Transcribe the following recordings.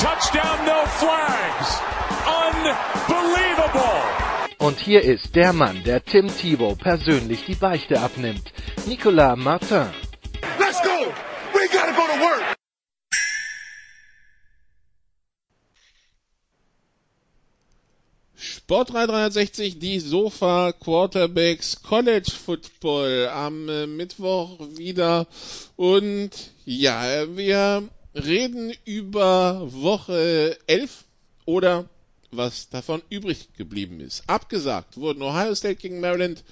touchdown, no flags. Unbelievable. Und hier ist der Mann, der Tim Thibault persönlich die Beichte abnimmt. Nicolas Martin. Let's go. We gotta go to work. Sport 360, die Sofa Quarterbacks College Football am äh, Mittwoch wieder. Und ja, wir reden über Woche 11 oder was davon übrig geblieben ist. Abgesagt wurden Ohio State gegen Maryland,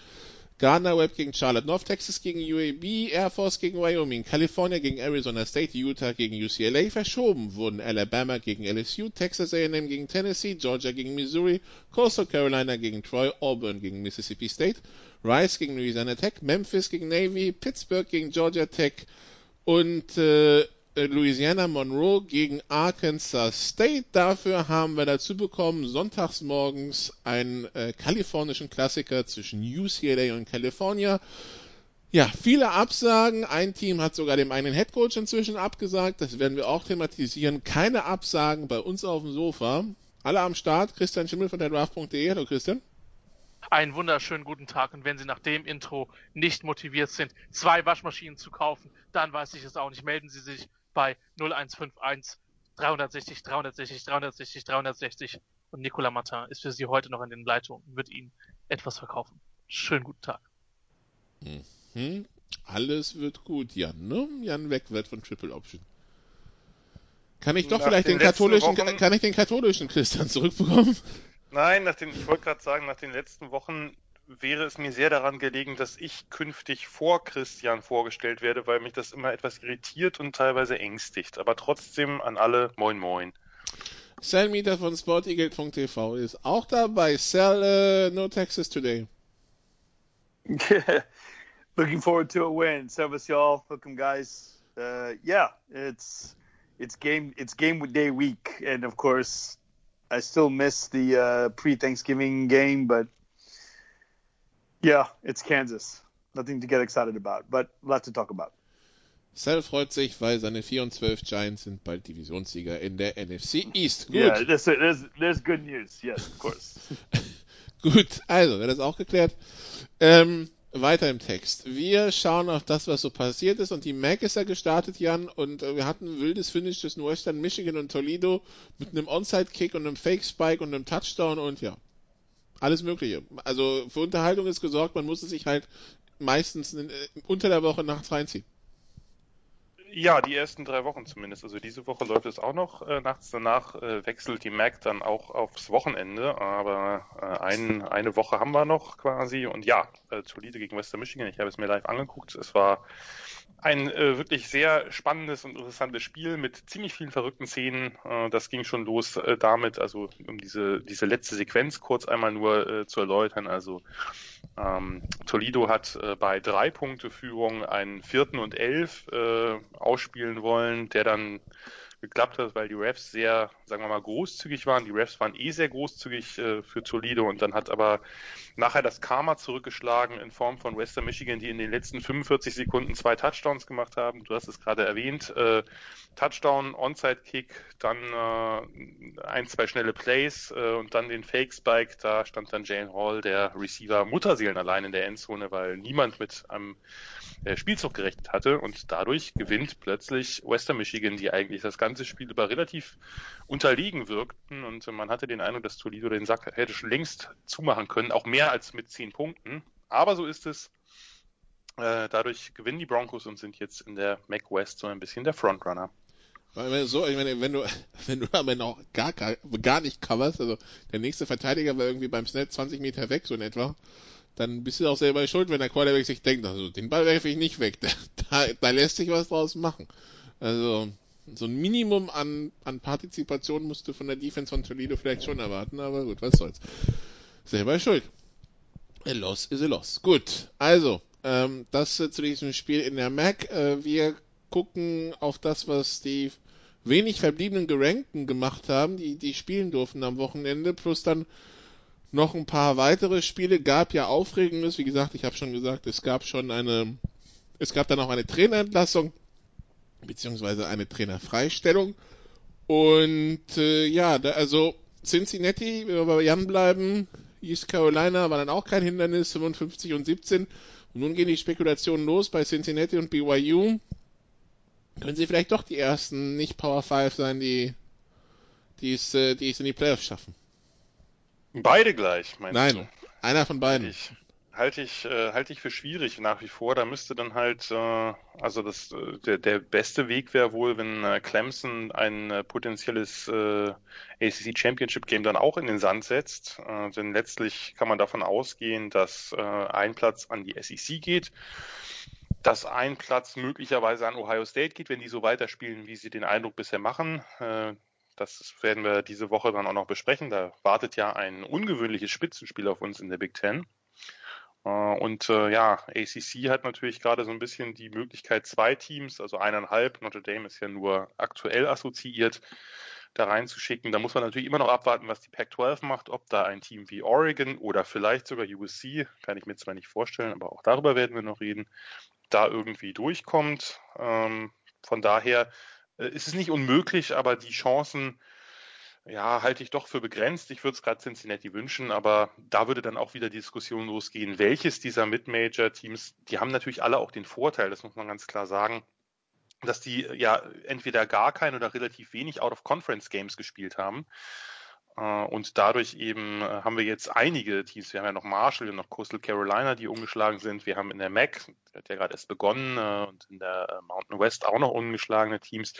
Gardner Webb gegen Charlotte, North Texas gegen UAB, Air Force gegen Wyoming, California gegen Arizona State, Utah gegen UCLA. Verschoben wurden Alabama gegen LSU, Texas A&M gegen Tennessee, Georgia gegen Missouri, Coastal Carolina gegen Troy, Auburn gegen Mississippi State, Rice gegen Louisiana Tech, Memphis gegen Navy, Pittsburgh gegen Georgia Tech und äh, Louisiana Monroe gegen Arkansas State. Dafür haben wir dazu bekommen, sonntags morgens einen äh, kalifornischen Klassiker zwischen UCLA und California. Ja, viele Absagen. Ein Team hat sogar dem einen Headcoach inzwischen abgesagt. Das werden wir auch thematisieren. Keine Absagen bei uns auf dem Sofa. Alle am Start. Christian Schimmel von der Draft.de. Hallo Christian. Einen wunderschönen guten Tag und wenn Sie nach dem Intro nicht motiviert sind, zwei Waschmaschinen zu kaufen, dann weiß ich es auch nicht. Melden Sie sich bei 0151 360 360 360 360 und Nicolas Martin ist für Sie heute noch in den Leitungen und wird Ihnen etwas verkaufen. Schönen guten Tag. Mhm. Alles wird gut, Jan, ne? Jan Wegwert von Triple Option. Kann ich doch Nach vielleicht den den katholischen, Wochen- kann ich den katholischen Christian zurückbekommen? Nein, nach den, ich wollte gerade sagen, nach den letzten Wochen wäre es mir sehr daran gelegen, dass ich künftig vor Christian vorgestellt werde, weil mich das immer etwas irritiert und teilweise ängstigt. Aber trotzdem an alle Moin Moin. Sal Mieter von sporteagle.tv ist auch dabei. Sal, äh, no Texas today. Looking forward to a win. Service y'all. 'em guys. Uh, yeah, it's it's game it's game day week, and of course, I still miss the uh, pre-Thanksgiving game, but yeah, it's Kansas. Nothing to get excited about, but a lot to talk about. Sal freut sich, weil seine 4 und 12 Giants sind bald Divisionssieger in der NFC East. Gut. Yeah, there's, there's there's good news. Yes, of course. Gut, also, wäre das auch geklärt. Ähm, weiter im Text. Wir schauen auf das, was so passiert ist und die MAC ist ja gestartet, Jan, und äh, wir hatten ein wildes Finish zwischen Western Michigan und Toledo mit einem Onside-Kick und einem Fake-Spike und einem Touchdown und ja, alles mögliche. Also für Unterhaltung ist gesorgt, man muss es sich halt meistens äh, unter der Woche nachts reinziehen. Ja, die ersten drei Wochen zumindest. Also diese Woche läuft es auch noch äh, nachts. Danach äh, wechselt die Mac dann auch aufs Wochenende. Aber äh, ein, eine Woche haben wir noch quasi. Und ja, äh, Toledo gegen Western Michigan. Ich habe es mir live angeguckt. Es war ein äh, wirklich sehr spannendes und interessantes Spiel mit ziemlich vielen verrückten Szenen. Äh, das ging schon los äh, damit, also um diese, diese letzte Sequenz kurz einmal nur äh, zu erläutern. Also ähm, Toledo hat äh, bei drei Punkte Führung einen vierten und elf äh, ausspielen wollen, der dann geklappt hat, weil die Refs sehr, sagen wir mal, großzügig waren. Die Refs waren eh sehr großzügig äh, für Toledo und dann hat aber nachher das Karma zurückgeschlagen in Form von Western Michigan, die in den letzten 45 Sekunden zwei Touchdowns gemacht haben. Du hast es gerade erwähnt. Äh, Touchdown, Onside-Kick, dann äh, ein, zwei schnelle Plays äh, und dann den Fake-Spike. Da stand dann Jane Hall, der Receiver, Mutterseelen allein in der Endzone, weil niemand mit einem Spielzug gerechnet hatte und dadurch gewinnt plötzlich Western Michigan, die eigentlich das ganze Spiel über relativ unterlegen wirkten und äh, man hatte den Eindruck, dass Toledo den Sack hätte schon längst zumachen können, auch mehr als mit zehn Punkten. Aber so ist es. Äh, dadurch gewinnen die Broncos und sind jetzt in der MAC West so ein bisschen der Frontrunner. So, ich meine, wenn du, wenn du auch gar, gar, gar nicht coverst, also der nächste Verteidiger war irgendwie beim Snap 20 Meter weg, so in etwa, dann bist du auch selber schuld, wenn der Quarterback sich denkt, also den Ball werfe ich nicht weg, da, da, lässt sich was draus machen. Also, So ein Minimum an, an Partizipation musst du von der Defense von Toledo vielleicht schon erwarten, aber gut, was soll's. Selber schuld. A loss is a loss. Gut, also, ähm, das äh, zu diesem Spiel in der MAC. Äh, wir gucken auf das, was die wenig verbliebenen Gerankten gemacht haben, die, die spielen durften am Wochenende, plus dann noch ein paar weitere Spiele. Gab ja Aufregendes, wie gesagt, ich habe schon gesagt, es gab schon eine, es gab dann auch eine Trainerentlassung, beziehungsweise eine Trainerfreistellung. Und äh, ja, da, also Cincinnati, wenn wir bei Jan bleiben, East Carolina war dann auch kein Hindernis, 55 und 17. Und nun gehen die Spekulationen los bei Cincinnati und BYU können sie vielleicht doch die ersten nicht Power 5 sein, die, die, es, äh, die es in die Playoffs schaffen. Beide gleich, meinst Nein, du? einer von beiden. Ich, halte ich, äh, halte ich für schwierig nach wie vor. Da müsste dann halt, äh, also das, äh, der, der beste Weg wäre wohl, wenn äh, Clemson ein äh, potenzielles äh, ACC Championship Game dann auch in den Sand setzt. Äh, denn letztlich kann man davon ausgehen, dass äh, ein Platz an die SEC geht dass ein Platz möglicherweise an Ohio State geht, wenn die so weiterspielen, wie sie den Eindruck bisher machen. Äh, das werden wir diese Woche dann auch noch besprechen. Da wartet ja ein ungewöhnliches Spitzenspiel auf uns in der Big Ten. Äh, und äh, ja, ACC hat natürlich gerade so ein bisschen die Möglichkeit, zwei Teams, also eineinhalb, Notre Dame ist ja nur aktuell assoziiert, da reinzuschicken. Da muss man natürlich immer noch abwarten, was die Pac-12 macht, ob da ein Team wie Oregon oder vielleicht sogar USC, kann ich mir zwar nicht vorstellen, aber auch darüber werden wir noch reden, da irgendwie durchkommt. Ähm, von daher äh, ist es nicht unmöglich, aber die Chancen, ja, halte ich doch für begrenzt. Ich würde es gerade Cincinnati wünschen, aber da würde dann auch wieder die Diskussion losgehen, welches dieser Mid-Major-Teams, die haben natürlich alle auch den Vorteil, das muss man ganz klar sagen, dass die ja entweder gar keine oder relativ wenig Out-of-Conference-Games gespielt haben. Äh, und dadurch eben äh, haben wir jetzt einige Teams. Wir haben ja noch Marshall, noch Coastal Carolina, die umgeschlagen sind. Wir haben in der MAC, der hat ja gerade erst begonnen, äh, und in der Mountain West auch noch ungeschlagene Teams.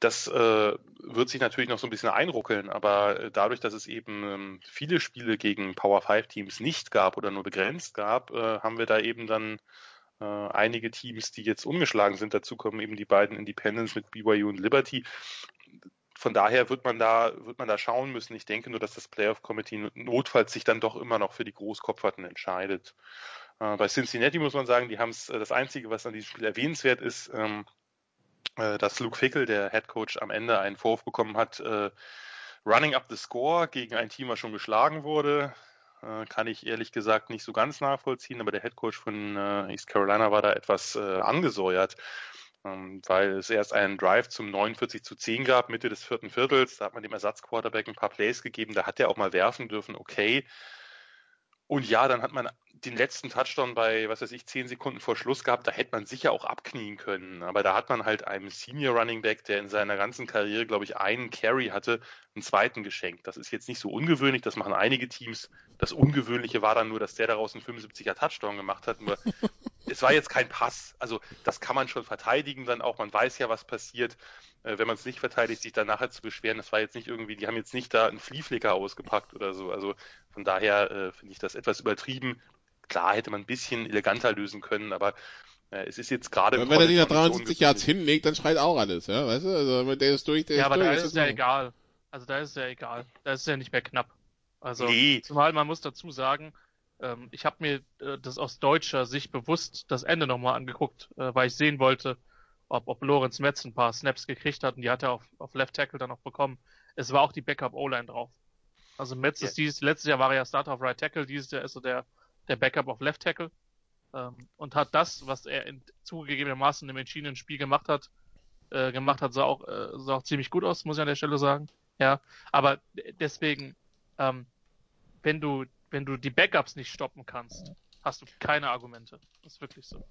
Das wird sich natürlich noch so ein bisschen einruckeln, aber dadurch, dass es eben ähm, viele Spiele gegen Power 5 Teams nicht gab oder nur begrenzt gab, haben wir da eben dann einige Teams, die jetzt ungeschlagen sind. Dazu kommen eben die beiden Independents mit BYU und Liberty von daher wird man da, wird man da schauen müssen. Ich denke nur, dass das Playoff Committee notfalls sich dann doch immer noch für die Großkopferten entscheidet. Äh, bei Cincinnati muss man sagen, die haben es, äh, das Einzige, was an diesem Spiel erwähnenswert ist, ähm, äh, dass Luke Fickel, der Head Coach, am Ende einen Vorwurf bekommen hat, äh, running up the score gegen ein Team, was schon geschlagen wurde. Äh, kann ich ehrlich gesagt nicht so ganz nachvollziehen, aber der Head Coach von äh, East Carolina war da etwas angesäuert weil es erst einen Drive zum 49 zu 10 gab, Mitte des vierten Viertels. Da hat man dem Ersatzquarterback ein paar Plays gegeben, da hat er auch mal werfen dürfen, okay. Und ja, dann hat man den letzten Touchdown bei, was weiß ich, zehn Sekunden vor Schluss gehabt. Da hätte man sicher auch abknien können. Aber da hat man halt einem Senior Running Back, der in seiner ganzen Karriere, glaube ich, einen Carry hatte, einen zweiten geschenkt. Das ist jetzt nicht so ungewöhnlich. Das machen einige Teams. Das Ungewöhnliche war dann nur, dass der daraus einen 75er Touchdown gemacht hat. Nur es war jetzt kein Pass. Also das kann man schon verteidigen dann auch. Man weiß ja, was passiert, äh, wenn man es nicht verteidigt, sich dann nachher zu beschweren. Das war jetzt nicht irgendwie, die haben jetzt nicht da einen Fliehflicker ausgepackt oder so. Also von daher äh, finde ich das etwas übertrieben. Klar hätte man ein bisschen eleganter lösen können, aber äh, es ist jetzt gerade. Wenn er die nach 73 Yards hinlegt, dann schreit auch alles, ja, weißt du? Also der ist durch, der ja, ist aber durch. da ist ist es ja egal. Also da ist es ja egal. Da ist es ja nicht mehr knapp. Also nee. zumal man muss dazu sagen, ähm, ich habe mir äh, das aus deutscher Sicht bewusst das Ende nochmal angeguckt, äh, weil ich sehen wollte, ob, ob Lorenz Metz ein paar Snaps gekriegt hat und die hat er auf, auf Left Tackle dann auch bekommen. Es war auch die Backup O-Line drauf. Also Metz yeah. ist dieses, letztes Jahr war er ja Starter auf Right Tackle, dieses Jahr ist er der, der Backup auf Left Tackle. Ähm, und hat das, was er in zugegebenermaßen im entschiedenen Spiel gemacht hat, äh, gemacht hat, sah auch, äh, sah auch ziemlich gut aus, muss ich an der Stelle sagen. Ja, aber deswegen, ähm, wenn du wenn du die Backups nicht stoppen kannst, hast du keine Argumente. Das ist wirklich so.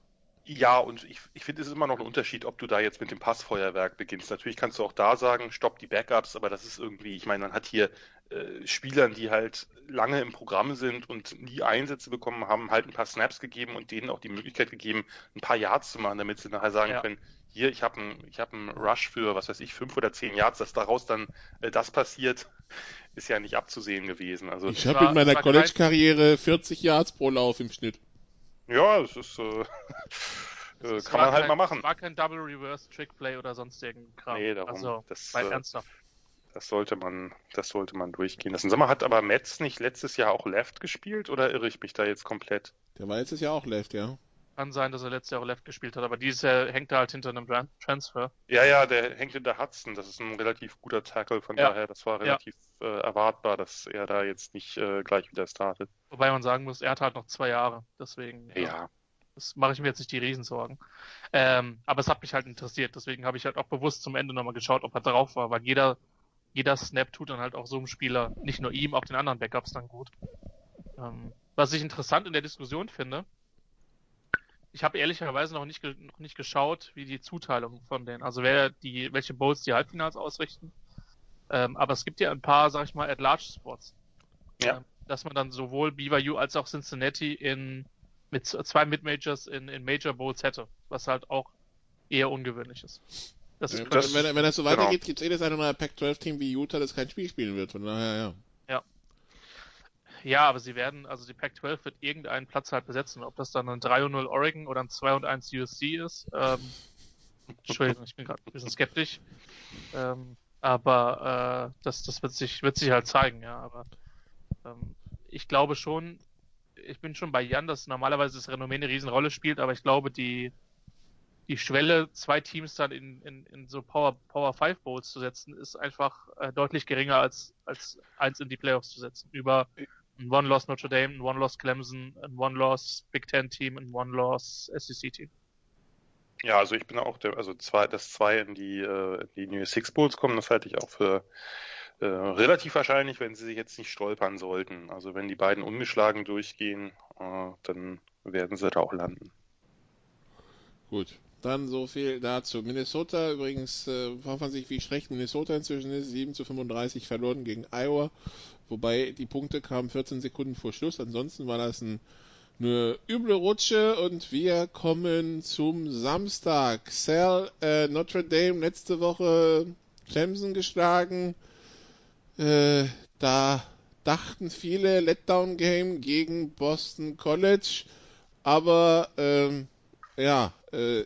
Ja, und ich, ich finde, es ist immer noch ein Unterschied, ob du da jetzt mit dem Passfeuerwerk beginnst. Natürlich kannst du auch da sagen, stopp die Backups, aber das ist irgendwie, ich meine, man hat hier äh, Spielern, die halt lange im Programm sind und nie Einsätze bekommen haben, halt ein paar Snaps gegeben und denen auch die Möglichkeit gegeben, ein paar Yards zu machen, damit sie nachher sagen ja. können, hier, ich habe einen hab Rush für, was weiß ich, fünf oder zehn Yards, dass daraus dann äh, das passiert, ist ja nicht abzusehen gewesen. Also ich habe in meiner College-Karriere 40 Yards pro Lauf im Schnitt. Ja, es ist, äh, äh, Es kann man halt kein, mal machen. Es war kein Double Reverse Trick Play oder sonstigen Kram. Nee, darum. Also, Das, bei äh, ernsthaft. Das sollte man, das sollte man durchgehen lassen. Sag mal, hat aber Metz nicht letztes Jahr auch Left gespielt oder irre ich mich da jetzt komplett? Der war letztes Jahr auch Left, ja. Kann sein, dass er letztes Jahr auch Left gespielt hat, aber dieses Jahr hängt er halt hinter einem Tran- Transfer. Ja, ja, der hängt hinter Hudson. Das ist ein relativ guter Tackle, von Ja. daher, das war Ja. relativ äh, erwartbar, dass er da jetzt nicht äh, gleich wieder startet. Wobei man sagen muss, er hat halt noch zwei Jahre. Deswegen Ja, ja, das mache ich mir jetzt nicht die Riesensorgen. Ähm, aber es hat mich halt interessiert. Deswegen habe ich halt auch bewusst zum Ende nochmal geschaut, ob er drauf war, weil jeder, jeder Snap tut dann halt auch so einem Spieler, nicht nur ihm, auch den anderen Backups dann gut. Ähm, was ich interessant in der Diskussion finde, ich habe ehrlicherweise noch nicht, noch nicht geschaut, wie die Zuteilung von denen, also wer die, welche Bowls die Halbfinals ausrichten. Ähm, aber es gibt ja ein paar, sag ich mal, At-Large-Spots. Ja. Ähm, dass man dann sowohl BYU als auch Cincinnati in, mit zwei Mid-Majors in, in Major Bowls hätte, was halt auch eher ungewöhnlich ist. Das ist Wenn, das- wenn, wenn das so genau. weitergeht, gibt es jedes eine neue Pac-12-Team wie Utah, das kein Spiel spielen wird. Von daher, ja. Ja, aber sie werden, also die Pac-12 wird irgendeinen Platz halt besetzen. Ob das dann ein 3-0 Oregon oder ein 2-1 USC ist. Ähm, Entschuldigung, ich bin gerade ein bisschen skeptisch. Ähm, aber äh, das, das wird sich, wird sich halt zeigen, ja. Aber ähm, ich glaube schon, ich bin schon bei Jan, dass normalerweise das Renommee eine Riesenrolle spielt, aber ich glaube, die, die Schwelle, zwei Teams dann in, in, in so Power, Power 5 Bowls zu setzen, ist einfach äh, deutlich geringer als, als eins in die Playoffs zu setzen. Über ein One-Loss Notre Dame, ein One-Loss Clemson, ein One-Loss Big Ten Team, ein One-Loss SEC Team. Ja, also ich bin auch der, also zwei, dass zwei in die, äh, in die New Six Bowls kommen, das halte ich auch für äh, relativ wahrscheinlich, wenn sie sich jetzt nicht stolpern sollten. Also wenn die beiden ungeschlagen durchgehen, äh, dann werden sie da auch landen. Gut. Dann so viel dazu. Minnesota übrigens, äh, fragt man sich, wie schlecht Minnesota inzwischen ist. 7 zu 35 verloren gegen Iowa. Wobei die Punkte kamen 14 Sekunden vor Schluss. Ansonsten war das ein, eine üble Rutsche und wir kommen zum Samstag. Sal, äh, Notre Dame letzte Woche Clemson geschlagen. Äh, da dachten viele Letdown Game gegen Boston College. Aber ähm, ja,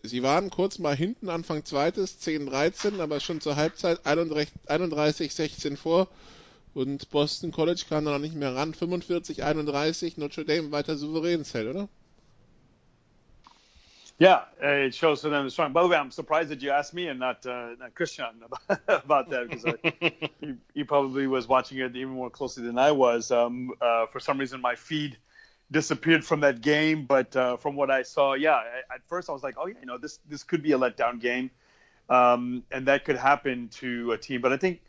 sie waren kurz mal hinten, Anfang zweites, 10-13, aber schon zur Halbzeit 31-16 vor. Und Boston College kam da noch nicht mehr ran. 45-31, Notre Dame weiter souverän, Zell, oder? Yeah, uh, it shows them is strong. By the way, I'm surprised that you asked me and not, uh, not Christian about, about that because I, he, he probably was watching it even more closely than I was. Um, uh, for some reason, my feed disappeared from that game, but uh, from what I saw, yeah, at first I was like, oh yeah, you know, this this could be a letdown game, um, and that could happen to a team. But I think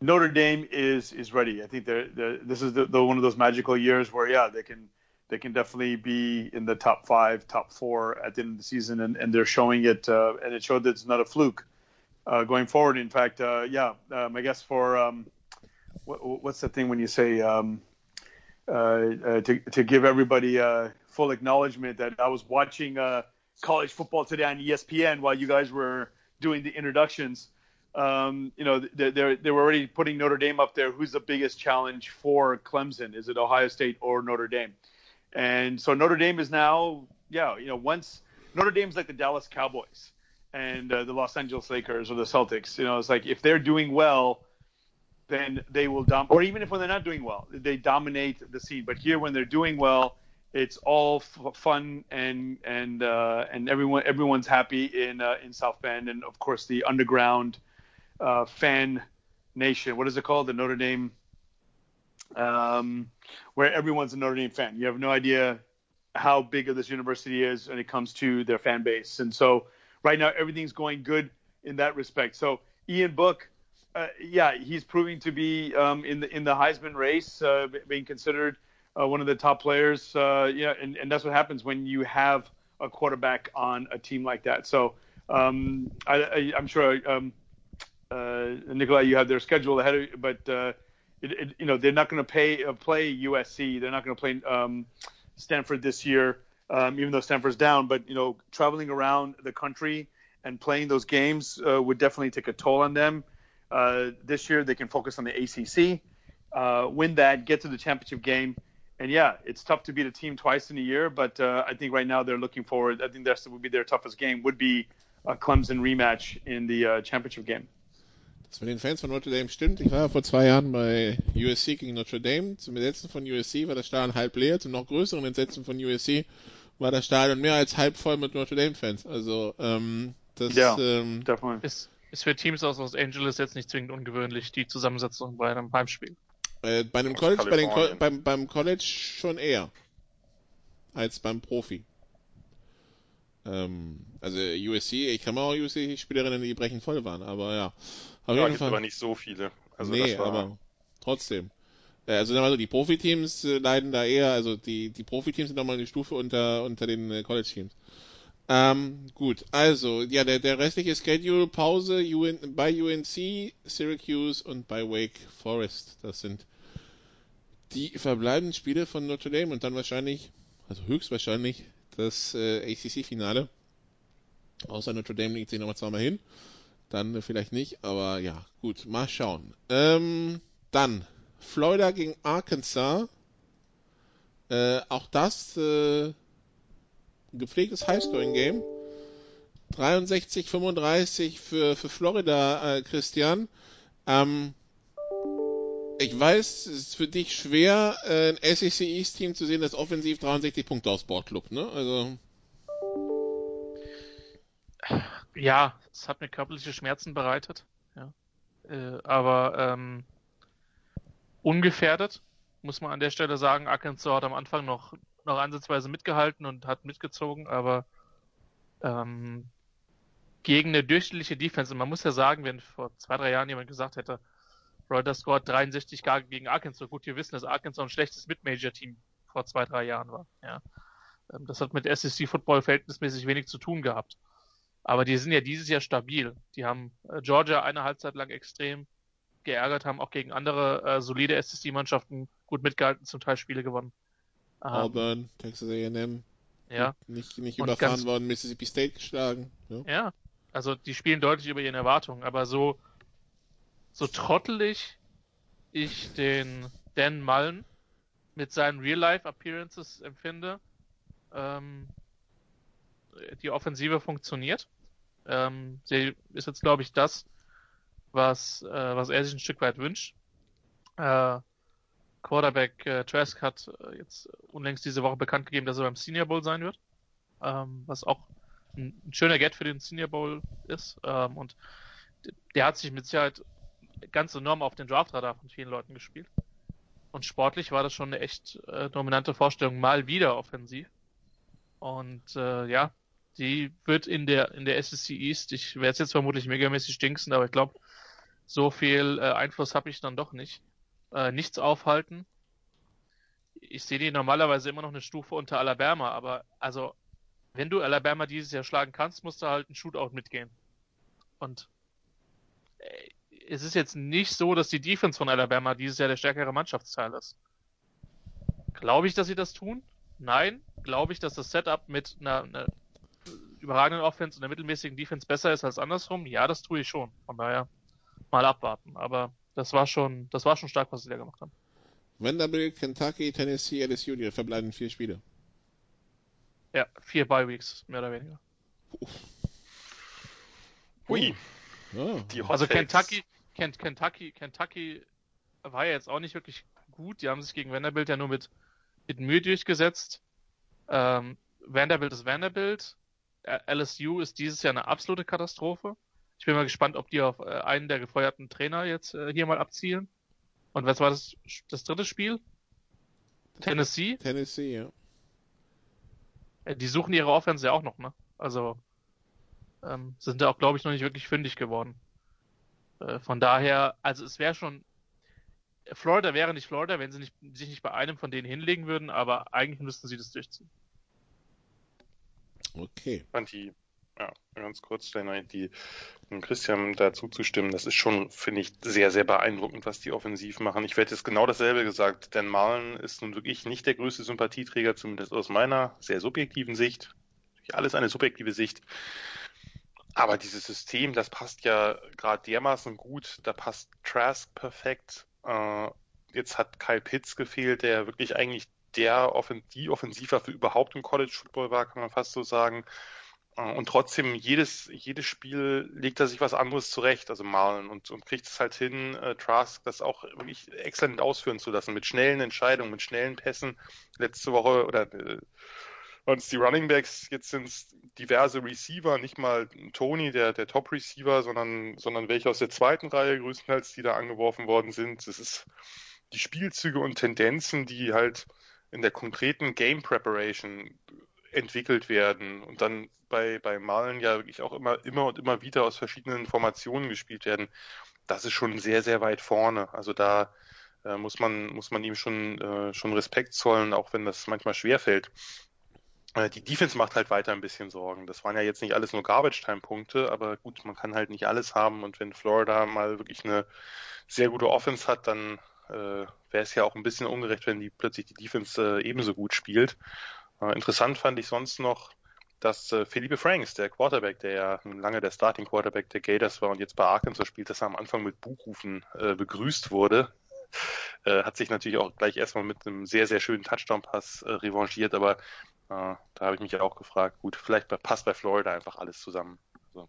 Notre Dame is is ready. I think they're, they're this is the, the one of those magical years where yeah, they can they can definitely be in the top five, top four at the end of the season, and, and they're showing it, uh, and it showed that it's not a fluke uh, going forward. In fact, uh, yeah, um, I guess for um, what, what's the thing when you say um, to to give everybody uh, full acknowledgement that I was watching uh, college football today on ESPN while you guys were doing the introductions. Um, you know, they they're, they were already putting Notre Dame up there. Who's the biggest challenge for Clemson? Is it Ohio State or Notre Dame? And so Notre Dame is now, yeah, you know, once Notre Dame's like the Dallas Cowboys and uh, the Los Angeles Lakers or the Celtics. You know, it's like if they're doing well, then they will dom. Or even if when they're not doing well, they dominate the scene. But here, when they're doing well, it's all f- fun and and uh, and everyone everyone's happy in uh, in South Bend and of course the underground uh, fan nation. What is it called? The Notre Dame um, where everyone's a Notre Dame fan. You have no idea how big of this university is when it comes to their fan base. And so right now everything's going good in that respect. So Ian Book, uh, yeah, he's proving to be um, in the in the Heisman race, uh, being considered uh, one of the top players. Uh, yeah, and, and that's what happens when you have a quarterback on a team like that. So um, I, I'm sure um, uh, Nikolai, you have their schedule ahead of you, but uh, it, it, you know they're not going to pay uh, play USC. They're not going to play um, Stanford this year, um, even though Stanford's down. But you know, traveling around the country and playing those games uh, would definitely take a toll on them. Uh, this year, they can focus on the ACC, uh, win that, get to the championship game, and yeah, it's tough to beat a team twice in a year, but uh, I think right now they're looking forward. I think that would be their toughest game. Would be a Clemson rematch in the uh, championship game. Das mit den Fans von Notre Dame stimmt. Ich war ja vor zwei Jahren bei USC gegen Notre Dame. Zum Entsetzen von USC war das Stadion halb leer. Zum noch größeren Entsetzen von USC war das Stadion mehr als halb voll mit Notre Dame Fans. Also ähm, das Ja, ähm, Definitely. Ist, ist für Teams aus Los Angeles jetzt nicht zwingend ungewöhnlich, die Zusammensetzung bei einem Heimspiel. äh, bei einem Aus College, bei den Co beim, beim College schon eher als beim Profi. Ähm, also USC, ich kann mal auch USC-Spielerinnen, die brechend voll waren, aber ja. Auf Da jeden Fall. aber nicht so viele. Also nee, das war, aber trotzdem. Äh, Also sagen wir mal so, die Profiteams äh, leiden da eher, also die, die Profiteams sind nochmal eine Stufe unter, unter den äh, College-Teams. Ähm, gut, also, ja, der, der restliche Schedule, Pause UN, bei UNC, Syracuse und bei Wake Forest. Das sind die verbleibenden Spiele von Notre Dame und dann wahrscheinlich, also höchstwahrscheinlich, das äh, ACC-Finale. Außer Notre Dame legt sich nochmal zweimal hin. Dann vielleicht nicht, aber ja, gut, mal schauen. Ähm, dann Florida gegen Arkansas. Äh, auch das äh, gepflegtes Highscoring-Game. 63-35 für, für Florida, äh, Christian. Ähm, ich weiß, es ist für dich schwer, äh, ein SEC East Team zu sehen, das offensiv 63 Punkte aufs Board klubbt, ne? Also, Ja, es hat mir körperliche Schmerzen bereitet. Ja. Äh, aber ähm, ungefährdet, muss man an der Stelle sagen. Arkansas hat am Anfang noch, noch ansatzweise mitgehalten und hat mitgezogen, aber ähm, gegen eine durchschnittliche Defense, und man muss ja sagen, wenn vor zwei, drei Jahren jemand gesagt hätte, Florida scored 63 gar gegen Arkansas, gut, wir wissen, dass Arkansas ein schlechtes Mid-Major-Team vor zwei, drei Jahren war. Ja. Ähm, Das hat mit SEC Football verhältnismäßig wenig zu tun gehabt. Aber die sind ja dieses Jahr stabil. Die haben äh, Georgia eine Halbzeit lang extrem geärgert, haben auch gegen andere äh, solide SEC-Mannschaften gut mitgehalten, zum Teil Spiele gewonnen. Ähm, Auburn, Texas A&M, ja, nicht, nicht überfahren ganz- worden, Mississippi State geschlagen. Ja. ja. Also die spielen deutlich über ihren Erwartungen, aber so, so trottelig ich den Dan Mullen mit seinen Real-Life-Appearances empfinde, ähm, die Offensive funktioniert. Ähm, sie ist jetzt, glaube ich, das, was, äh, was er sich ein Stück weit wünscht. Äh, Quarterback äh, Trask hat äh, jetzt unlängst diese Woche bekannt gegeben, dass er beim Senior Bowl sein wird, ähm, was auch ein, ein schöner Get für den Senior Bowl ist. Ähm, und der hat sich mit Sicherheit ganz enorm auf den Draftradar von vielen Leuten gespielt. Und sportlich war das schon eine echt äh, dominante Vorstellung, mal wieder offensiv. Und äh, ja, die wird in der in der SEC East, ich werde jetzt vermutlich megamäßig stinksen, aber ich glaube, so viel äh, Einfluss habe ich dann doch nicht. Äh, nichts aufhalten. Ich sehe die normalerweise immer noch eine Stufe unter Alabama, aber also wenn du Alabama dieses Jahr schlagen kannst, musst du halt ein Shootout mitgehen. Und äh, es ist jetzt nicht so, dass die Defense von Alabama dieses Jahr der stärkere Mannschaftsteil ist. Glaube ich, dass sie das tun? Nein. Glaube ich, dass das Setup mit einer, einer überragenden Offense und einer mittelmäßigen Defense besser ist als andersrum? Ja, das tue ich schon. Von daher mal abwarten. Aber das war schon, das war schon stark, was sie da gemacht haben. Vanderbilt, Kentucky, Tennessee, LSU, die verbleibenden vier Spiele. Ja, vier Bye Weeks, mehr oder weniger. Hui, Ja. die Hot Also. Kentucky, Kent, Kentucky, Kentucky war ja jetzt auch nicht wirklich gut. Die haben sich gegen Vanderbilt ja nur mit, mit Mühe durchgesetzt. Ähm, Vanderbilt ist Vanderbilt. LSU ist dieses Jahr eine absolute Katastrophe. Ich bin mal gespannt, ob die auf äh, einen der gefeuerten Trainer jetzt äh, hier mal abzielen. Und was war das, das dritte Spiel? Tennessee. Tennessee, ja. Äh, Die suchen ihre Offense ja auch noch, ne? Also ähm, sind da auch, glaube ich, noch nicht wirklich fündig geworden. Äh, von daher, also es wäre schon. Florida wäre nicht Florida, wenn sie nicht, sich nicht bei einem von denen hinlegen würden, aber eigentlich müssten sie das durchziehen. Okay. die, ja, ganz kurz, die, Christian dazu zu stimmen, das ist schon, finde ich, sehr, sehr beeindruckend, was die offensiv machen. Ich werde jetzt genau dasselbe gesagt. Dan Malen ist nun wirklich nicht der größte Sympathieträger, zumindest aus meiner sehr subjektiven Sicht. Alles eine subjektive Sicht. Aber dieses System, das passt ja gerade dermaßen gut. Da passt Trask perfekt. Äh, jetzt hat Kyle Pitts gefehlt, der wirklich eigentlich der Offen die Offensivwaffe überhaupt im College Football war, kann man fast so sagen. Äh, und trotzdem, jedes, jedes Spiel legt er sich was anderes zurecht, also Malen, und, und kriegt es halt hin, äh, Trask das auch wirklich exzellent ausführen zu lassen, mit schnellen Entscheidungen, mit schnellen Pässen. Letzte Woche oder äh, waren es die Running Backs, jetzt sind es diverse Receiver, nicht mal Tony, der, der Top-Receiver, sondern, sondern welche aus der zweiten Reihe größtenteils, die da angeworfen worden sind. Das ist die Spielzüge und Tendenzen, die halt in der konkreten Game Preparation entwickelt werden und dann bei, bei Malen ja wirklich auch immer, immer und immer wieder aus verschiedenen Formationen gespielt werden. Das ist schon sehr, sehr weit vorne. Also da äh, muss man, muss man ihm schon, äh, schon Respekt zollen, auch wenn das manchmal schwerfällt. Äh, die Defense macht halt weiter ein bisschen Sorgen. Das waren ja jetzt nicht alles nur Garbage-Time-Punkte, aber gut, man kann halt nicht alles haben und wenn Florida mal wirklich eine sehr gute Offense hat, dann äh, wäre es ja auch ein bisschen ungerecht, wenn die plötzlich die Defense äh, ebenso gut spielt. Äh, interessant fand ich sonst noch, dass äh, Felipe Franks, der Quarterback, der ja lange der Starting Quarterback der Gators war und jetzt bei Arkansas spielt, dass er am Anfang mit Buchrufen äh, begrüßt wurde. Äh, hat sich natürlich auch gleich erstmal mit einem sehr, sehr schönen Touchdown-Pass äh, revanchiert, aber äh, da habe ich mich ja auch gefragt, gut, vielleicht passt bei Florida einfach alles zusammen. Also,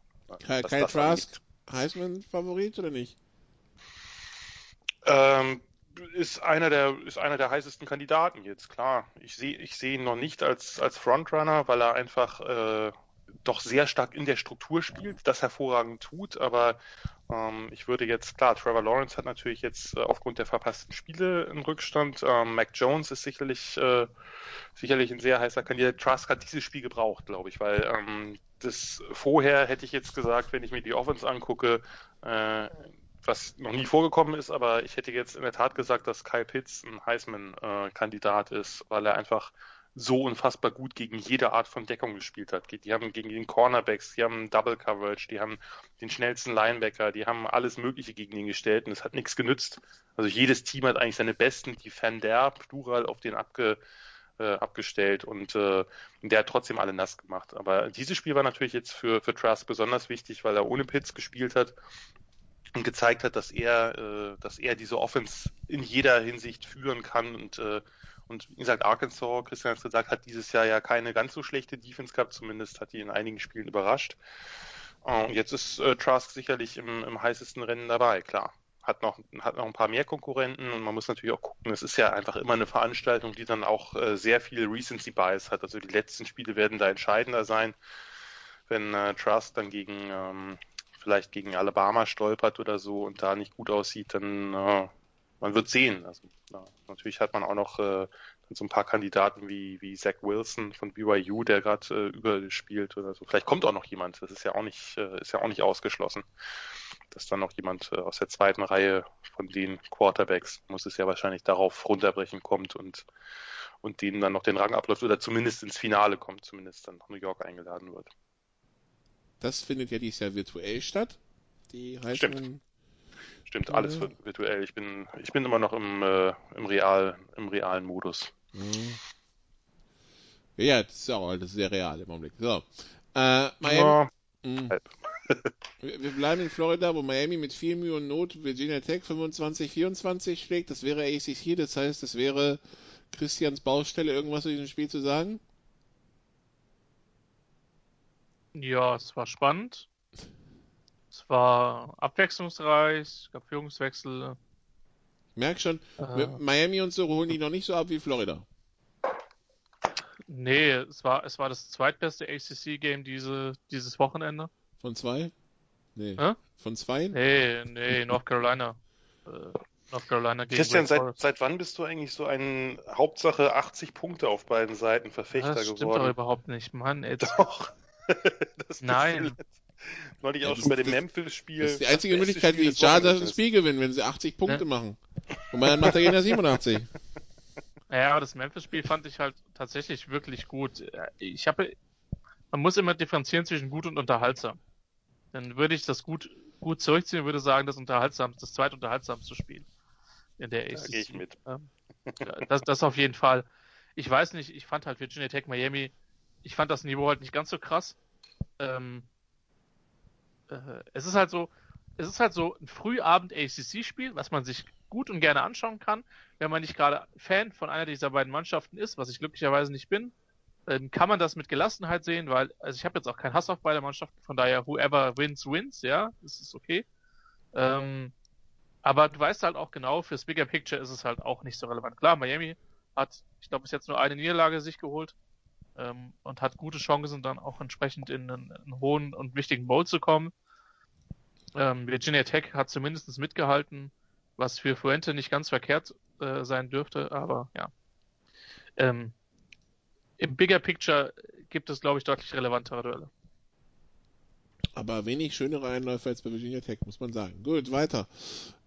Kyle Trask, Heisman-Favorit oder nicht? Ähm, ist einer der ist einer der heißesten Kandidaten jetzt klar. Ich sehe ich sehe ihn noch nicht als als Frontrunner, weil er einfach äh, doch sehr stark in der Struktur spielt, das hervorragend tut. Aber ähm, ich würde jetzt klar, Trevor Lawrence hat natürlich jetzt äh, aufgrund der verpassten Spiele einen Rückstand. Ähm, Mac Jones ist sicherlich äh, sicherlich ein sehr heißer Kandidat. Trask hat dieses Spiel gebraucht, glaube ich, weil ähm, das vorher hätte ich jetzt gesagt, wenn ich mir die Offense angucke, äh, was noch nie vorgekommen ist, aber ich hätte jetzt in der Tat gesagt, dass Kyle Pitts ein Heisman-Kandidat ist, weil er einfach so unfassbar gut gegen jede Art von Deckung gespielt hat. Die haben gegen den Cornerbacks, die haben Double Coverage, die haben den schnellsten Linebacker, die haben alles Mögliche gegen ihn gestellt und es hat nichts genützt. Also jedes Team hat eigentlich seine besten Defender, Plural, auf den abge, äh, abgestellt und äh, der hat trotzdem alle nass gemacht. Aber dieses Spiel war natürlich jetzt für, für Trask besonders wichtig, weil er ohne Pitts gespielt hat und gezeigt hat, dass er, äh, dass er diese Offense in jeder Hinsicht führen kann und äh, und wie gesagt, Arkansas, Christian hat es gesagt, hat dieses Jahr ja keine ganz so schlechte Defense gehabt, zumindest hat die in einigen Spielen überrascht. Und jetzt ist äh, Trask sicherlich im, im heißesten Rennen dabei, klar. Hat noch, hat noch ein paar mehr Konkurrenten und man muss natürlich auch gucken, es ist ja einfach immer eine Veranstaltung, die dann auch äh, sehr viel Recency Bias hat. Also die letzten Spiele werden da entscheidender sein. Wenn äh, Trask dann gegen ähm, vielleicht gegen Alabama stolpert oder so und da nicht gut aussieht, dann äh, man wird sehen. Also ja, natürlich hat man auch noch äh, so ein paar Kandidaten wie, wie Zach Wilson von BYU, der gerade äh, überspielt oder so. Vielleicht kommt auch noch jemand. Das ist ja auch nicht, äh, ist ja auch nicht ausgeschlossen, dass dann noch jemand äh, aus der zweiten Reihe von den Quarterbacks, muss es ja wahrscheinlich darauf runterbrechen, kommt und und denen dann noch den Rang abläuft oder zumindest ins Finale kommt, zumindest dann nach New York eingeladen wird. Das findet ja dieses Jahr virtuell statt. Die heißen Stimmt. Stimmt, alles mhm. virtuell. Ich bin, ich bin immer noch im, äh, im, Real, im realen Modus. Mhm. Ja, das ist auch das ist sehr real im Augenblick. So. Äh, Miami. Ja, halb. wir bleiben in Florida, wo Miami mit viel Mühe und Not Virginia Tech 25-24 schlägt. Das wäre ACC, das heißt, das wäre Christians Baustelle, irgendwas zu diesem Spiel zu sagen? Ja, es war spannend. Es war abwechslungsreich, es gab Führungswechsel. Merk schon, äh, Miami und so holen die noch nicht so ab wie Florida. Nee, es war, es war das zweitbeste ACC-Game diese, dieses Wochenende. Von zwei? Nee. Hä? Von zwei? Nee, nee, North Carolina. äh, North Carolina gegen Christian, seit, seit wann bist du eigentlich so ein Hauptsache 80 Punkte auf beiden Seiten Verfechter das geworden? Das stimmt doch überhaupt nicht, Mann. Ey, doch. Nein. Neulich auch schon bei dem Memphis-Spiel. Das ist die einzige Möglichkeit, wie die Chargers das Spiel gewinnen, wenn sie 80 Punkte ne? machen. Und dann macht der Gegner 87. Ja, das Memphis-Spiel fand ich halt tatsächlich wirklich gut. Ich habe, man muss immer differenzieren zwischen gut und unterhaltsam. Dann würde ich das gut, gut zurückziehen und würde sagen, das unterhaltsam, das zweitunterhaltsamste Spiel in der ACC. Da gehe ich mit. Das, das auf jeden Fall. Ich weiß nicht, ich fand halt Virginia Tech Miami, ich fand das Niveau halt nicht ganz so krass. Ähm, äh, es ist halt so, es ist halt so ein Frühabend ACC-Spiel, was man sich gut und gerne anschauen kann. Wenn man nicht gerade Fan von einer dieser beiden Mannschaften ist, was ich glücklicherweise nicht bin, dann kann man das mit Gelassenheit sehen, weil, also ich habe jetzt auch keinen Hass auf beide Mannschaften, von daher whoever wins, wins, ja, das ist okay. Ähm, aber du weißt halt auch genau, fürs Bigger Picture ist es halt auch nicht so relevant. Klar, Miami hat, ich glaube, bis jetzt nur eine Niederlage sich geholt ähm, und hat gute Chancen, dann auch entsprechend in einen, einen hohen und wichtigen Bowl zu kommen. Ähm, Virginia Tech hat zumindest mitgehalten, was für Fuente nicht ganz verkehrt äh, sein dürfte, aber ja. Ähm, Im Bigger Picture gibt es, glaube ich, deutlich relevantere Duelle. Aber wenig schönere Einläufe als bei Virginia Tech, muss man sagen. Gut, weiter.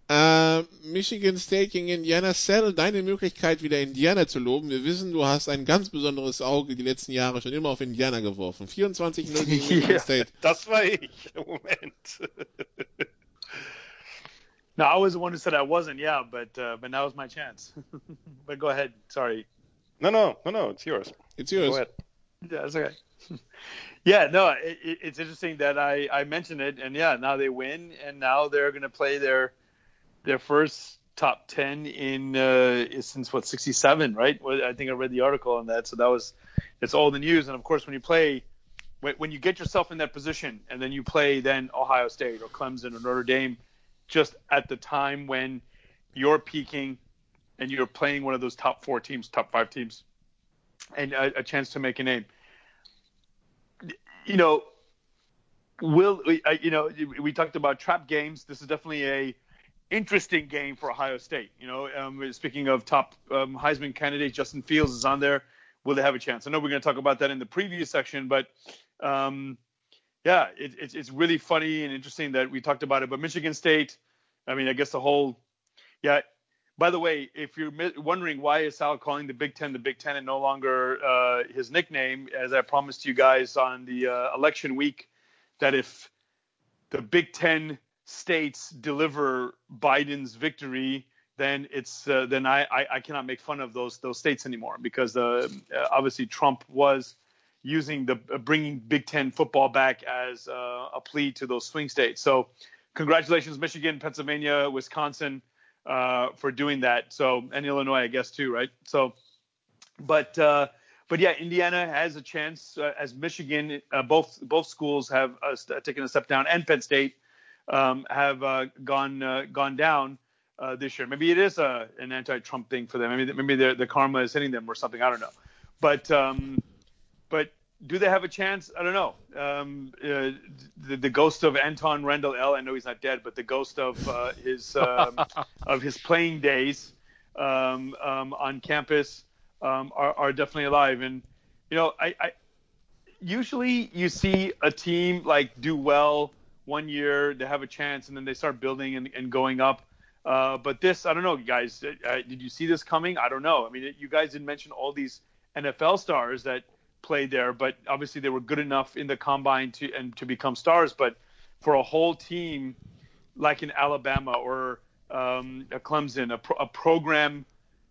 Äh, Michigan State gegen Indiana. Cell, deine Möglichkeit, wieder Indiana zu loben. Wir wissen, du hast ein ganz besonderes Auge die letzten Jahre schon immer auf Indiana geworfen. 24-0 gegen Michigan State. Das war ich. Moment. no, I was the one who said I wasn't. Yeah, but uh, but now is my chance. but go ahead. Sorry. No, no, no, no. It's yours. It's yours. Go ahead. Yeah, that's okay. yeah, no, it, it's interesting that I I mentioned it, and yeah, now they win, and now they're going to play their their first top 10 in uh, since what 67 right? I think i read the article on that so that was it's all the news. And of course when you play when, you get yourself in that position and then you play then ohio state or clemson or notre dame just at the time when you're peaking and you're playing one of those top four teams top five teams and a, a chance to make a name. You know will you know we talked about trap games. This is definitely a interesting game for Ohio State. You know, um, speaking of top um, Heisman candidates, Justin Fields is on there. Will they have a chance? I know we're going to talk about that in the preview section, but um, yeah, it, it's it's really funny and interesting that we talked about it. But Michigan State, I mean, I guess the whole, yeah. By the way, if you're wondering why is Sal calling the Big Ten the Big Ten and no longer uh, his nickname, as I promised you guys on the uh, election week, that if the Big Ten states deliver Biden's victory, then it's uh, then I, I, I cannot make fun of those those states anymore because uh, obviously Trump was using the uh, bringing Big Ten football back as uh, a plea to those swing states. So congratulations, Michigan, Pennsylvania, Wisconsin, uh, for doing that. So and Illinois, I guess too, right? So, but uh, but yeah, Indiana has a chance as Michigan. both both schools have taken a step down, and Penn State um, have uh, gone uh, gone down uh, this year. Maybe it is a, an anti-Trump thing for them. Maybe maybe the karma is hitting them or something. I don't know. But um, but do they have a chance? I don't know. Um, uh, the, the, ghost of Anton Rendell L. I know he's not dead, but the ghost of uh, his um, of his playing days um, um, on campus um, are, are, definitely alive. And you know, I, I usually you see a team like do well one year they have a chance and then they start building and, and going up. Uh, but this, I don't know, guys. Uh, did you see this coming? I don't know. I mean, you guys didn't mention all these NFL stars that played there, but obviously they were good enough in the combine to and to become stars. But for a whole team like in Alabama or um, a Clemson, a, pro- a program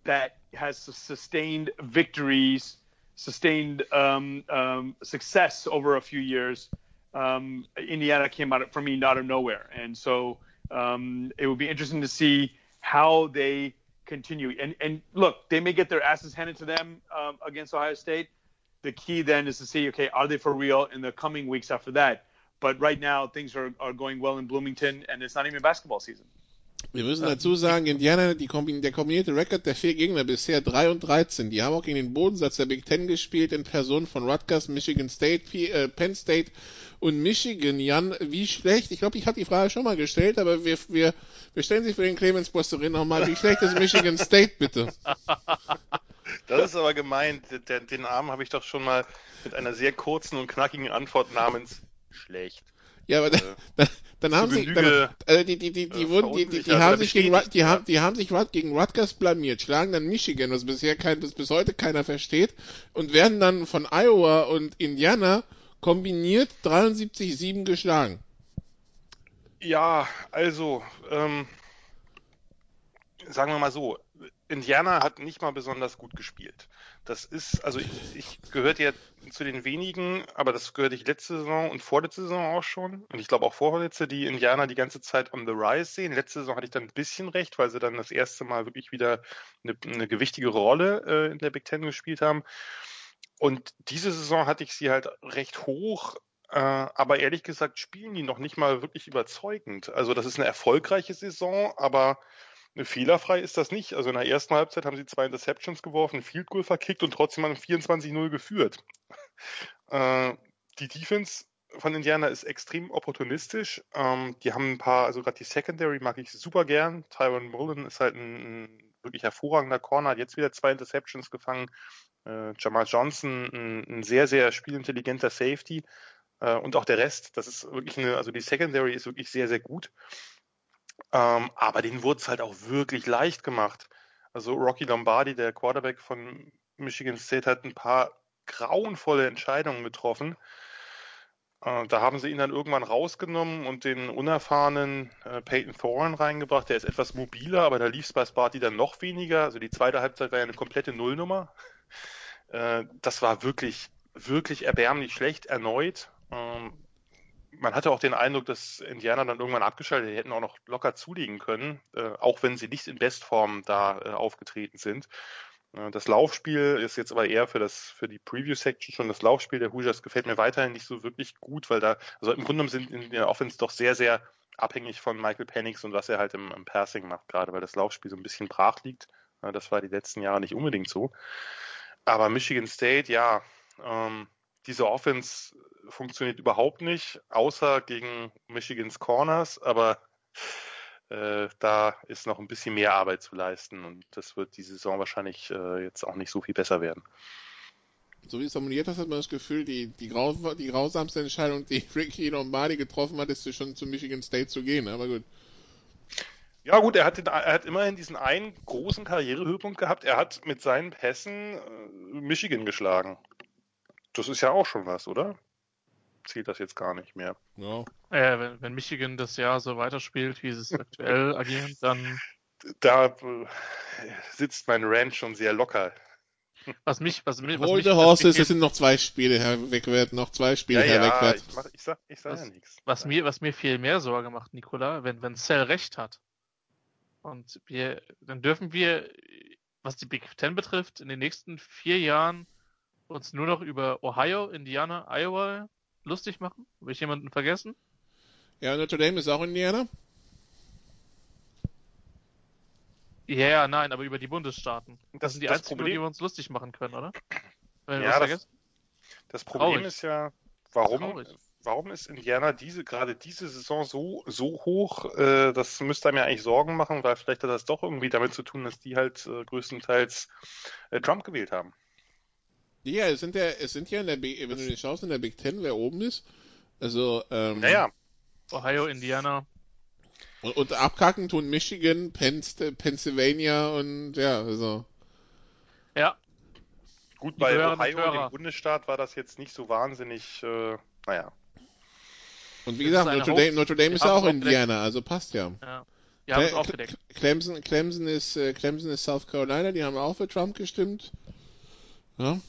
that has sustained victories, sustained um, um, success over a few years, um, Indiana came out for me out of nowhere, and so um, it would be interesting to see how they continue. And and look, they may get their asses handed to them um, against Ohio State. The key then is to see, okay, are they for real in the coming weeks after that? But right now, things are, are going well in Bloomington, and it's not even basketball season. Wir müssen dazu sagen, Indiana, die, der kombinierte Rekord der vier Gegner bisher 3 und 13. Die haben auch gegen den Bodensatz der Big Ten gespielt in Person von Rutgers, Michigan State, äh, Penn State und Michigan. Jan, wie schlecht? Ich glaube, ich habe die Frage schon mal gestellt, aber wir, wir, wir stellen sie für den Clemens Bosterin nochmal. Wie schlecht ist Michigan State, bitte? Das ist aber gemeint. Den, den Arm habe ich doch schon mal mit einer sehr kurzen und knackigen Antwort namens schlecht. Ja, aber äh, dann, dann haben sie, dann, äh, die, die, die, die, äh, wurden, die, die, die haben sich gegen, die haben, die haben sich gegen Rutgers blamiert, schlagen dann Michigan, was bisher kein, was bis heute keiner versteht, und werden dann von Iowa und Indiana kombiniert 73-7 geschlagen. Ja, also, ähm, sagen wir mal so, Indiana hat nicht mal besonders gut gespielt. Das ist, also ich, ich gehörte ja zu den wenigen, aber das gehörte ich letzte Saison und vorletzte Saison auch schon. Und ich glaube auch vorletzte, die Indianer die ganze Zeit on the rise sehen. Letzte Saison hatte ich dann ein bisschen recht, weil sie dann das erste Mal wirklich wieder eine, eine gewichtige Rolle äh, in der Big Ten gespielt haben. Und diese Saison hatte ich sie halt recht hoch, äh, aber ehrlich gesagt spielen die noch nicht mal wirklich überzeugend. Also das ist eine erfolgreiche Saison, aber fehlerfrei ist das nicht. Also in der ersten Halbzeit haben sie zwei Interceptions geworfen, ein Field Goal verkickt und trotzdem haben 24-0 geführt. Äh, die Defense von Indiana ist extrem opportunistisch. Ähm, die haben ein paar, also gerade die Secondary mag ich super gern. Tyron Mullen ist halt ein, ein wirklich hervorragender Corner, hat jetzt wieder zwei Interceptions gefangen. Äh, Jamal Johnson, ein, ein, sehr, sehr spielintelligenter Safety. Äh, und auch der Rest, das ist wirklich eine, also die Secondary ist wirklich sehr, sehr gut. Ähm, aber denen wurde es halt auch wirklich leicht gemacht. Also Rocky Lombardi, der Quarterback von Michigan State, hat ein paar grauenvolle Entscheidungen getroffen. Äh, da haben sie ihn dann irgendwann rausgenommen und den unerfahrenen äh, Peyton Thorne reingebracht. Der ist etwas mobiler, aber da lief es bei Sparty dann noch weniger. Also die zweite Halbzeit war ja eine komplette Nullnummer. Äh, das war wirklich, wirklich erbärmlich schlecht erneut. Ähm, man hatte auch den Eindruck, dass Indiana dann irgendwann abgeschaltet, die hätten auch noch locker zulegen können, äh, auch wenn sie nicht in Bestform da äh, aufgetreten sind. Äh, das Laufspiel ist jetzt aber eher für das für die Preview Section schon das Laufspiel der Hoosiers gefällt mir weiterhin nicht so wirklich gut, weil da also im Grunde sind in der Offense doch sehr sehr abhängig von Michael Penix und was er halt im, im Passing macht, gerade weil das Laufspiel so ein bisschen brach liegt. das war die letzten Jahre nicht unbedingt so. Aber Michigan State, ja, ähm, diese Offense funktioniert überhaupt nicht, außer gegen Michigans Corners, aber äh, da ist noch ein bisschen mehr Arbeit zu leisten und das wird die Saison wahrscheinlich äh, jetzt auch nicht so viel besser werden. So wie es formuliert hast, hat man das Gefühl, die, die, graus die grausamste Entscheidung, die Ricky Lombardi getroffen hat, ist schon zu Michigan State zu gehen, aber gut. Ja gut, er hat, er hat immerhin diesen einen großen Karrierehöhepunkt gehabt. Er hat mit seinen Pässen äh, Michigan geschlagen. Das ist ja auch schon was, oder? Zählt das jetzt gar nicht mehr. Ja. Äh, wenn, wenn, Michigan das Jahr so weiterspielt, wie sie es aktuell agieren, dann. Da äh, sitzt mein Ranch schon sehr locker. Was mich, was, was Hold the horses, es sind noch zwei Spiele herwegwert, noch zwei Spiele ja, herwegwert. Ja, ich, mach, ich sag, ich sag was, ja nichts. Was mir, was mir viel mehr Sorge macht, Nicola, wenn, wenn Cell recht hat. Und wir, dann dürfen wir, was die Big Ten betrifft, in den nächsten vier Jahren uns nur noch über Ohio, Indiana, Iowa lustig machen? Habe ich jemanden vergessen? Ja, Notre Dame ist auch Indiana. Ja, ja, nein, aber über die Bundesstaaten. Das, sind die das einzigen, Problem... die wir uns lustig machen können, oder? ja, das, das, Problem Traurig. ist ja, warum, warum ist Indiana diese, gerade diese Saison so, so hoch? Äh, das müsste einem ja eigentlich Sorgen machen, weil vielleicht hat das doch irgendwie damit zu tun, dass die halt äh, größtenteils äh, Trump gewählt haben. Ja, es sind ja, es sind ja in der, B wenn du schaust in der Big Ten, wer oben ist. Also, ähm, naja. Ohio, Indiana. Und, und abkacken tun Michigan, Penn, Pennsylvania und ja, also. Ja. Gut, bei Ohio, dem Bundesstaat, war das jetzt nicht so wahnsinnig, äh, naja. Und wie gesagt, Notre Dame, Notre Dame ist ja auch Indiana, also passt ja. Ja. Die haben es aufgedeckt. Clemson, Clemson, ist, äh, Clemson ist South Carolina, die haben auch für Trump gestimmt. Ja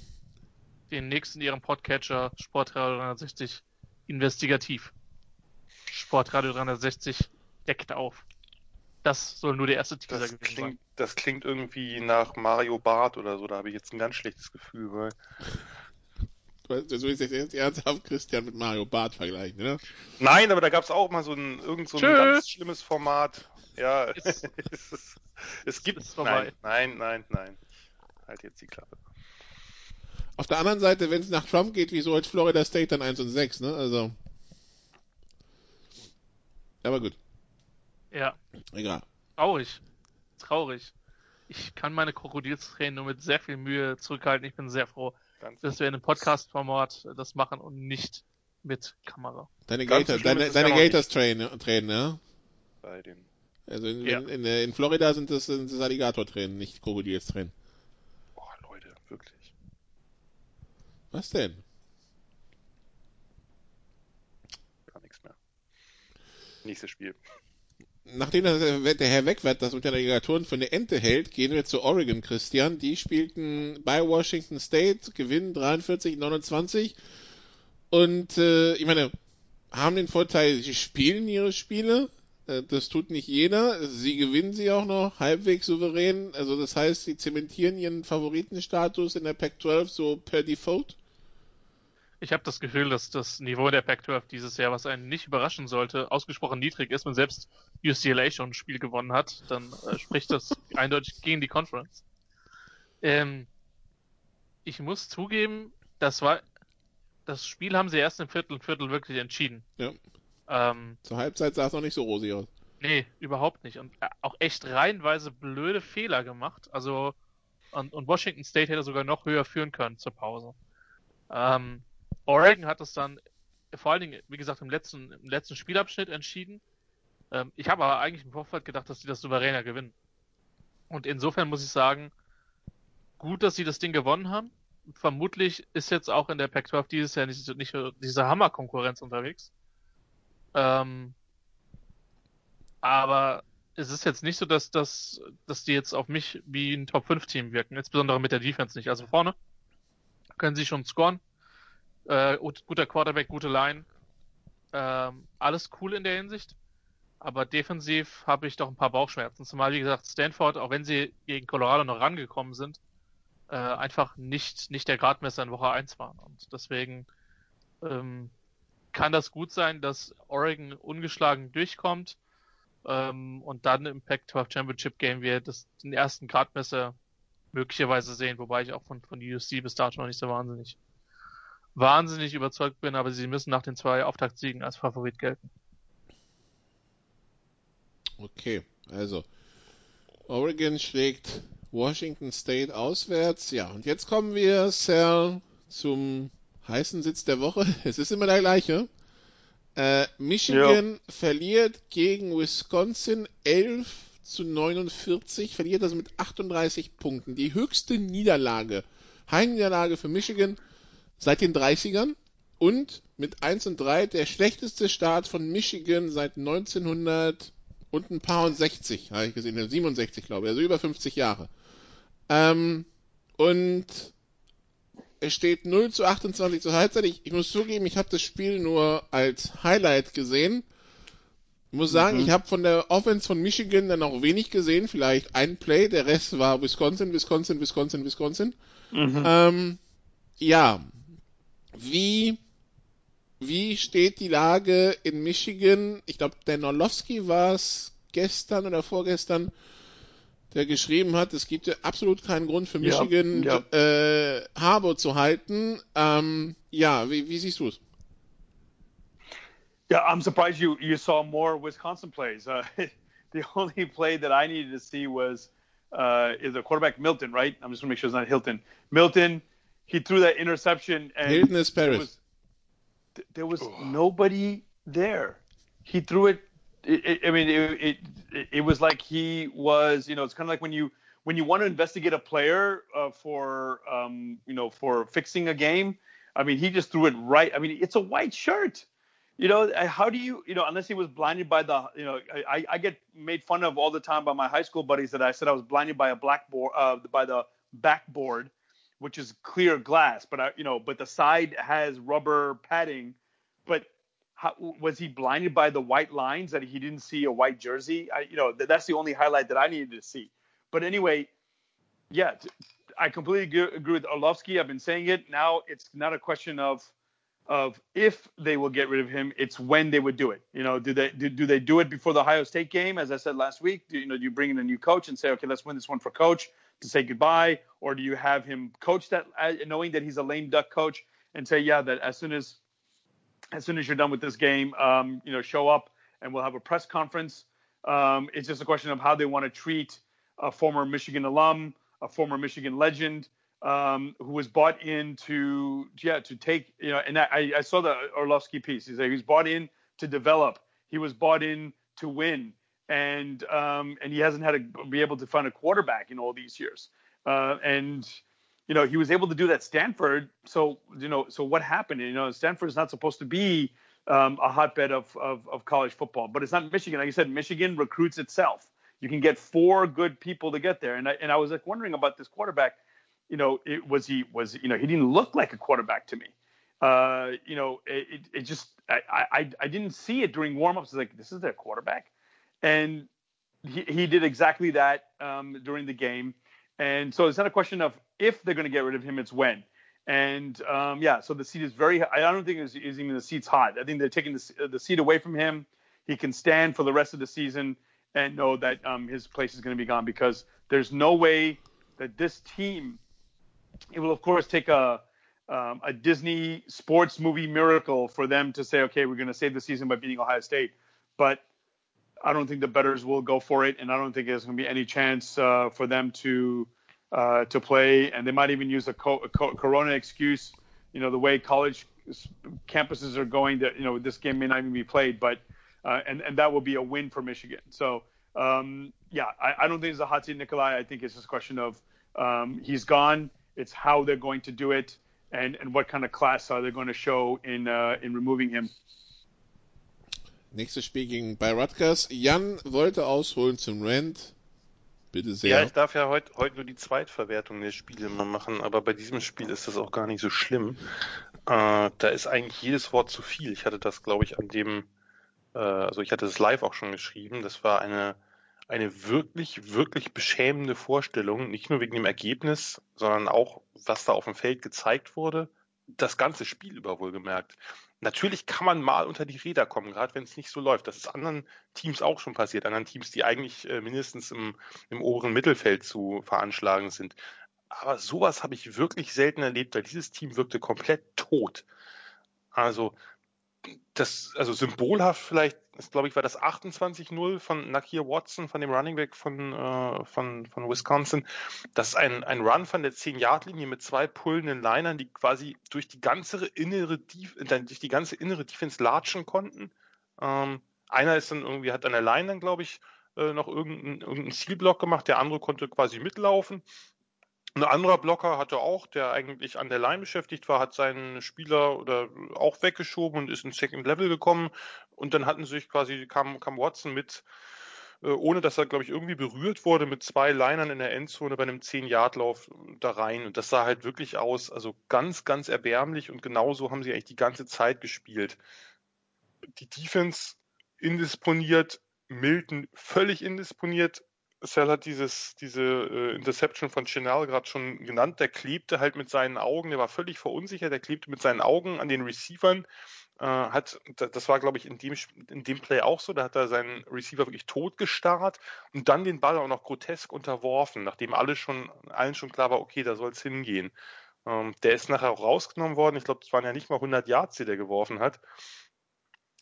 den nächsten ihrem Podcatcher Sportradio 360 investigativ. Sportradio 360 deckt auf. Das soll nur der erste Teaser das gewesen klingt, sein. Das klingt irgendwie nach Mario Barth oder so, da habe ich jetzt ein ganz schlechtes Gefühl, weil. Du willst jetzt ernsthaft Christian mit Mario Barth vergleichen, ne? Nein, aber da gab es auch mal so ein irgend so ein ganz schlimmes Format. Ja, es, es, es gibt. Nein, nein, nein, nein. Halt jetzt die Klappe. Auf der anderen Seite, wenn es nach Trump geht, wieso als Florida State dann 1 und 6, ne? Also. Aber gut. Ja. Egal. Traurig. Traurig. Ich kann meine Krokodilstränen nur mit sehr viel Mühe zurückhalten. Ich bin sehr froh, Ganz dass wir in einem Podcast-Format das machen und nicht mit Kamera. Deine, Gator, deine, deine Gators-Tränen, Tränen, ja? Bei den. Also in, ja. in, in, in, Florida sind das, sind das Alligator-Tränen, nicht Krokodilstränen. Was denn? Gar nichts mehr. Nächstes Spiel. nachdem der, der Herr Wegwert das unter den Alligatoren für eine Ente hält, gehen wir zu Oregon, Christian. Die spielten bei Washington State, gewinnen 43-29. Und äh, ich meine, haben den Vorteil, sie spielen ihre Spiele. Äh, das tut nicht jeder. Sie gewinnen sie auch noch halbwegs souverän. Also das heißt, sie zementieren ihren Favoritenstatus in der Pac-12 so per Default. Ich habe das Gefühl, dass das Niveau der Pac-12 dieses Jahr, was einen nicht überraschen sollte, ausgesprochen niedrig ist. Wenn selbst UCLA schon ein Spiel gewonnen hat, dann äh, spricht das eindeutig gegen die Conference. Ähm, ich muss zugeben, das war das Spiel haben sie erst im Viertel Viertel wirklich entschieden. Ja. Ähm, Zur Halbzeit sah es noch nicht so rosig aus. Nee, überhaupt nicht. Und äh, auch echt reihenweise blöde Fehler gemacht. Also, und, und Washington State hätte sogar noch höher führen können zur Pause. Ähm, Oregon hat es dann vor allen Dingen, wie gesagt, im letzten, im letzten Spielabschnitt entschieden. Ähm, ich habe aber eigentlich im Vorfeld gedacht, dass sie das souveräner gewinnen. Und insofern muss ich sagen, gut, dass sie das Ding gewonnen haben. Vermutlich ist jetzt auch in der Pac-12 dieses Jahr nicht, nicht diese Hammer-Konkurrenz unterwegs. Ähm, aber es ist jetzt nicht so, dass, dass, dass die jetzt auf mich wie ein Top-5-Team wirken, insbesondere mit der Defense nicht. Also vorne können sie schon scoren. Äh, guter Quarterback, gute Line. Ähm, alles cool in der Hinsicht. Aber defensiv habe ich doch ein paar Bauchschmerzen. Zumal, wie gesagt, Stanford, auch wenn sie gegen Colorado noch rangekommen sind, äh, einfach nicht, nicht der Gradmesser in Woche 1 waren. Und deswegen ähm, kann das gut sein, dass Oregon ungeschlagen durchkommt ähm, und dann im Pac-12 Championship Game wir das, den ersten Gradmesser möglicherweise sehen, wobei ich auch von, von USC bis dato noch nicht so wahnsinnig wahnsinnig überzeugt bin, aber sie müssen nach den zwei Auftaktsiegen als Favorit gelten. Okay, also Oregon schlägt Washington State auswärts. Ja, und jetzt kommen wir, Sal, zum heißen Sitz der Woche. Es ist immer der gleiche. Äh, Michigan ja. verliert gegen Wisconsin 11 zu 49, verliert also mit 38 Punkten. Die höchste Niederlage, Heimniederlage für Michigan seit den 30ern und mit 1 und 3 der schlechteste Start von Michigan seit 1900 und ein paar und 60, habe ich gesehen, 67 glaube ich, also über 50 Jahre. Ähm, und es steht 0 zu 28 zur Halbzeit. Ich, ich muss zugeben, ich habe das Spiel nur als Highlight gesehen. Ich muss sagen, mhm. ich habe von der Offense von Michigan dann auch wenig gesehen, vielleicht ein Play, der Rest war Wisconsin, Wisconsin, Wisconsin, Wisconsin. Mhm. Ähm, ja, wie, wie steht die Lage in Michigan? Ich glaube, der Norlowski war es gestern oder vorgestern, der geschrieben hat, es gibt ja absolut keinen Grund für Michigan ja, ja. Äh, Harbour zu halten. Ähm, ja, wie, wie siehst du es? Yeah, I'm surprised you you saw more Wisconsin plays. Uh, the only play that I needed to see was uh, is the quarterback Milton, right? I'm just gonna make sure it's not Hilton. Milton, he threw that interception and Hilton is Paris. There was, there was nobody there. He threw it it, it, I mean, it, it, it was like he was, you know, it's kind of like when you when you want to investigate a player uh, for, um, you know, for fixing a game. I mean, he just threw it right. I mean, it's a white shirt. You know, how do you, you know, unless he was blinded by the, you know, I, I get made fun of all the time by my high school buddies that I said I was blinded by a blackboard, uh, by the backboard, which is clear glass, but I, you know, but the side has rubber padding. But how, was he blinded by the white lines that he didn't see a white jersey? I, you know, that's the only highlight that I needed to see. But anyway, yeah, I completely agree with Orlovsky. I've been saying it. Now it's not a question of of if they will get rid of him. It's when they would do it. You know, do they do, do they do it before the Ohio State game? As I said last week, do you know do you bring in a new coach and say, okay, let's win this one for coach to say goodbye, or do you have him coach that uh, knowing that he's a lame duck coach and say, yeah, that as soon as as soon as you're done with this game, um, you know, show up and we'll have a press conference. Um, it's just a question of how they want to treat a former Michigan alum, a former Michigan legend, um, who was bought in to yeah to take you know. And I, I saw the Orlovsky piece. He said he was bought in to develop. He was bought in to win, and um, and he hasn't had to be able to find a quarterback in all these years. Uh, and you know, he was able to do that Stanford. So, you know, so what happened? You know, Stanford is not supposed to be um, a hotbed of, of, of college football. But it's not Michigan. Like you said, Michigan recruits itself. You can get four good people to get there. And I, and I was like wondering about this quarterback. You know, it, was he was you know he didn't look like a quarterback to me. Uh, you know, it, it just I, I I didn't see it during warmups. Like this is their quarterback, and he, he did exactly that um, during the game. And so it's not a question of if they're going to get rid of him; it's when. And um, yeah, so the seat is very. I don't think it's, it's even the seat's hot. I think they're taking the, the seat away from him. He can stand for the rest of the season and know that um, his place is going to be gone because there's no way that this team. It will of course take a um, a Disney sports movie miracle for them to say, okay, we're going to save the season by beating Ohio State, but I don't think the betters will go for it, and I don't think there's going to be any chance uh, for them to uh, to play. And they might even use a, co- co- Corona excuse. You know, the way college campuses are going, that you know this game may not even be played, but uh, and and that will be a win for Michigan. So um, yeah, I, I, don't think it's a hot seat, Nikolai. I think it's just a question of um, he's gone. It's how they're going to do it, and and what kind of class are they going to show in uh, in removing him. Nächstes Spiel gegen bei Rutgers. Jan wollte ausholen zum Rand. Bitte sehr. Ja, ich darf ja heute heut nur die Zweitverwertung der Spiele mal machen, aber bei diesem Spiel ist das auch gar nicht so schlimm. Äh, da ist eigentlich jedes Wort zu viel. Ich hatte das, glaube ich, an dem, äh, also ich hatte das live auch schon geschrieben. Das war eine, eine wirklich, wirklich beschämende Vorstellung, nicht nur wegen dem Ergebnis, sondern auch, was da auf dem Feld gezeigt wurde. Das ganze Spiel über wohlgemerkt. Natürlich kann man mal unter die Räder kommen, gerade wenn es nicht so läuft. Das ist anderen Teams auch schon passiert, anderen Teams, die eigentlich äh, mindestens im, im oberen Mittelfeld zu veranschlagen sind. Aber sowas habe ich wirklich selten erlebt, weil dieses Team wirkte komplett tot. Also das, also symbolhaft vielleicht, das glaube ich, war das 28-0 von Nakia Watson, von dem Running Back von, äh, von, von Wisconsin. Das ist ein, ein Run von der 10-Yard-Linie mit zwei pullenden Linern, die quasi durch die ganze innere, durch die ganze innere Defense latschen konnten. Ähm, einer ist dann irgendwie, hat an der Line dann, glaube ich, äh, noch irgendeinen irgendein Zielblock gemacht, der andere konnte quasi mitlaufen. Ein anderer Blocker hatte auch, der eigentlich an der Line beschäftigt war, hat seinen Spieler oder auch weggeschoben und ist ins Second Level gekommen. Und dann hatten sich quasi, kam, kam Watson mit, äh, ohne dass er, glaube ich, irgendwie berührt wurde, mit zwei Linern in der Endzone bei einem 10-Yard-Lauf da rein. Und das sah halt wirklich aus, also ganz, ganz erbärmlich und genauso haben sie eigentlich die ganze Zeit gespielt. Die Defense indisponiert, Milton völlig indisponiert, Sal hat dieses, diese äh, Interception von Chenal gerade schon genannt. Der klebte halt mit seinen Augen, der war völlig verunsichert, der klebte mit seinen Augen an den Receivern. Äh, hat, das war, glaube ich, in dem, in dem Play auch so. Da hat er seinen Receiver wirklich tot gestarrt und dann den Ball auch noch grotesk unterworfen, nachdem alle schon, allen schon klar war, okay, da soll es hingehen. Ähm, der ist nachher auch rausgenommen worden. Ich glaube, es waren ja nicht mal 100 Yards, die der geworfen hat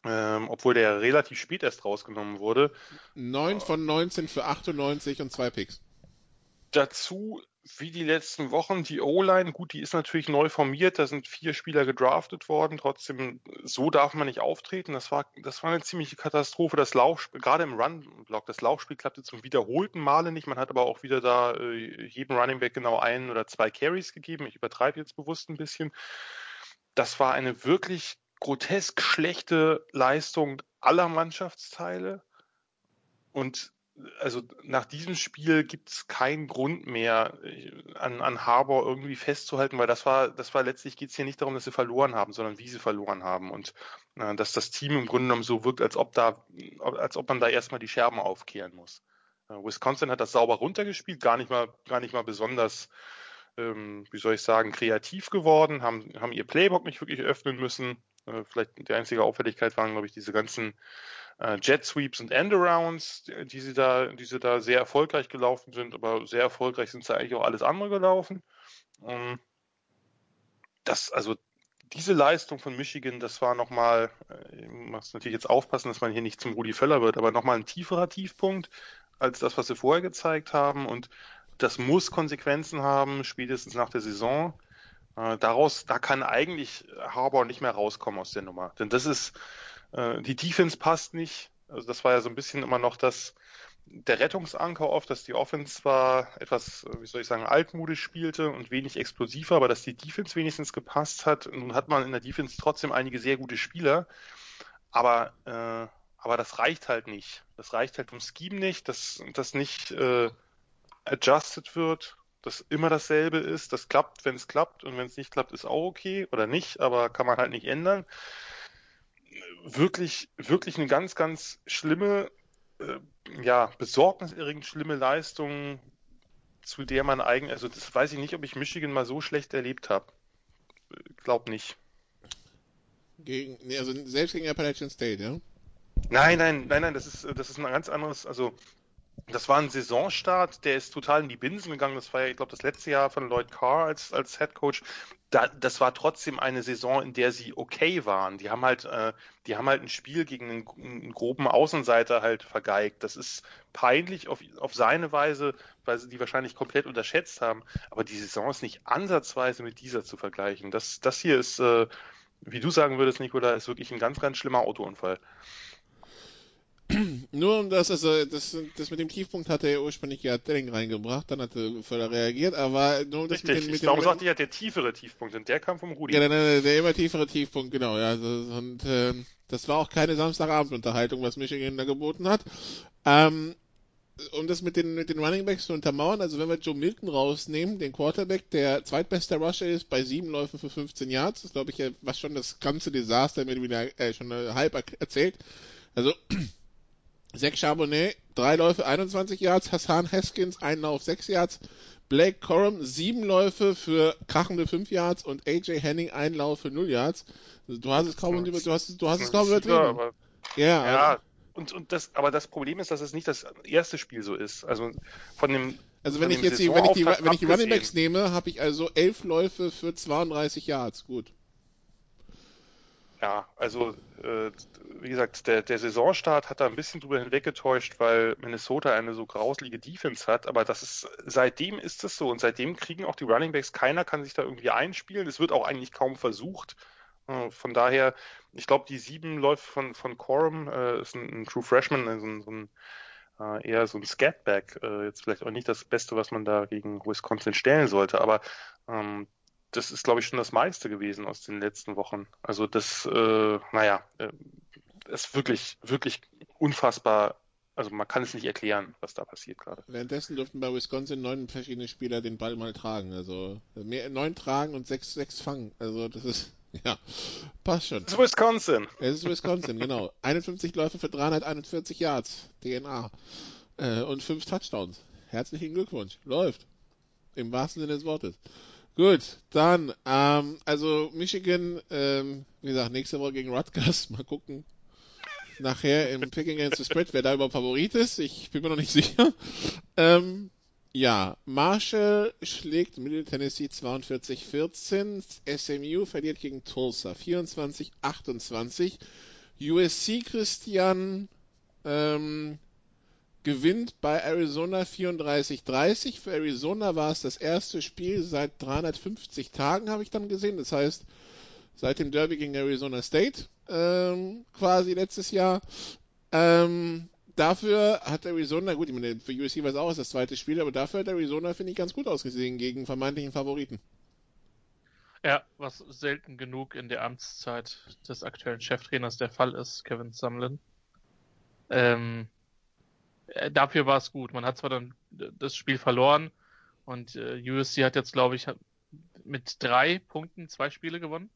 ähm, obwohl der relativ spät erst rausgenommen wurde. 9 von 19 für 98 und zwei Picks. Dazu, wie die letzten Wochen, die O-Line, gut, die ist natürlich neu formiert, da sind vier Spieler gedraftet worden, trotzdem, so darf man nicht auftreten. Das war, das war eine ziemliche Katastrophe. Das Laufspiel, gerade im Run-Block, das Laufspiel klappte zum wiederholten Male nicht. Man hat aber auch wieder da äh, jedem Running Back genau ein oder zwei Carries gegeben. Ich übertreibe jetzt bewusst ein bisschen. Das war eine wirklich grotesk schlechte Leistung aller Mannschaftsteile. Und also nach diesem Spiel gibt es keinen Grund mehr an, an Harbour irgendwie festzuhalten, weil das war, das war letztlich geht es hier nicht darum, dass sie verloren haben, sondern wie sie verloren haben und äh, dass das Team im Grunde genommen so wirkt, als ob da, als ob man da erstmal die Scherben aufkehren muss. Äh, Wisconsin hat das sauber runtergespielt, gar nicht mal, gar nicht mal besonders, ähm, wie soll ich sagen, kreativ geworden, haben, haben ihr Playbook nicht wirklich öffnen müssen, äh, vielleicht die einzige Auffälligkeit waren, glaube ich, diese ganzen äh, Jet Sweeps und Endarounds, die sie da, die sie da sehr erfolgreich gelaufen sind, aber sehr erfolgreich sind sie eigentlich auch alles andere gelaufen. Ähm, das, also diese Leistung von Michigan, das war nochmal, äh, ich muss natürlich jetzt aufpassen, dass man hier nicht zum Rudi Völler wird, aber nochmal ein tieferer Tiefpunkt als das, was sie vorher gezeigt haben und das muss Konsequenzen haben, spätestens nach der Saison. Äh, daraus, da kann eigentlich Harbour nicht mehr rauskommen aus der Nummer. Denn das ist, äh, die Defense passt nicht. Also das war ja so ein bisschen immer noch das, der Rettungsanker oft, dass die Offense zwar etwas, wie soll ich sagen, altmodisch spielte und wenig explosiver, aber dass die Defense wenigstens gepasst hat. Nun hat man in der Defense trotzdem einige sehr gute Spieler. aber, äh, aber das reicht halt nicht. Das reicht halt vom Scheme nicht, dass das nicht äh, adjusted wird, dass immer dasselbe ist. Das klappt, wenn es klappt und wenn es nicht klappt, ist auch okay oder nicht, aber kann man halt nicht ändern. Wirklich, wirklich eine ganz, ganz schlimme, äh, ja, besorgniserregend schlimme Leistung, zu der man eigentlich, also das weiß ich nicht, ob ich Michigan mal so schlecht erlebt habe. Glaub nicht. Gegen, nee, also selbst gegen Appalachian State, ja? Nein, nein, nein, nein, das ist, das ist ein ganz anderes, also das war ein Saisonstart, der ist total in die Binsen gegangen. Das war ja, ich glaube, das letzte Jahr von Lloyd Carr als, als Head Coach. Da, das war trotzdem eine Saison, in der sie okay waren. Die haben halt, äh, die haben halt ein Spiel gegen einen, einen, groben Außenseiter halt vergeigt. Das ist peinlich auf, auf seine Weise, weil sie die wahrscheinlich komplett unterschätzt haben. Aber die Saison ist nicht ansatzweise mit dieser zu vergleichen. Das, das hier ist, äh, wie du sagen würdest, Nikola, ist wirklich ein ganz, ganz schlimmer Autounfall. Nur um das, also das, das mit dem Tiefpunkt hatte er ursprünglich ja Telling reingebracht, dann hat er voll reagiert, aber nur das Richtig, mit den, mit ich glaube, sagte ja der tiefere Tiefpunkt und der kam vom Rudi. Ja, der, der, der immer tiefere Tiefpunkt, genau, ja. Also, und äh, das war auch keine Samstagabendunterhaltung, was Michigan da geboten hat. Ähm, um das mit den, mit den Running Backs zu untermauern, also wenn wir Joe Milton rausnehmen, den Quarterback, der zweitbeste Rusher ist bei sieben Läufen für 15 Yards, das glaube ich, was schon das ganze Desaster mit wieder äh, schon halb erzählt. Also Zach Charbonnet, drei Läufe, 21 Yards. Hassan Haskins, ein Lauf, 6 Yards. Blake Corum, sieben Läufe für krachende 5 Yards und AJ Henning, ein Lauf für 0 Yards. Du hast es kaum, du hast, du hast es kaum übertrieben. Aber, ja, ja also, und, und das, aber das Problem ist, dass es nicht das erste Spiel so ist. Also von dem also wenn ich jetzt die, wenn ich die, wenn ich die Running Backs nehme, habe ich also elf Läufe für 32 Yards. Gut. Ja, also äh, wie gesagt, der, der Saisonstart hat da ein bisschen drüber hinweggetäuscht, weil Minnesota eine so grauslige Defense hat, aber das ist seitdem ist es so und seitdem kriegen auch die Running Backs, keiner kann sich da irgendwie einspielen. Es wird auch eigentlich kaum versucht. Äh, von daher, ich glaube, die sieben Läufe von, von Corum äh, ist ein, ein, True Freshman, also ein, so ein äh, eher so ein Scatback. Äh, jetzt vielleicht auch nicht das Beste, was man da gegen Wisconsin stellen sollte, aber ähm, das ist, glaube ich, schon das meiste gewesen aus den letzten Wochen. Also das, äh, naja, äh, ist wirklich, wirklich unfassbar. Also man kann es nicht erklären, was da passiert gerade. Währenddessen durften bei Wisconsin neun verschiedene Spieler den Ball mal tragen. Also mehr, neun tragen und sechs, sechs fangen. Also das ist, ja, passt schon. Es ist Wisconsin. Es ist Wisconsin, genau. 51 Läufe für 341 Yards, DNA. Äh, und fünf Touchdowns. Herzlichen Glückwunsch. Läuft. Im wahrsten Sinne des Wortes. Gut, dann, ähm, also Michigan, ähm, wie gesagt, nächste Woche gegen Rutgers, mal gucken. Nachher im Picking Against the Spread, wer da überhaupt Favorit ist, ich bin mir noch nicht sicher. Ähm, ja, Marshall schlägt Middle Tennessee 42-14, SMU verliert gegen Tulsa 24-28, USC Christian ähm, gewinnt bei Arizona 34-30. Für Arizona war es das erste Spiel seit 350 Tagen, habe ich dann gesehen. Das heißt, seit dem Derby gegen Arizona State ähm, quasi letztes Jahr. Ähm, dafür hat Arizona, gut, ich meine, für USC war es auch das zweite Spiel, aber dafür hat Arizona, finde ich, ganz gut ausgesehen gegen vermeintlichen Favoriten. Ja, was selten genug in der Amtszeit des aktuellen Cheftrainers der Fall ist, Kevin Sumlin. Ähm, äh, dafür war es gut. Man hat zwar dann das Spiel verloren und äh, USC hat jetzt, glaube ich, mit drei Punkten zwei Spiele gewonnen.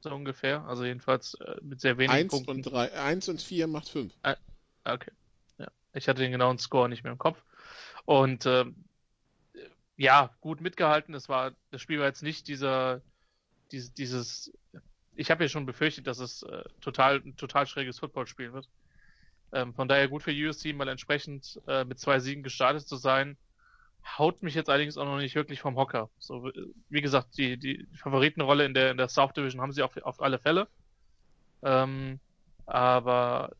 So ungefähr. Also jedenfalls äh, mit sehr wenigen eins Punkten. Und drei, eins und vier macht fünf. Ah, okay. Ja. Ich hatte den genauen Score nicht mehr im Kopf. Und äh, ja, gut mitgehalten. Das war, das Spiel war jetzt nicht dieser, dieses, dieses ich habe ja schon befürchtet, dass es äh, total, ein total schräges Footballspiel wird. Ähm, von daher gut für USC, mal entsprechend äh, mit zwei Siegen gestartet zu sein. Haut mich jetzt allerdings auch noch nicht wirklich vom Hocker. So, wie gesagt, die, die Favoritenrolle in der, in der South Division haben sie auf, auf alle Fälle. Ähm, aber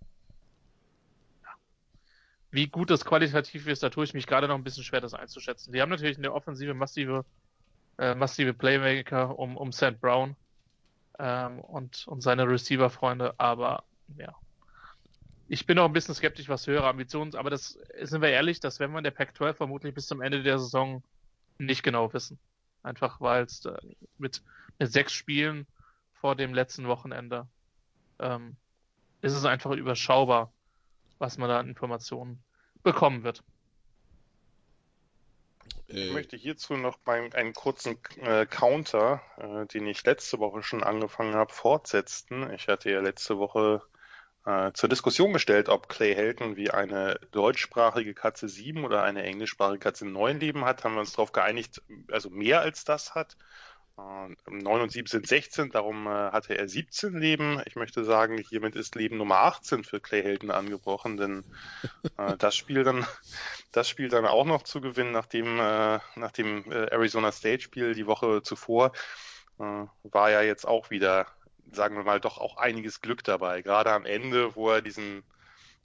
ja, wie gut das qualitativ ist, da tue ich mich gerade noch ein bisschen schwer, das einzuschätzen. Die haben natürlich in der Offensive massive, äh, massive Playmaker um, um St. Brown ähm, und, und seine Receiver-Freunde, aber ja, ich bin auch ein bisschen skeptisch, was höhere Ambitionen, aber das sind wir ehrlich, das werden wir in der Pac-12 vermutlich bis zum Ende der Saison nicht genau wissen. Einfach weil es mit, mit sechs Spielen vor dem letzten Wochenende ähm, ist es einfach überschaubar, was man da an Informationen bekommen wird. Ich möchte hierzu noch beim, einen kurzen äh, Counter, äh, den ich letzte Woche schon angefangen habe, fortsetzen. Ich hatte ja letzte Woche äh, zur Diskussion gestellt, ob Clay Helton wie eine deutschsprachige Katze 7 oder eine englischsprachige Katze 9 Leben hat. Haben wir uns darauf geeinigt, also mehr als das hat. 9 und 7 sind 16, darum äh, hatte er 17 Leben. Ich möchte sagen, hiermit ist Leben Nummer 18 für Clay Helton angebrochen, denn äh, das Spiel dann, das Spiel dann auch noch zu gewinnen, nachdem, äh, nach dem äh, Arizona State Spiel die Woche zuvor, äh, war ja jetzt auch wieder, sagen wir mal, doch auch einiges Glück dabei. Gerade am Ende, wo er diesen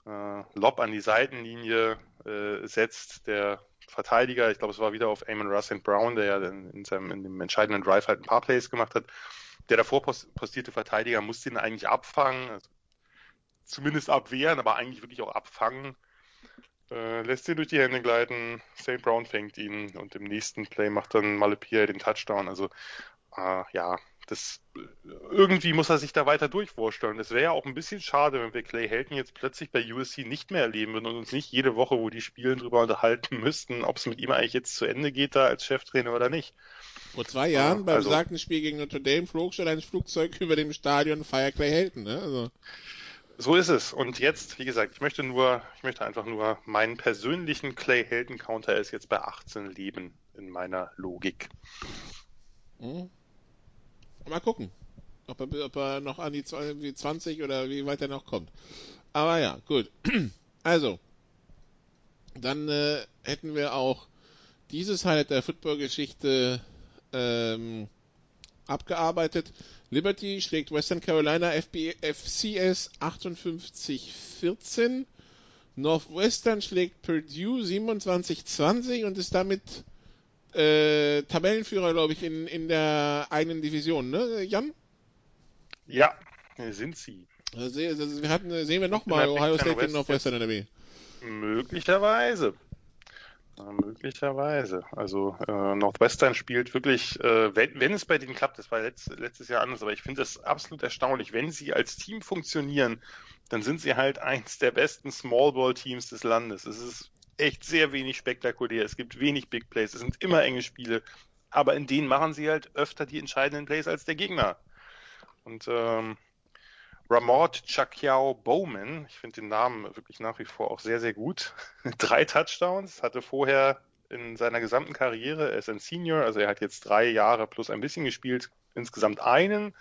äh, Lob an die Seitenlinie äh, setzt, der Verteidiger, ich glaube, es war wieder auf Amon Russ Brown, der ja in, seinem, in dem entscheidenden Drive halt ein paar Plays gemacht hat. Der davor postierte Verteidiger musste ihn eigentlich abfangen, also zumindest abwehren, aber eigentlich wirklich auch abfangen. Äh, lässt ihn durch die Hände gleiten, St. Brown fängt ihn und im nächsten Play macht dann Malepia den Touchdown. Also äh, ja, das irgendwie muss er sich da weiter durchvorstellen. Das wäre ja auch ein bisschen schade, wenn wir Clay Helton jetzt plötzlich bei USC nicht mehr erleben würden und uns nicht jede Woche, wo die spielen, drüber unterhalten müssten, ob es mit ihm eigentlich jetzt zu Ende geht da als Cheftrainer oder nicht. Vor zwei Jahren beim also, besagten Spiel gegen Notre Dame flog schon ein Flugzeug über dem Stadion Fire Clay Helton, ne? Also. So ist es. Und jetzt, wie gesagt, ich möchte nur, ich möchte einfach nur meinen persönlichen Clay Helton Counter ist jetzt bei 18 Leben in meiner Logik. Hm. Mal gucken, ob er, ob er noch an die 20 oder wie weit er noch kommt. Aber ja, gut. Also, dann äh, hätten wir auch dieses Highlight der Football-Geschichte ähm, abgearbeitet. Liberty schlägt Western Carolina FCS 58-14. Northwestern schlägt Purdue 27-20 und ist damit äh, Tabellenführer, glaube ich, in, in der eigenen Division, ne, Jan? Ja, sind sie. Also, wir hatten, sehen wir nochmal Ohio State gegen Northwestern in der B. Möglicherweise. möglicherweise. Also äh, Northwestern spielt wirklich, äh, wenn, wenn, es bei denen klappt, das war letzt, letztes Jahr anders, aber ich finde das absolut erstaunlich. Wenn sie als Team funktionieren, dann sind sie halt eins der besten Small-Ball-Teams des Landes. Es ist echt sehr wenig spektakulär. Es gibt wenig Big Plays. Es sind immer enge Spiele. Aber in denen machen sie halt öfter die entscheidenden Plays als der Gegner. Und ähm, Ramord Chakiao Bowman, ich finde den Namen wirklich nach wie vor auch sehr, sehr gut. drei Touchdowns, hatte vorher in seiner gesamten Karriere, er ist ein Senior, also er hat jetzt drei Jahre plus ein bisschen gespielt, insgesamt einen.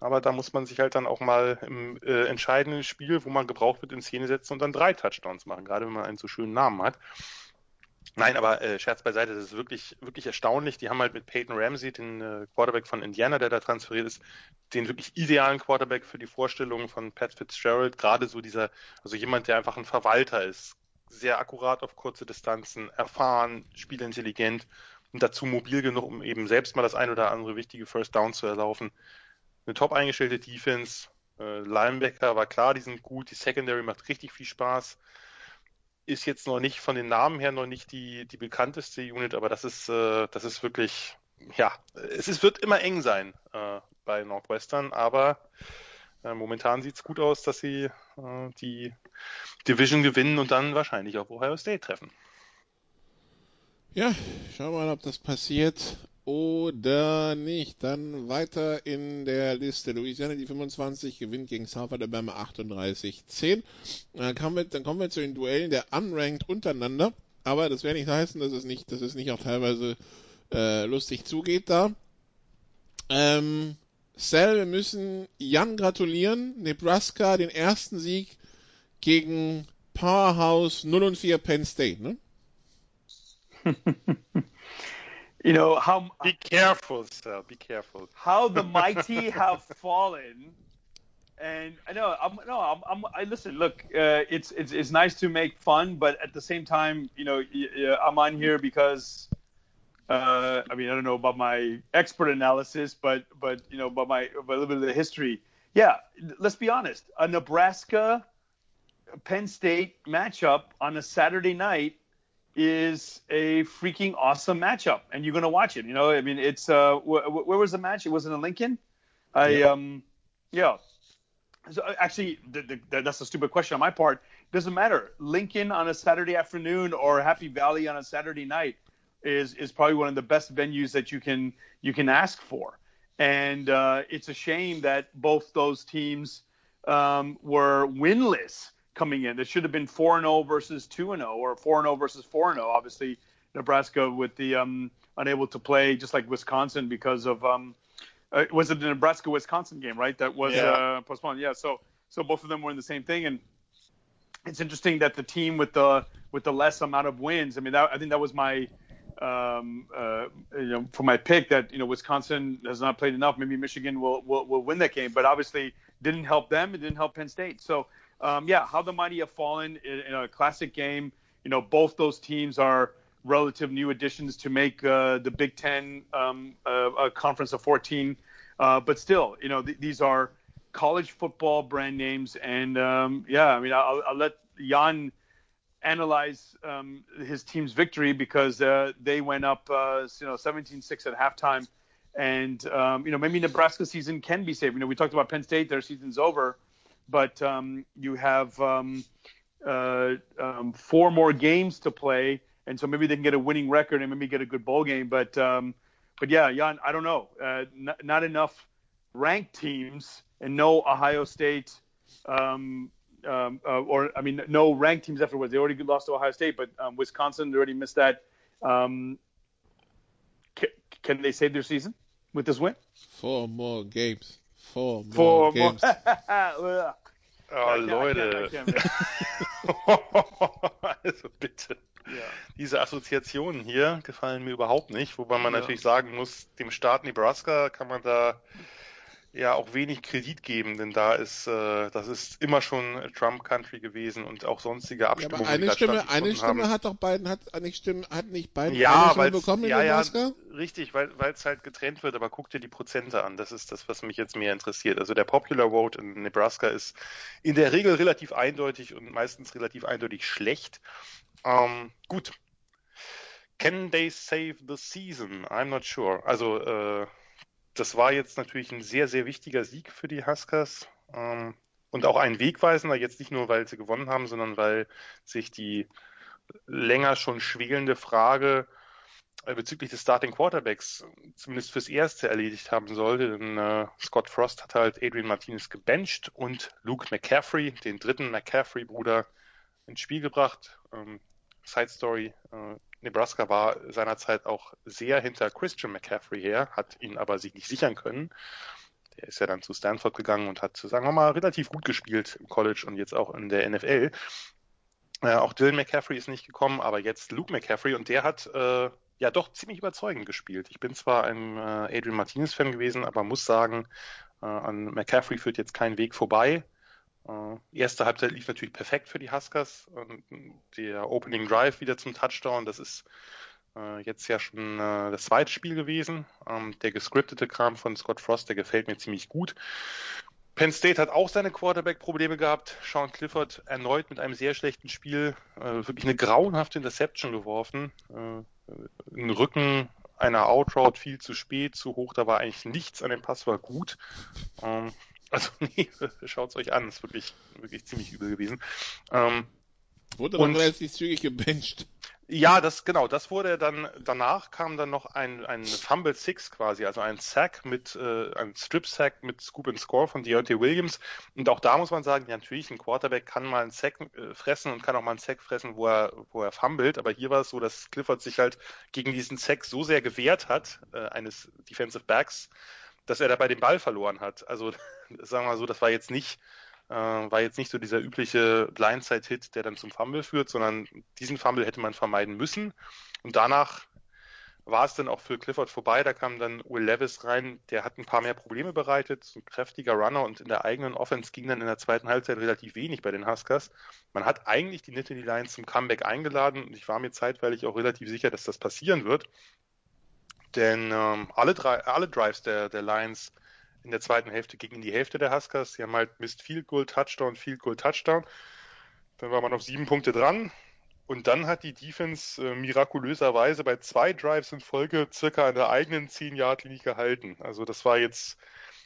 Aber da muss man sich halt dann auch mal im äh, entscheidenden Spiel, wo man gebraucht wird, in Szene setzen und dann drei Touchdowns machen, gerade wenn man einen so schönen Namen hat. Nein, aber äh, Scherz beiseite, das ist wirklich, wirklich erstaunlich. Die haben halt mit Peyton Ramsey, den äh, Quarterback von Indiana, der da transferiert ist, den wirklich idealen Quarterback für die Vorstellungen von Pat Fitzgerald. Gerade so dieser, also jemand, der einfach ein Verwalter ist. Sehr akkurat auf kurze Distanzen, erfahren, spielintelligent und dazu mobil genug, um eben selbst mal das ein oder andere wichtige First Down zu erlaufen eine top eingestellte Defense. Äh, Linebacker war klar, die sind gut. Die Secondary macht richtig viel Spaß. Ist jetzt noch nicht von den Namen her noch nicht die, die bekannteste Unit, aber das ist, äh, das ist wirklich, ja, es ist, wird immer eng sein äh, bei Northwestern, aber äh, momentan sieht es gut aus, dass sie äh, die Division gewinnen und dann wahrscheinlich auf Ohio State treffen. Ja, schauen wir mal, ob das passiert oder nicht. Dann weiter in der Liste. Louisiana die 25 gewinnt gegen South Alabama 38-10. Dann, kommen wir, dann kommen wir zu den Duellen der Unranked untereinander. Aber das wäre nicht heißen, dass es nicht, dass es nicht auch teilweise äh, lustig zugeht da. Ähm, Sal, wir müssen Jan gratulieren. Nebraska den ersten Sieg gegen Powerhouse 0 und 4 Penn State, ne? you know how be careful sir. Be careful. how the mighty have fallen. And i know i'm no i'm, I'm i listen look uh, it's, it's it's nice to make fun but at the same time you know i'm on here because uh, i mean i don't know about my expert analysis but but you know about my about a little bit of the history. Yeah let's be honest. A nebraska penn state matchup on a saturday night is a freaking awesome matchup, and you're gonna watch it. You know, I mean, it's uh, wh- where was the match? It was in Lincoln. I yeah. um, yeah, So uh, actually, the, the, that's a stupid question on my part. Doesn't matter. Lincoln on a Saturday afternoon or Happy Valley on a Saturday night is is probably one of the best venues that you can you can ask for. And uh, it's a shame that both those teams um, were winless coming in. It should have been four and zero versus two and zero, or four and zero versus four and zero. Obviously, Nebraska with the um, unable to play, just like Wisconsin because of um, uh, was it the Nebraska Wisconsin game, right? That was Yeah. uh, postponed. Yeah. So so both of them were in the same thing, and it's interesting that the team with the with the less amount of wins. I mean, that, I think that was my um, uh, you know for my pick that you know Wisconsin has not played enough. Maybe Michigan will will, will win that game, but obviously didn't help them. It didn't help Penn State. So um, yeah, how the mighty have fallen in, in a classic game. You know, both those teams are relative new additions to make uh, the Big Ten um, uh, a conference of 14. Uh, but still, you know, th- these are college football brand names, and um, yeah, I mean, I'll, I'll let Jan analyze um, his team's victory because uh, they went up, uh, you know, 17-6 at halftime, and um, you know, maybe Nebraska season can be saved. You know, we talked about Penn State; their season's over, but um, you have um, uh, um, four more games to play, and so maybe they can get a winning record and maybe get a good bowl game. But um, but yeah, Jan, I don't know. Uh, n- not enough ranked teams and no Ohio State, um, um, uh, or I mean, no ranked teams afterwards. They already lost to Ohio State, but Wisconsin already missed that. Ca- can they save their season with this win? Four more games. Four more Four more. games. Ugh. Oh, Leute. also bitte. Ja. Diese Assoziationen hier gefallen mir überhaupt nicht, wobei man Ja. natürlich sagen muss, dem Staat Nebraska kann man da ja auch wenig Kredit geben, denn da ist, äh, das ist immer schon Trump Country gewesen und auch sonstige Ja, Abstimmungen, aber eine Stimme, eine Stimme haben. hat doch Biden, hat nicht Stimme, hat nicht Biden Ja, eine Stimme weil bekommen in ja, ja, Nebraska? richtig, weil es halt getrennt wird, aber guck dir die Prozente an. Das ist das, was mich jetzt mehr interessiert. Also der Popular Vote in Nebraska ist in der Regel relativ eindeutig und meistens relativ eindeutig schlecht. Ähm, gut. Can they save the season? I'm not sure. Also äh, das war jetzt natürlich ein sehr, sehr wichtiger Sieg für die Huskers. Ähm, und auch ein wegweisender, jetzt nicht nur, weil sie gewonnen haben, sondern weil sich die länger schon schwelende Frage äh, bezüglich des Starting Quarterbacks zumindest fürs Erste erledigt haben sollte. Denn äh, Scott Frost hat halt Adrian Martinez gebencht und Luke McCaffrey, den dritten McCaffrey-Bruder, ins Spiel gebracht. Ähm, Side Story, äh, Nebraska war seinerzeit auch sehr hinter Christian McCaffrey her, hat ihn aber sich nicht sichern können. Der ist ja dann zu Stanford gegangen und hat, sagen wir mal, relativ gut gespielt im College und jetzt auch in der NFL. Äh, auch Dylan McCaffrey ist nicht gekommen, aber jetzt Luke McCaffrey und der hat äh, ja doch ziemlich überzeugend gespielt. Ich bin zwar ein äh, Adrian Martinez-Fan gewesen, aber muss sagen, äh, an McCaffrey führt jetzt kein Weg vorbei. Erste Halbzeit lief natürlich perfekt für die Huskers. Der Opening Drive wieder zum Touchdown, das ist äh, jetzt ja schon äh, das zweite Spiel gewesen. Ähm, der gescriptete Kram von Scott Frost, der gefällt mir ziemlich gut. Penn State hat auch seine Quarterback-Probleme gehabt. Sean Clifford erneut mit einem sehr schlechten Spiel äh, wirklich eine grauenhafte Interception geworfen. In den Rücken einer Outroute viel zu spät, zu hoch, da war eigentlich nichts an dem Pass, war gut. Also nee, schaut's euch an, ist wirklich, wirklich ziemlich übel gewesen. Ähm, Wurde und- relativ zügig gebencht. ja, das genau, das wurde dann danach kam dann noch ein ein Fumble Six quasi, also ein Sack mit äh, ein Strip Sack mit Scoop and Score von Deontay Williams und auch da muss man sagen, ja, natürlich ein Quarterback kann mal einen Sack äh, fressen und kann auch mal einen Sack fressen, wo er wo er fummelt, aber hier war es so, dass Clifford sich halt gegen diesen Sack so sehr gewehrt hat äh, eines Defensive Backs, dass er dabei den Ball verloren hat. Also sagen wir mal so, das war jetzt nicht äh, war jetzt nicht so dieser übliche Blindside-Hit, der dann zum Fumble führt, sondern diesen Fumble hätte man vermeiden müssen. Und danach war es dann auch für Clifford vorbei. Da kam dann Will Levis rein, der hat ein paar mehr Probleme bereitet, ein kräftiger Runner und in der eigenen Offense ging dann in der zweiten Halbzeit relativ wenig bei den Huskers. Man hat eigentlich die Nittany Lions zum Comeback eingeladen und ich war mir zeitweilig auch relativ sicher, dass das passieren wird. Denn ähm, alle, drei, alle Drives der, der Lions in der zweiten Hälfte gingen in die Hälfte der Huskers. Sie haben halt Mist Field Goal, Touchdown, Field Goal, Touchdown. Dann war man auf sieben Punkte dran. Und dann hat die Defense äh, mirakulöserweise bei zwei Drives in Folge circa an der eigenen 10-Yard-Linie gehalten. Also das war jetzt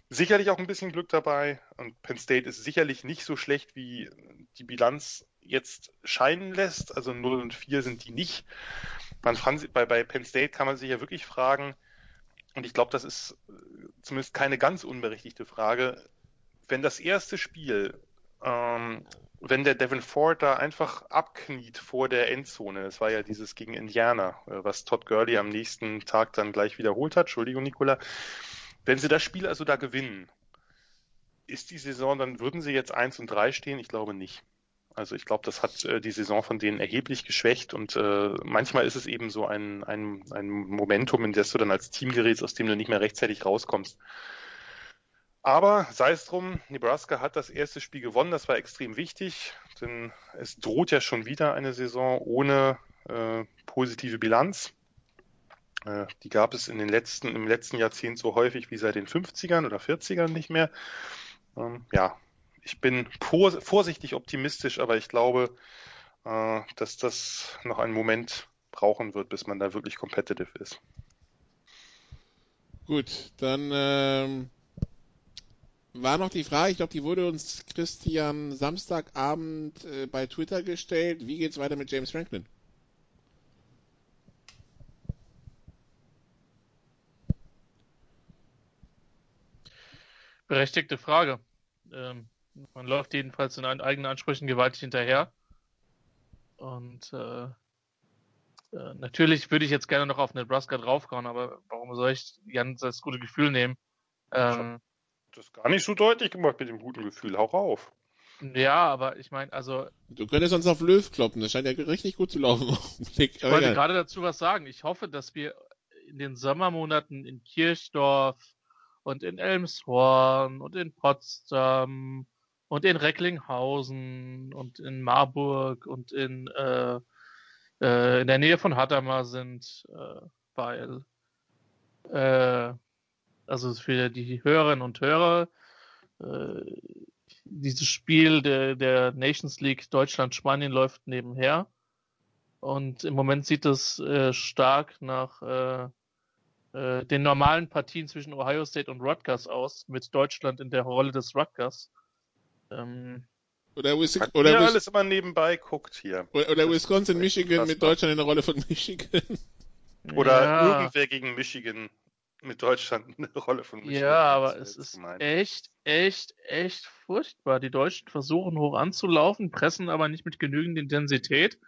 sicherlich auch ein bisschen Glück dabei und Penn State ist sicherlich nicht so schlecht, wie die Bilanz jetzt scheinen lässt. Also 0 und 4 sind die nicht. Bei, bei Penn State kann man sich ja wirklich fragen, und ich glaube, das ist zumindest keine ganz unberechtigte Frage, wenn das erste Spiel, ähm, wenn der Devin Ford da einfach abkniet vor der Endzone, das war ja dieses gegen Indiana, äh, was Todd Gurley am nächsten Tag dann gleich wiederholt hat, Entschuldigung, Nicola, wenn sie das Spiel also da gewinnen, ist die Saison, dann würden sie jetzt 1 und 3 stehen? Ich glaube nicht. Also ich glaube, das hat äh, die Saison von denen erheblich geschwächt und äh, manchmal ist es eben so ein, ein, ein Momentum, in das du dann als Team gerätst, aus dem du nicht mehr rechtzeitig rauskommst. Aber sei es drum, Nebraska hat das erste Spiel gewonnen, das war extrem wichtig, denn es droht ja schon wieder eine Saison ohne äh, positive Bilanz. Äh, die gab es in den letzten, im letzten Jahrzehnt so häufig wie seit den 50ern oder 40ern nicht mehr. Ähm, ja, ich bin vorsichtig optimistisch, aber ich glaube, äh, dass das noch einen Moment brauchen wird, bis man da wirklich competitive ist. Gut, dann ähm, war noch die Frage, ich glaube, die wurde uns Christian Samstagabend äh, bei Twitter gestellt. Wie geht's weiter mit James Franklin? Berechtigte Frage. Ähm, man läuft jedenfalls in eigenen Ansprüchen gewaltig hinterher. Und äh, äh, natürlich würde ich jetzt gerne noch auf Nebraska draufkommen, aber warum soll ich Jan das gute Gefühl nehmen? Ähm, das ist gar nicht so deutlich gemacht mit dem guten Gefühl. Hau rauf. Ja, aber ich meine, also. Du könntest uns auf Löw kloppen, das scheint ja richtig gut zu laufen. ich wollte gerade dazu was sagen. Ich hoffe, dass wir in den Sommermonaten in Kirchdorf und in Elmshorn und in Potsdam und in Recklinghausen und in Marburg und in, äh, äh, in der Nähe von Hadamar sind, äh, weil äh, also für die Hörerinnen und Hörer äh, dieses Spiel der, der Nations League Deutschland-Spanien läuft nebenher und im Moment sieht es äh, stark nach äh, äh, den normalen Partien zwischen Ohio State und Rutgers aus, mit Deutschland in der Rolle des Rutgers. Ähm, oder, Wis oder Wis alles immer nebenbei guckt hier. Oder, oder Wisconsin, Michigan mit Deutschland in der Rolle von Michigan. Oder ja. irgendwer gegen Michigan mit Deutschland in der Rolle von Michigan. Ja, aber es ist gemeint. echt, echt, echt furchtbar. Die Deutschen versuchen hoch anzulaufen, pressen aber nicht mit genügend Intensität.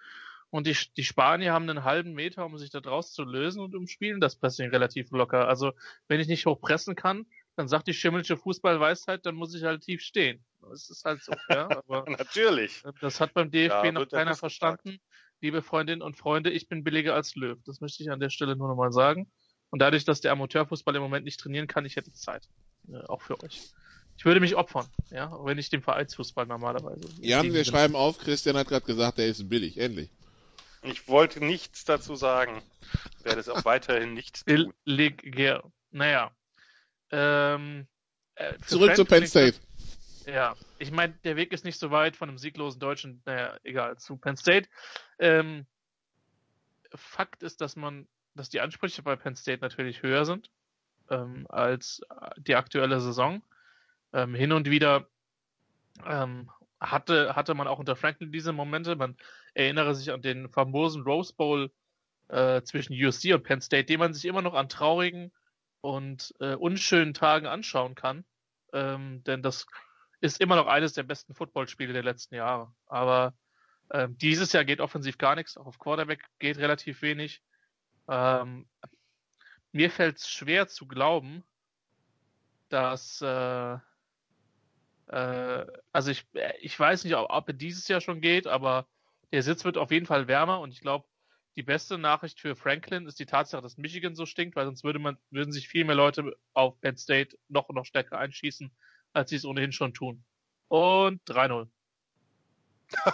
Und die, die Spanier haben einen halben Meter, um sich da draus zu lösen und umspielen das Pressing relativ locker. Also, wenn ich nicht hoch pressen kann, dann sagt die schimmelsche Fußballweisheit, dann muss ich halt tief stehen. Es ist halt so, ja. Aber Natürlich. Das hat beim DFB ja, noch keiner verstanden. Gefragt. Liebe Freundinnen und Freunde, ich bin billiger als Löw. Das möchte ich an der Stelle nur nochmal sagen. Und dadurch, dass der Amateurfußball im Moment nicht trainieren kann, ich hätte Zeit. Äh, auch für euch. Ich würde mich opfern, ja, auch wenn ich dem Vereinsfußball normalerweise. Jan, wir schreiben auf, Christian hat gerade gesagt, der ist billig, endlich. Ich wollte nichts dazu sagen. Ich werde es auch weiterhin nicht tun. Leger. Naja. Ähm, äh, Zurück zu Penn State. Ja, ich meine, der Weg ist nicht so weit von einem sieglosen Deutschen, naja, egal, zu Penn State. Ähm, Fakt ist, dass man, dass die Ansprüche bei Penn State natürlich höher sind ähm, als die aktuelle Saison. Ähm, hin und wieder ähm, hatte, hatte man auch unter Franklin diese Momente. Man erinnere sich an den famosen Rose Bowl äh, zwischen USC und Penn State, den man sich immer noch an traurigen und äh, unschönen Tagen anschauen kann. Ähm, denn das ist immer noch eines der besten Footballspiele der letzten Jahre. Aber ähm, dieses Jahr geht offensiv gar nichts. Auch auf Quarterback geht relativ wenig. Ähm, mir fällt es schwer zu glauben, dass äh, äh, also ich, ich weiß nicht, ob, ob er dieses Jahr schon geht, aber der Sitz wird auf jeden Fall wärmer und ich glaube, die beste Nachricht für Franklin ist die Tatsache, dass Michigan so stinkt, weil sonst würde man, würden sich viel mehr Leute auf Penn State noch noch stärker einschießen, als sie es ohnehin schon tun. Und 3-0.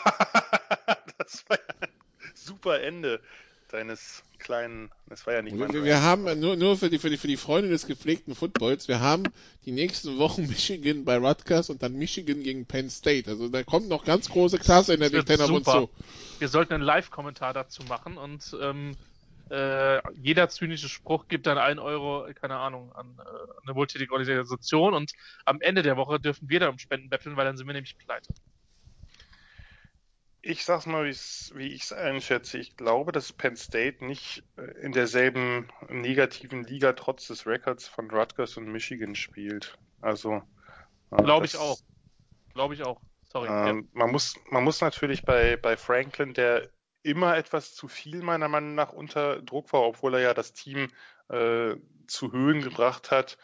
das war ja ein super Ende deines kleinen, das war ja nicht mein Wir, wir haben nur, nur für die, für die, für die Freunde des gepflegten Footballs, wir haben die nächsten Wochen Michigan bei Rutgers und dann Michigan gegen Penn State. Also da kommt noch ganz große Klasse in der Big Ten auf uns zu. Wir sollten einen Live-Kommentar dazu machen und ähm, äh, jeder zynische Spruch gibt dann einen Euro, keine Ahnung, an äh, eine wohltätige Organisation und am Ende der Woche dürfen wir dann um Spenden betteln, weil dann sind wir nämlich pleite. Ich sag's mal, wie ich es einschätze. Ich glaube, dass Penn State nicht äh, in derselben negativen Liga trotz des Records von Rutgers und Michigan spielt. Also. Äh, glaube ich auch. Glaube ich auch. Sorry. Ähm, ja. man, muss, man muss natürlich bei, bei Franklin, der immer etwas zu viel meiner Meinung nach unter Druck war, obwohl er ja das Team äh, zu Höhen gebracht hat,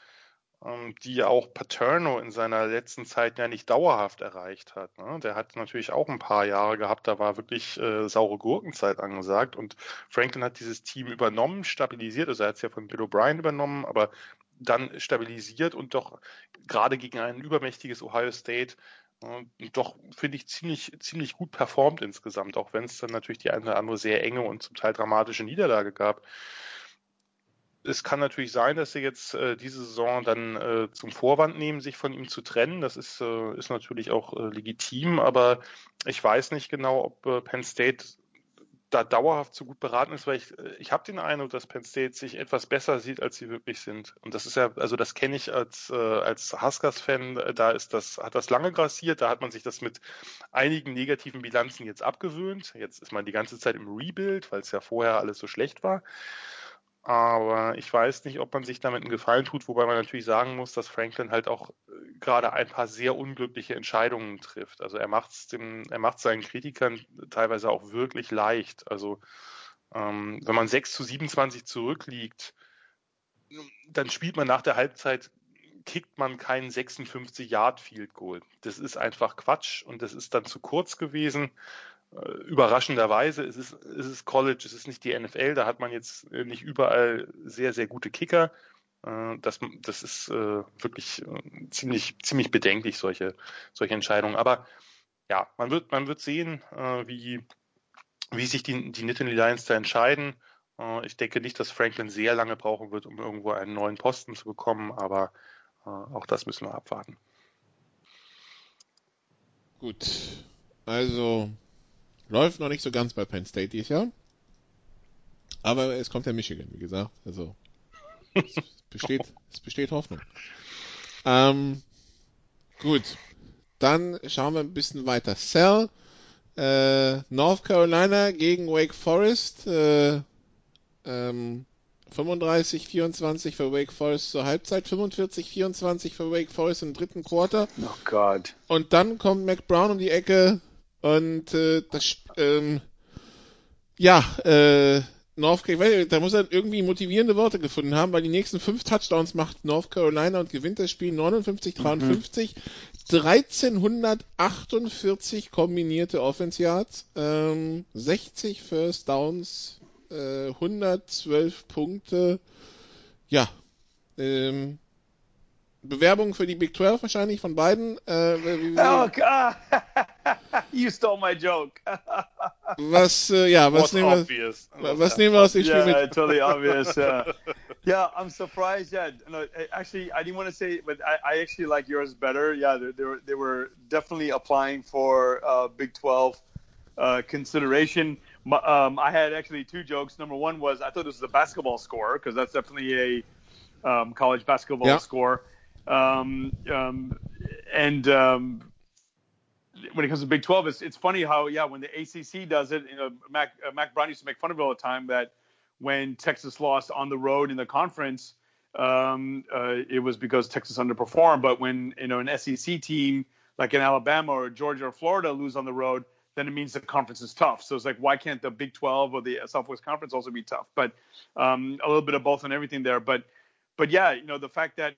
ähm, die auch Paterno in seiner letzten Zeit ja nicht dauerhaft erreicht hat. Ne? Der hat natürlich auch ein paar Jahre gehabt, da war wirklich äh, saure Gurkenzeit angesagt und Franklin hat dieses Team übernommen, stabilisiert, also er hat es ja von Bill O'Brien übernommen, aber dann stabilisiert und doch gerade gegen ein übermächtiges Ohio State doch, finde ich, ziemlich, ziemlich gut performt insgesamt, auch wenn es dann natürlich die eine oder andere sehr enge und zum Teil dramatische Niederlage gab. Es kann natürlich sein, dass sie jetzt äh, diese Saison dann äh, zum Vorwand nehmen, sich von ihm zu trennen. Das ist, äh, ist natürlich auch äh, legitim, aber ich weiß nicht genau, ob äh, Penn State da dauerhaft so gut beraten ist, weil ich, äh, ich habe den Eindruck, dass Penn State sich etwas besser sieht, als sie wirklich sind. Und das ist ja, also das kenne ich als, äh, als Huskers-Fan, da ist das, hat das lange grassiert, da hat man sich das mit einigen negativen Bilanzen jetzt abgewöhnt. Jetzt ist man die ganze Zeit im Rebuild, weil es ja vorher alles so schlecht war. Aber ich weiß nicht, ob man sich damit einen Gefallen tut, wobei man natürlich sagen muss, dass Franklin halt auch äh, gerade ein paar sehr unglückliche Entscheidungen trifft. Also er macht es er macht seinen Kritikern teilweise auch wirklich leicht. Also ähm, wenn man 6 zu 27 zurückliegt, dann spielt man nach der Halbzeit, kickt man keinen 56 Yard Field Goal. Das ist einfach Quatsch und das ist dann zu kurz gewesen. Äh, überraschenderweise ist es, ist es College, es ist nicht die NFL, da hat man jetzt äh, nicht überall sehr, sehr gute Kicker. Äh, das, das ist wirklich ziemlich, ziemlich bedenklich, solche, solche Entscheidungen. Aber ja, man wird, man wird sehen, wie, wie sich die, die Nittany Lions da entscheiden. Ich denke nicht, dass Franklin sehr lange brauchen wird, um irgendwo einen neuen Posten zu bekommen, aber auch das müssen wir abwarten. Gut, also Läuft noch nicht so ganz bei Penn State dieses Jahr. Aber es kommt ja Michigan, wie gesagt. Also es besteht, es besteht Hoffnung. Ähm, gut. Dann schauen wir ein bisschen weiter. Cell, äh, North Carolina gegen Wake Forest. Äh, ähm, 35-24 für Wake Forest zur Halbzeit, 45-24 für Wake Forest im dritten Quarter. Oh Gott. Und dann kommt Mac Brown um die Ecke, und äh, das, ähm, ja, äh, North Carolina, da muss er irgendwie motivierende Worte gefunden haben, weil die nächsten fünf Touchdowns macht North Carolina und gewinnt das Spiel 59-53. Mhm. 1348 kombinierte Offense Yards, ähm, 60 First Downs, äh, 112 Punkte. Ja, ähm, Bewerbung für die Big 12 wahrscheinlich von beiden. Äh, oh God! you stole my joke. was, äh, ja, was nehmen wir, was nehmen wir aus dem Spiel yeah, mit? totally obvious. Yeah. yeah, I'm surprised. Yeah, no, actually, I didn't want to say, but I, I actually like yours better. Yeah, they, they, were they were definitely applying for uh, Big 12 uh, consideration. Um, I had actually two jokes. Number one was I thought this was a basketball score because that's definitely a um, college basketball yeah. score. Um, um, and um, when it comes to Big 12, it's, it's funny how, yeah, when the ACC does it, you know, Mac, uh, Mac Brown used to make fun of it all the time that when Texas lost on the road in the conference, um, uh, it was because Texas underperformed. But when, you know, an SEC team like in Alabama or Georgia or Florida lose on the road, then it means the conference is tough. So it's like, why can't the Big 12 or the Southwest Conference also be tough? But um, a little bit of both and everything there. But, but yeah, you know, the fact that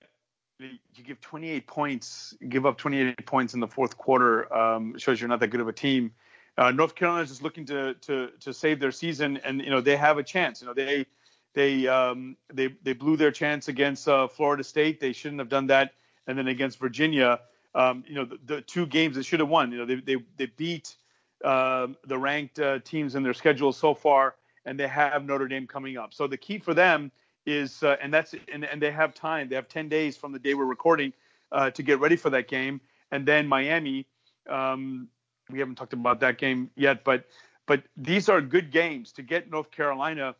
you give 28 points, give up 28 points in the fourth quarter um, shows you're not that good of a team. Uh, North Carolina is just looking to to to save their season, and you know they have a chance. You know they they um, they they blew their chance against uh, Florida State. They shouldn't have done that, and then against Virginia, um, you know the, the, two games they should have won. You know they they they beat uh, the ranked uh, teams in their schedule so far, and they have Notre Dame coming up. So the key for them is, uh, and that's and, and they have time. They have 10 days from the day we're recording uh, to get ready for that game. And then Miami, um, we haven't talked about that game yet, but but these are good games to get North Carolina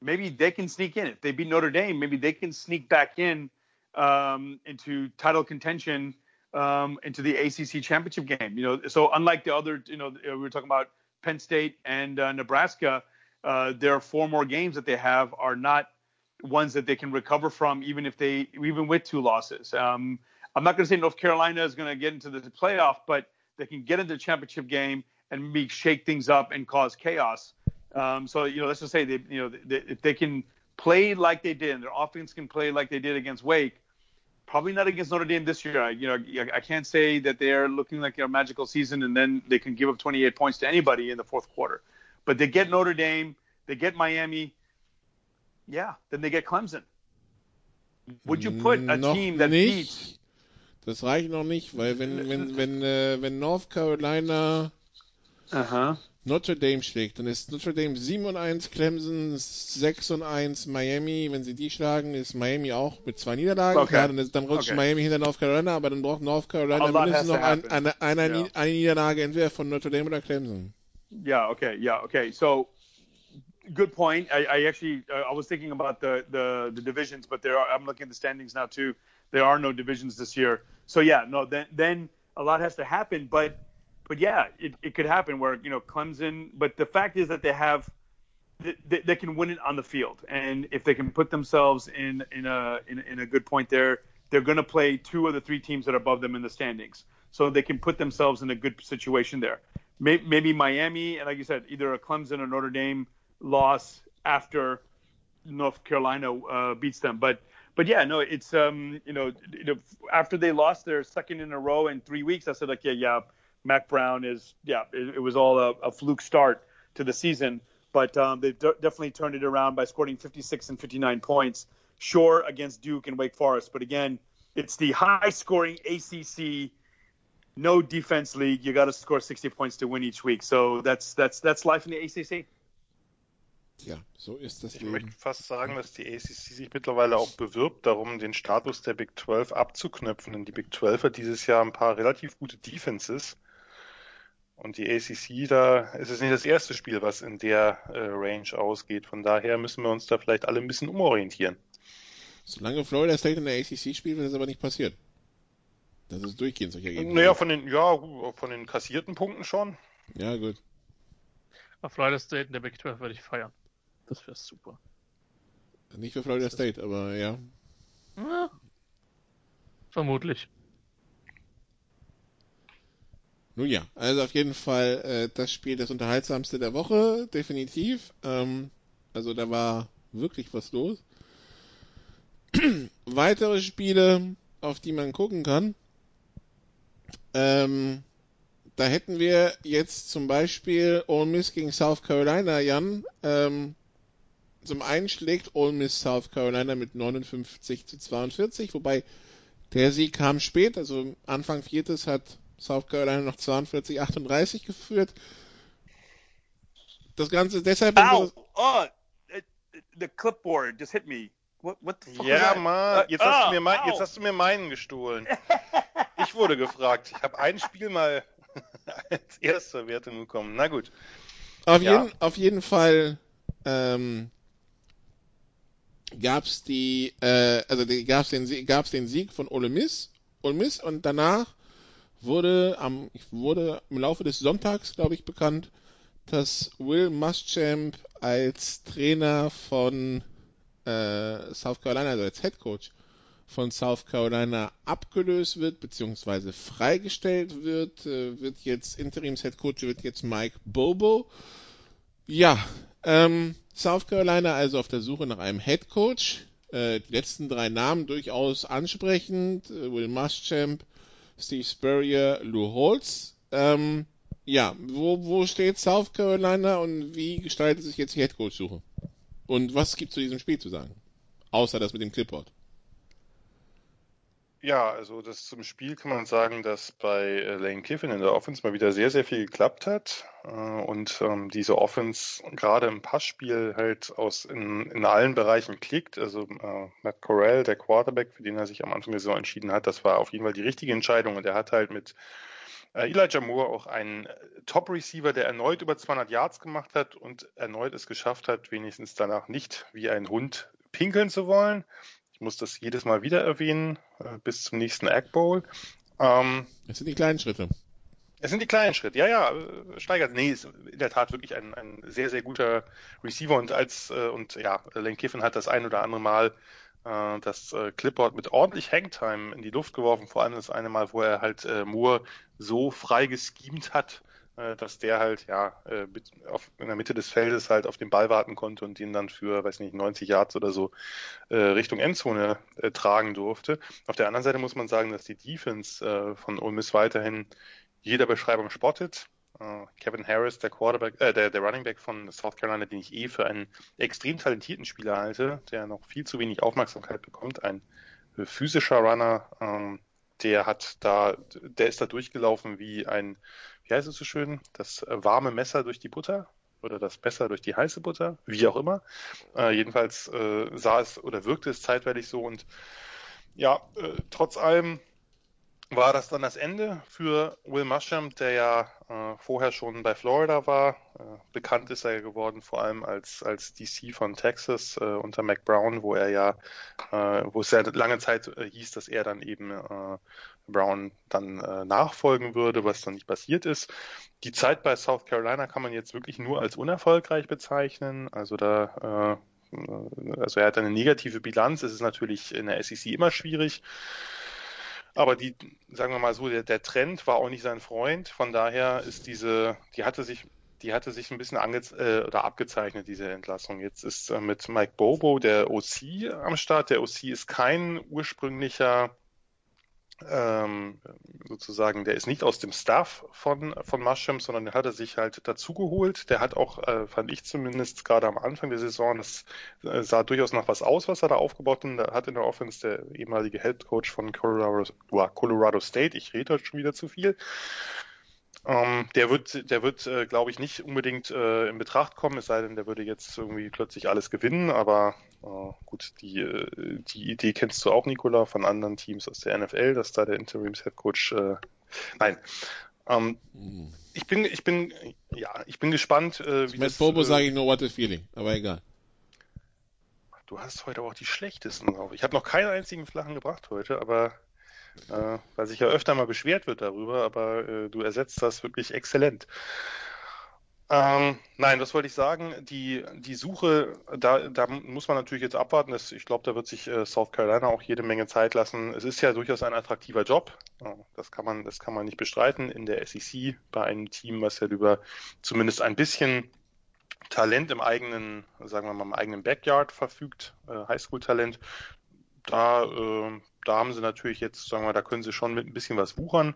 maybe they can sneak in. If they beat Notre Dame, maybe they can sneak back in um, into title contention um, into the ACC championship game. You know, so unlike the other, you know, we were talking about Penn State and uh, Nebraska, uh, their four more games that they have are not ones that they can recover from, even if they, even with two losses. Um, I'm not going to say North Carolina is going to get into the playoff, but they can get into the championship game and maybe shake things up and cause chaos. Um, so you know, let's just say they, you know, they, if they can play like they did, and their offense can play like they did against Wake, probably not against Notre Dame this year. I, you know, I can't say that they're looking like a magical season and then they can give up 28 points to anybody in the fourth quarter. But they get Notre Dame, they get Miami, yeah, then they get Clemson. Would you put a noch team that nicht. beats? Das reicht noch nicht, weil wenn, wenn, wenn, äh, wenn North Carolina Uh huh. Notre Dame schlägt, dann ist Notre Dame 7 und 1, Clemson 6 und 1, Miami, wenn sie die schlagen, ist Miami auch mit zwei Niederlagen. Okay. Klar, dann, ist, dann rutscht Okay. Miami hinter North Carolina, aber dann braucht North Carolina mindestens noch ein, eine, eine, Ja. eine Niederlage entweder von Notre Dame oder Clemson. Yeah. Okay. Yeah. Okay. So, good point. I, I actually I was thinking about the, the the divisions, but there are. I'm looking at the standings now too. There are no divisions this year. So yeah, no. Then then a lot has to happen, but but yeah, it, it could happen where you know Clemson. But the fact is that they have. They, they can win it on the field, and if they can put themselves in in a in, in a good point there, they're going to play two of the three teams that are above them in the standings, so they can put themselves in a good situation there may- maybe Miami, and like you said, either a Clemson or Notre Dame loss after North Carolina uh, beats them. But but yeah, no, it's um you know, after they lost their second in a row in three weeks, I said like yeah yeah, Mac Brown is yeah it, it was all a, a fluke start to the season, but um, they de- definitely turned it around by scoring 56 and 59 points. Sure against Duke and Wake Forest, but again, it's the high scoring ACC no defense league. You got to score 60 points to win each week. So that's that's that's life in the ACC. Ja, so ist das Ich Leben. möchte fast sagen, dass die ACC sich mittlerweile auch bewirbt, darum den Status der Big 12 abzuknöpfen. Denn die Big 12 hat dieses Jahr ein paar relativ gute Defenses. Und die ACC, da ist es nicht das erste Spiel, was in der äh, Range ausgeht. Von daher müssen wir uns da vielleicht alle ein bisschen umorientieren. Solange Florida State in der ACC spielt, wird das aber nicht passieren. Das ist durchgehend solche Ergebnisse. Naja, von den, ja, von den kassierten Punkten schon. Ja, gut. Auf Florida State in der Big 12 würde ich feiern. Das wäre super. Nicht für Florida State, aber ja. Ja. Vermutlich. Nun ja, also auf jeden Fall äh, das Spiel das unterhaltsamste der Woche, definitiv. Ähm, also da war wirklich was los. Weitere Spiele, auf die man gucken kann. Ähm, da hätten wir jetzt zum Beispiel Ole Miss gegen South Carolina, Jan. Ähm, zum einen schlägt Ole Miss South Carolina mit 59 zu 42, wobei der Sieg kam spät, also Anfang viertes hat South Carolina noch 42, 38 geführt. Das Ganze deshalb. Ow! Oh, it- the clipboard just hit me. What what the fuck Ja? Mann, Uh, jetzt hast, oh, du mir mein, ow. jetzt hast du mir meinen gestohlen. Ich wurde gefragt. Ich habe ein Spiel mal als erste Wertung bekommen. Na gut. Auf, Ja. jeden, auf jeden Fall ähm, gab's die, äh, also die, gab's den, gab's den Sieg von Ole Miss, Ole Miss und danach wurde am, wurde im Laufe des Sonntags, glaube ich, bekannt, dass Will Muschamp als Trainer von äh, South Carolina, also als Head Coach von South Carolina abgelöst wird, beziehungsweise freigestellt wird, äh, wird jetzt Interims Head Coach wird jetzt Mike Bobo. Ja, ähm, South Carolina also auf der Suche nach einem Head Coach. Äh, die letzten drei Namen durchaus ansprechend. Äh, Will Muschamp, Steve Spurrier, Lou Holtz. Ähm, ja, wo, wo steht South Carolina und wie gestaltet sich jetzt die Head Coach Suche? Und was gibt zu diesem Spiel zu sagen? Außer das mit dem Clipboard. Ja, also das zum Spiel kann man sagen, dass bei äh, Lane Kiffin in der Offense mal wieder sehr, sehr viel geklappt hat. Äh, und ähm, diese Offense gerade im Passspiel halt aus in, in allen Bereichen klickt. Also äh, Matt Corral, der Quarterback, für den er sich am Anfang der Saison entschieden hat, das war auf jeden Fall die richtige Entscheidung. Und er hat halt mit Elijah Moore auch ein äh, Top-Receiver, der erneut über 200 Yards gemacht hat und erneut es geschafft hat, wenigstens danach nicht wie ein Hund pinkeln zu wollen. Ich muss das jedes Mal wieder erwähnen, äh, bis zum nächsten Egg Bowl. Ähm, das sind die kleinen Schritte. Es sind die kleinen Schritte, ja, ja, äh, steigert. Nee, ist in der Tat wirklich ein, ein sehr, sehr guter Receiver und als, äh, und ja, Lane Kiffin hat das ein oder andere Mal äh, das äh, Clipboard mit ordentlich Hangtime in die Luft geworfen, vor allem das eine Mal, wo er halt äh, Moore so frei geschemt hat, dass der halt, ja, äh, auf, in der Mitte des Feldes halt auf den Ball warten konnte und ihn dann für, weiß nicht, 90 Yards oder so äh, Richtung Endzone äh, tragen durfte. Auf der anderen Seite muss man sagen, dass die Defense äh, von Ole Miss weiterhin jeder Beschreibung spottet. Uh, Kevin Harris, der Quarterback, äh, der, der Running Back von South Carolina, den ich eh für einen extrem talentierten Spieler halte, der noch viel zu wenig Aufmerksamkeit bekommt, ein physischer Runner, ähm, der hat da, der ist da durchgelaufen wie ein, wie heißt es so schön, das warme Messer durch die Butter oder das Messer durch die heiße Butter, wie auch immer. Äh, jedenfalls äh, sah es oder wirkte es zeitweilig so und ja, äh, trotz allem war das dann das Ende für Will Muschamp, der ja äh, vorher schon bei Florida war. Äh, bekannt ist er geworden vor allem als, als DC von Texas äh, unter Mac Brown, wo er ja, äh, wo es sehr lange Zeit äh, hieß, dass er dann eben äh, Brown dann nachfolgen würde, was dann nicht passiert ist. Die Zeit bei South Carolina kann man jetzt wirklich nur als unerfolgreich bezeichnen. Also da also er hat eine negative Bilanz. Es ist natürlich in der SEC immer schwierig. Aber die, sagen wir mal so, der, der Trend war auch nicht sein Freund. Von daher ist diese, die hatte sich die hatte sich ein bisschen ange äh, oder abgezeichnet, diese Entlassung. Jetzt ist äh, mit Mike Bobo der OC am Start. Der OC ist kein ursprünglicher ähm, sozusagen, der ist nicht aus dem Staff von, von Mushroom, sondern der hat er sich halt dazugeholt. Der hat auch, äh, fand ich zumindest gerade am Anfang der Saison, das äh, sah durchaus nach was aus, was er da aufgebaut hat. Da hat in der Offense der ehemalige Head Coach von Colorado, Colorado State, ich rede heute schon wieder zu viel, ähm, der wird, der wird, äh, glaube ich, nicht unbedingt äh, in Betracht kommen, es sei denn, der würde jetzt irgendwie plötzlich alles gewinnen. Aber äh, gut, die, äh, die Idee kennst du auch, Nicola, von anderen Teams aus der NFL, dass da der Interims Head Coach. Äh, nein. Ähm, mhm. Ich bin, ich bin, ja, ich bin gespannt. Äh, wie Mit das, Bobo äh, sage ich nur what a feeling, aber egal. Du hast heute auch die schlechtesten drauf. Ich habe noch keinen einzigen flachen gebracht heute, aber äh, weil sich ja öfter mal beschwert wird darüber, aber äh, du ersetzt das wirklich exzellent. Ähm, nein, was wollte ich sagen? Die, die Suche, da, da muss man natürlich jetzt abwarten. Das, ich glaube, da wird sich äh, South Carolina auch jede Menge Zeit lassen. Es ist ja durchaus ein attraktiver Job. Das kann man, das kann man nicht bestreiten in der SEC bei einem Team, was ja über zumindest ein bisschen Talent im eigenen, sagen wir mal, im eigenen Backyard verfügt, äh, Highschool-Talent. Da, äh, da haben sie natürlich jetzt, sagen wir, da können sie schon mit ein bisschen was wuchern.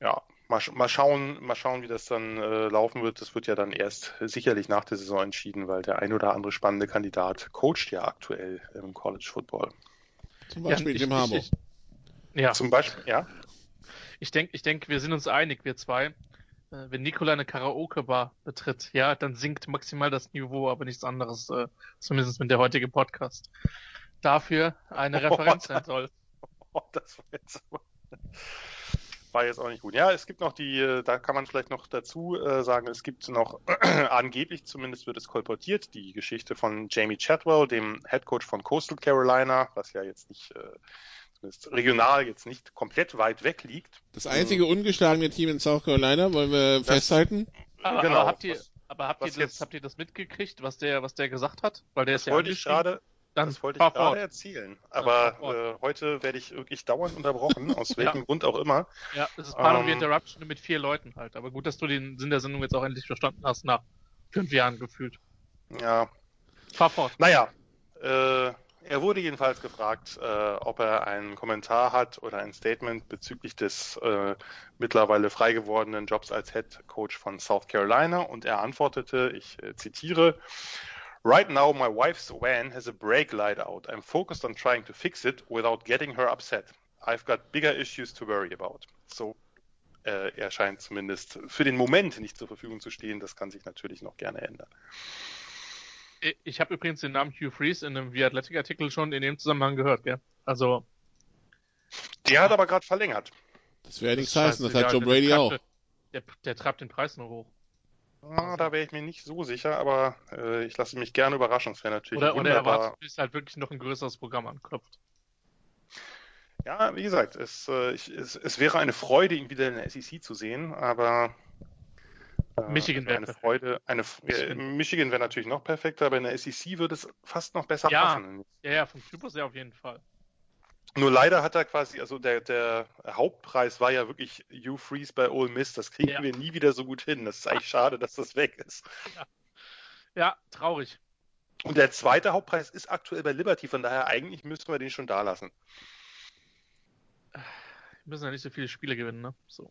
Ja, mal, mal schauen, mal schauen, wie das dann äh, laufen wird. Das wird ja dann erst sicherlich nach der Saison entschieden, weil der ein oder andere spannende Kandidat coacht ja aktuell im College Football. Zum Beispiel ja, Jim Harbour. Ja. Zum Beispiel, ja. Ich denke, ich denke, wir sind uns einig, wir zwei. Äh, wenn Nikola eine Karaoke-Bar betritt, ja, dann sinkt maximal das Niveau, aber nichts anderes, äh, zumindest mit der heutige Podcast dafür eine Referenz sein soll. Oh, das war jetzt, war jetzt auch nicht gut. Ja, es gibt noch die, äh, da kann man vielleicht noch dazu äh, sagen, es gibt noch, angeblich zumindest wird es kolportiert, die Geschichte von Jamie Chadwell, dem Head Coach von Coastal Carolina, was ja jetzt nicht, äh, zumindest regional jetzt nicht komplett weit weg liegt. Das einzige ähm, ungeschlagene Team in South Carolina, wollen wir das, festhalten. Aber, genau. Aber habt ihr, aber habt ihr, das, jetzt, habt ihr das mitgekriegt, was der, was der gesagt hat? Weil der ist ja wollte ich gerade, dann das wollte ich gerade fort. erzählen. Aber äh, heute werde ich wirklich dauernd unterbrochen, aus welchem ja. Grund auch immer. Ja, es ist Part ähm, Interruption mit vier Leuten halt. Aber gut, dass du den Sinn der Sendung jetzt auch endlich verstanden hast, nach fünf Jahren gefühlt. Ja. Fahr fort. Naja, äh, er wurde jedenfalls gefragt, äh, ob er einen Kommentar hat oder ein Statement bezüglich des äh, mittlerweile frei gewordenen Jobs als Head Coach von South Carolina und er antwortete, ich äh, zitiere, Right now, my wife's van has a brake light out. I'm focused on trying to fix it without getting her upset. I've got bigger issues to worry about. So, äh, er scheint zumindest für den Moment nicht zur Verfügung zu stehen. Das kann sich natürlich noch gerne ändern. Ich habe übrigens den Namen Hugh Freeze in einem The Athletic-Artikel schon in dem Zusammenhang gehört, gell? Also. Der hat aber gerade verlängert. Das wäre nichts heißen, das hat Joe Brady der auch. Der, der treibt den Preis nur hoch. Ah, da wäre ich mir nicht so sicher, aber äh, ich lasse mich gerne überraschen. Es wäre natürlich Oder, oder er wunderbar. wartet, bis halt wirklich noch ein größeres Programm anklopft. Ja, wie gesagt, es, äh, ich, es, es wäre eine Freude, ihn wieder in der SEC zu sehen, aber äh, Michigan wäre eine perfekt. Freude. Eine, äh, Michigan. Michigan wäre natürlich noch perfekter, aber in der SEC würde es fast noch besser Ja. passen. Ja, ja, vom Typus her auf jeden Fall. Nur leider hat er quasi, also der, der Hauptpreis war ja wirklich Hugh Freeze bei Ole Miss. Das kriegen Ja. wir nie wieder so gut hin. Das ist eigentlich schade, dass das weg ist. Ja, traurig. Und der zweite Hauptpreis ist aktuell bei Liberty, von daher eigentlich müssten wir den schon da lassen. Wir müssen ja nicht so viele Spiele gewinnen, ne? So.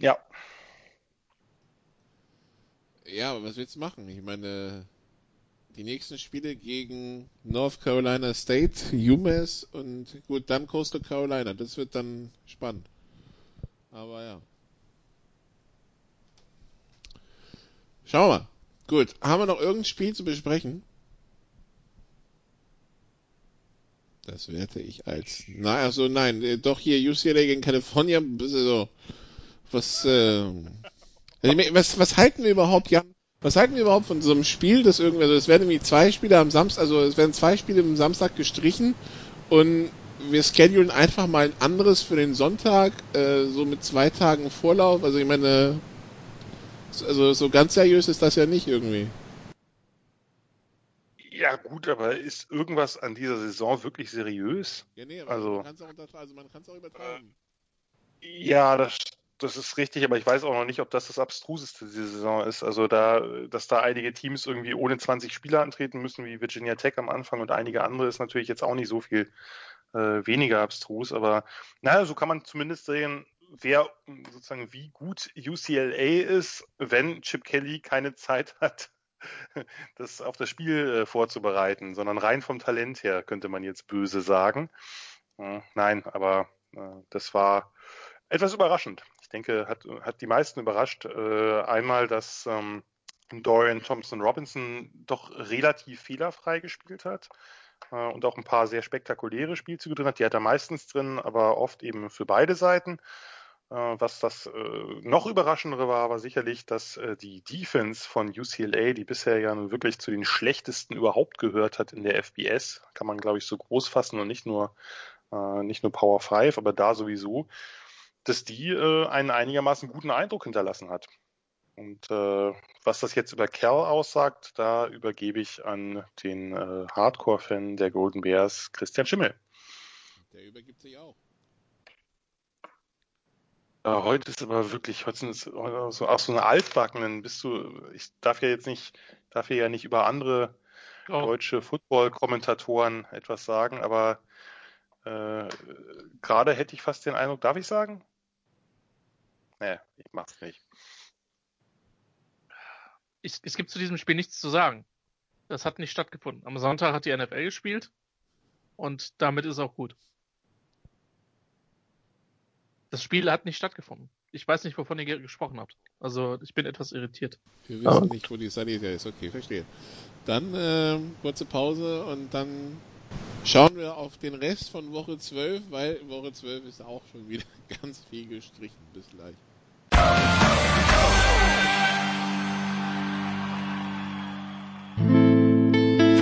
Ja, Ja, aber was willst du machen? Ich meine, die nächsten Spiele gegen North Carolina State, UMass und gut, dann Coastal Carolina. Das wird dann spannend. Aber ja. Schauen wir mal. Gut, haben wir noch irgendein Spiel zu besprechen? Das werte ich als. Na, also nein, äh, doch hier UCLA gegen California. Was, äh, was, was halten wir überhaupt, Jan? Was halten wir überhaupt von so einem Spiel, das irgendwie, also es werden irgendwie zwei Spiele am Samstag, also es werden zwei Spiele am Samstag gestrichen und wir schedulen einfach mal ein anderes für den Sonntag, äh, so mit zwei Tagen Vorlauf. Also ich meine, also so ganz seriös ist das ja nicht irgendwie. ja gut, aber ist irgendwas an dieser Saison wirklich seriös? Ja, nee, Also- man kann es auch, also auch übertreiben. Ja, das, das ist richtig, aber ich weiß auch noch nicht, ob das das Abstruseste dieser Saison ist. Also da, dass da einige Teams irgendwie ohne 20 Spieler antreten müssen, wie Virginia Tech am Anfang und einige andere, ist natürlich jetzt auch nicht so viel äh, weniger abstrus. Aber naja, so kann man zumindest sehen, wer sozusagen wie gut UCLA ist, wenn Chip Kelly keine Zeit hat, das auf das Spiel äh, vorzubereiten, sondern rein vom Talent her, könnte man jetzt böse sagen. Äh, nein, aber äh, das war etwas überraschend. Ich denke, hat, hat die meisten überrascht. Äh, einmal, dass ähm, Dorian Thompson Robinson doch relativ fehlerfrei gespielt hat äh, und auch ein paar sehr spektakuläre Spielzüge drin hat. Die hat er meistens drin, aber oft eben für beide Seiten. Äh, was das äh, noch überraschendere war, war sicherlich, dass äh, die Defense von UCLA, die bisher ja nun wirklich zu den schlechtesten überhaupt gehört hat in der FBS, kann man glaube ich so groß fassen und nicht nur äh, nicht nur Power 5, aber da sowieso, dass die äh, einen einigermaßen guten Eindruck hinterlassen hat. Und äh, was das jetzt über Cal aussagt, da übergebe ich an den äh, Hardcore-Fan der Golden Bears, Christian Schimmel. Der übergibt sich auch. Äh, heute ist aber wirklich, heute sind es äh, so, auch so eine Altbackenen, bist du, ich darf ja jetzt nicht, darf hier ja nicht über andere Oh, deutsche Football-Kommentatoren etwas sagen, aber äh, gerade hätte ich fast den Eindruck, darf ich sagen? Nee, ich mach's nicht. ich, es gibt zu diesem Spiel nichts zu sagen. Das hat nicht stattgefunden. Am Sonntag hat die NFL gespielt und damit ist auch gut. Das Spiel hat nicht stattgefunden. Ich weiß nicht, wovon ihr ge- gesprochen habt. Also ich bin etwas irritiert. Wir wissen Aber- nicht, wo die Sanita ist. Okay, verstehe. Dann ähm, kurze Pause und dann schauen wir auf den Rest von Woche 12, weil Woche 12 ist auch schon wieder ganz viel gestrichen. Bis gleich.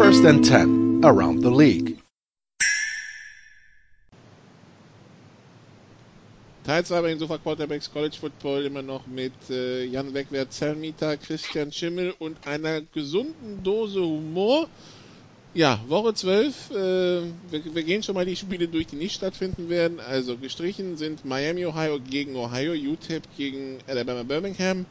First and 10 around the league. Teil 2 bei den Sofa Quarterbacks College Football immer noch mit äh, Jan Wegwert, Zellmieter, Christian Schimmel und einer gesunden Dose Humor. Ja, Woche 12. Äh, wir, wir gehen schon mal die Spiele durch, die nicht stattfinden werden. Also gestrichen sind Miami, Ohio gegen Ohio, UTEP gegen Alabama Birmingham,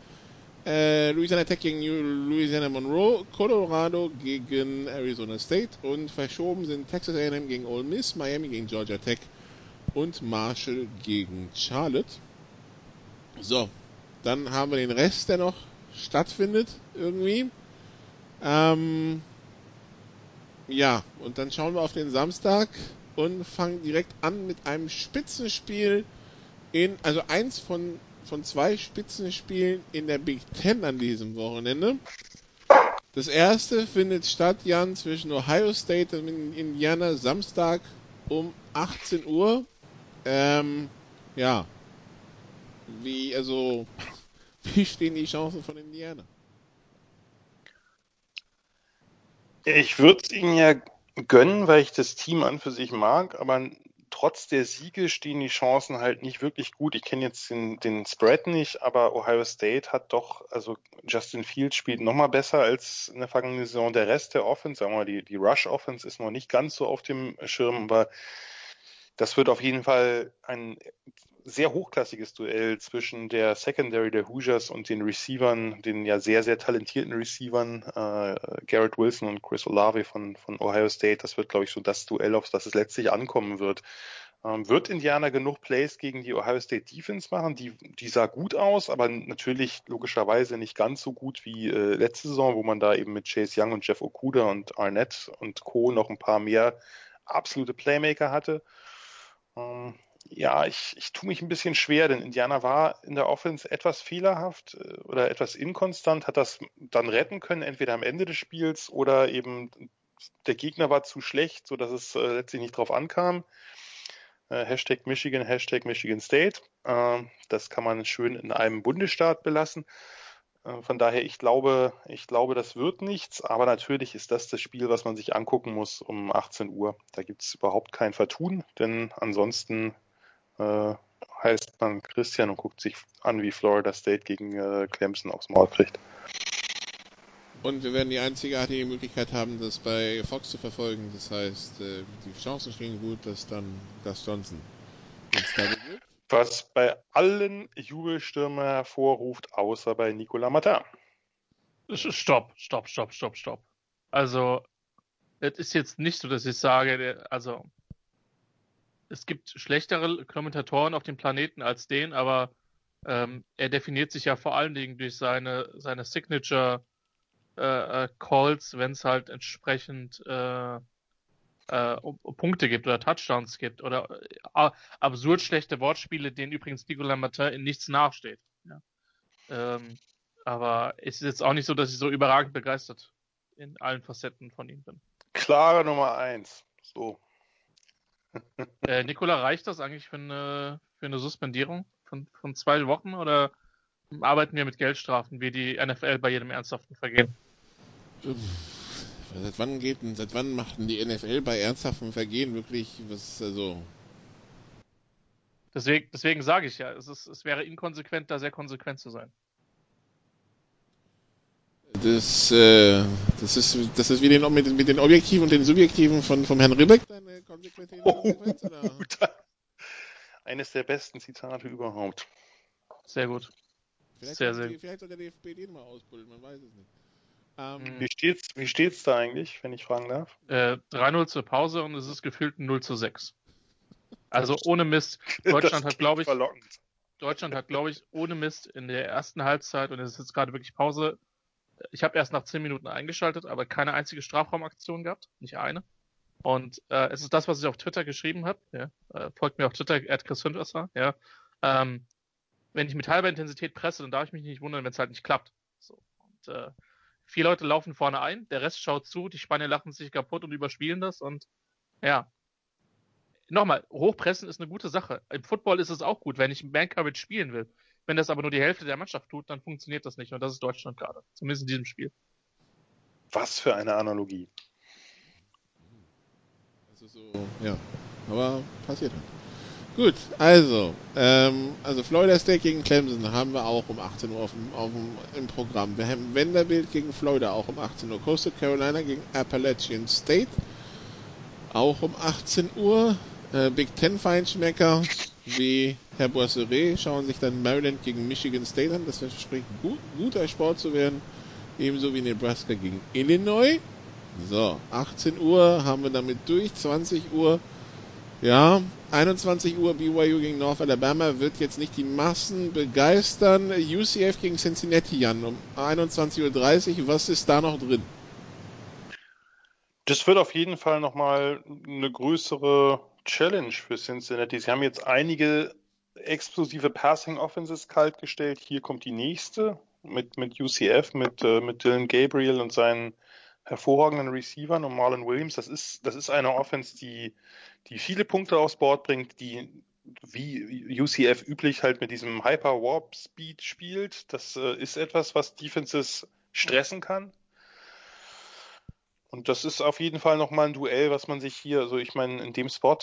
äh, Louisiana Tech gegen Louisiana Monroe, Colorado gegen Arizona State und verschoben sind Texas A&M gegen Ole Miss, Miami gegen Georgia Tech und Marshall gegen Charlotte. So, dann haben wir den Rest, der noch stattfindet irgendwie. Ähm, ja, und dann schauen wir auf den Samstag und fangen direkt an mit einem Spitzenspiel in, also eins von, von zwei Spitzenspielen in der Big Ten an diesem Wochenende. Das erste findet statt, Jan, zwischen Ohio State und Indiana Samstag um 18 Uhr. Ähm, ja, wie, also, wie stehen die Chancen von Indiana? Ich würde es ihnen ja gönnen, weil ich das Team an für sich mag, aber trotz der Siege stehen die Chancen halt nicht wirklich gut. Ich kenne jetzt den, den Spread nicht, aber Ohio State hat doch, also Justin Fields spielt nochmal besser als in der vergangenen Saison. Der Rest der Offense, sagen wir mal, die, die Rush Offense ist noch nicht ganz so auf dem Schirm, aber das wird auf jeden Fall ein sehr hochklassiges Duell zwischen der Secondary der Hoosiers und den Receivern, den ja sehr, sehr talentierten Receivern, äh, Garrett Wilson und Chris Olave von, von Ohio State. Das wird, glaube ich, so das Duell, auf das es letztlich ankommen wird. Ähm, wird Indiana genug Plays gegen die Ohio State Defense machen? Die, die sah gut aus, aber natürlich logischerweise nicht ganz so gut wie äh, letzte Saison, wo man da eben mit Chase Young und Jeff Okuda und Arnett und Co. noch ein paar mehr absolute Playmaker hatte. Ähm, ja, ich, ich tue mich ein bisschen schwer, denn Indiana war in der Offense etwas fehlerhaft äh, oder etwas inkonstant, hat das dann retten können, entweder am Ende des Spiels oder eben der Gegner war zu schlecht, sodass es äh, letztlich nicht drauf ankam. Äh, Hashtag Michigan, Hashtag Michigan State. Äh, das kann man schön in einem Bundesstaat belassen. Von daher, ich glaube, ich glaube, das wird nichts, aber natürlich ist das das Spiel, was man sich angucken muss um 18 Uhr. Da gibt es überhaupt kein Vertun, denn ansonsten äh, heißt man Christian und guckt sich an, wie Florida State gegen äh, Clemson aufs Maul kriegt. Und wir werden die einzigartige Möglichkeit haben, das bei Fox zu verfolgen. Das heißt, äh, die Chancen stehen gut, dass dann Gus Johnson ins Double wird. Was bei allen Jubelstürmen hervorruft, außer bei Nicolas Martin. Stopp, stopp, stopp, stopp, stopp. Also, es ist jetzt nicht so, dass ich sage, also, es gibt schlechtere Kommentatoren auf dem Planeten als den, aber ähm, er definiert sich ja vor allen Dingen durch seine, seine Signature äh, äh Calls, wenn es halt entsprechend äh, äh, Punkte gibt oder Touchdowns gibt oder äh, absurd schlechte Wortspiele, denen übrigens Nicolas Martin in nichts nachsteht. Ja. Ähm, aber es ist jetzt auch nicht so, dass ich so überragend begeistert in allen Facetten von ihm bin. Klare Nummer eins. So. Äh, Nikola, reicht das eigentlich für eine, für eine Suspendierung von, von zwei Wochen oder arbeiten wir mit Geldstrafen wie die NFL bei jedem ernsthaften Vergehen? Seit wann geht seit wann macht denn die NFL bei ernsthaften Vergehen wirklich was, also. Deswegen, deswegen sage ich ja, es, ist, es wäre inkonsequent, da sehr konsequent zu sein. Das, äh, das ist, das ist wie den, mit, mit den Objektiven und den Subjektiven von, vom Herrn Ribbeck, deine konsequente oh, Eines der besten Zitate überhaupt. Sehr gut. Vielleicht sehr, sehr gut. Vielleicht soll der DFB den mal ausbilden, man weiß es nicht. Ähm, wie, steht's, wie steht's da eigentlich, wenn ich fragen darf? Äh, 3-0 zur Pause und es ist gefühlt ein 0 zu 6. Also ohne Mist. Deutschland hat, glaube ich, verlockend. Deutschland hat, glaube ich, ohne Mist in der ersten Halbzeit, und es ist jetzt gerade wirklich Pause, ich habe erst nach 10 Minuten eingeschaltet, aber keine einzige Strafraumaktion gehabt, nicht eine. Und äh, es ist das, was ich auf Twitter geschrieben habe. Ja. Äh, folgt mir auf Twitter, at Chris Hinwasser, ja. Ähm, wenn ich mit halber Intensität presse, dann darf ich mich nicht wundern, wenn es halt nicht klappt. So. Und äh, vier Leute laufen vorne ein, der Rest schaut zu, die Spanier lachen sich kaputt und überspielen das und ja. Nochmal, hochpressen ist eine gute Sache. Im Football ist es auch gut, wenn ich Man Coverage spielen will. Wenn das aber nur die Hälfte der Mannschaft tut, dann funktioniert das nicht. Und das ist Deutschland gerade. Zumindest in diesem Spiel. Was für eine Analogie. Also so, ja. Aber passiert halt. Gut, also, ähm, also Florida State gegen Clemson haben wir auch um 18 Uhr auf dem, auf dem, im Programm. Wir haben Vanderbilt gegen Florida auch um 18 Uhr. Coastal Carolina gegen Appalachian State auch um 18 Uhr. Äh, Big Ten Feinschmecker wie Herr Boisseret schauen sich dann Maryland gegen Michigan State an. Das verspricht gut, guter Sport zu werden. Ebenso wie Nebraska gegen Illinois. So, 18 Uhr haben wir damit durch. 20 Uhr, ja, 21 Uhr BYU gegen North Alabama wird jetzt nicht die Massen begeistern. UCF gegen Cincinnati, Jan, um 21.30 Uhr. Was ist da noch drin? Das wird auf jeden Fall nochmal eine größere Challenge für Cincinnati. Sie haben jetzt einige explosive Passing Offenses kaltgestellt. Hier kommt die nächste mit, mit UCF, mit, äh, mit Dylan Gabriel und seinen hervorragenden Receivern und Marlon Williams. Das ist, das ist eine Offense, die, die viele Punkte aufs Board bringt, die wie UCF üblich halt mit diesem Hyper Warp Speed spielt. Das äh, ist etwas, was Defenses stressen kann. Und das ist auf jeden Fall nochmal ein Duell, was man sich hier, also ich meine, in dem Spot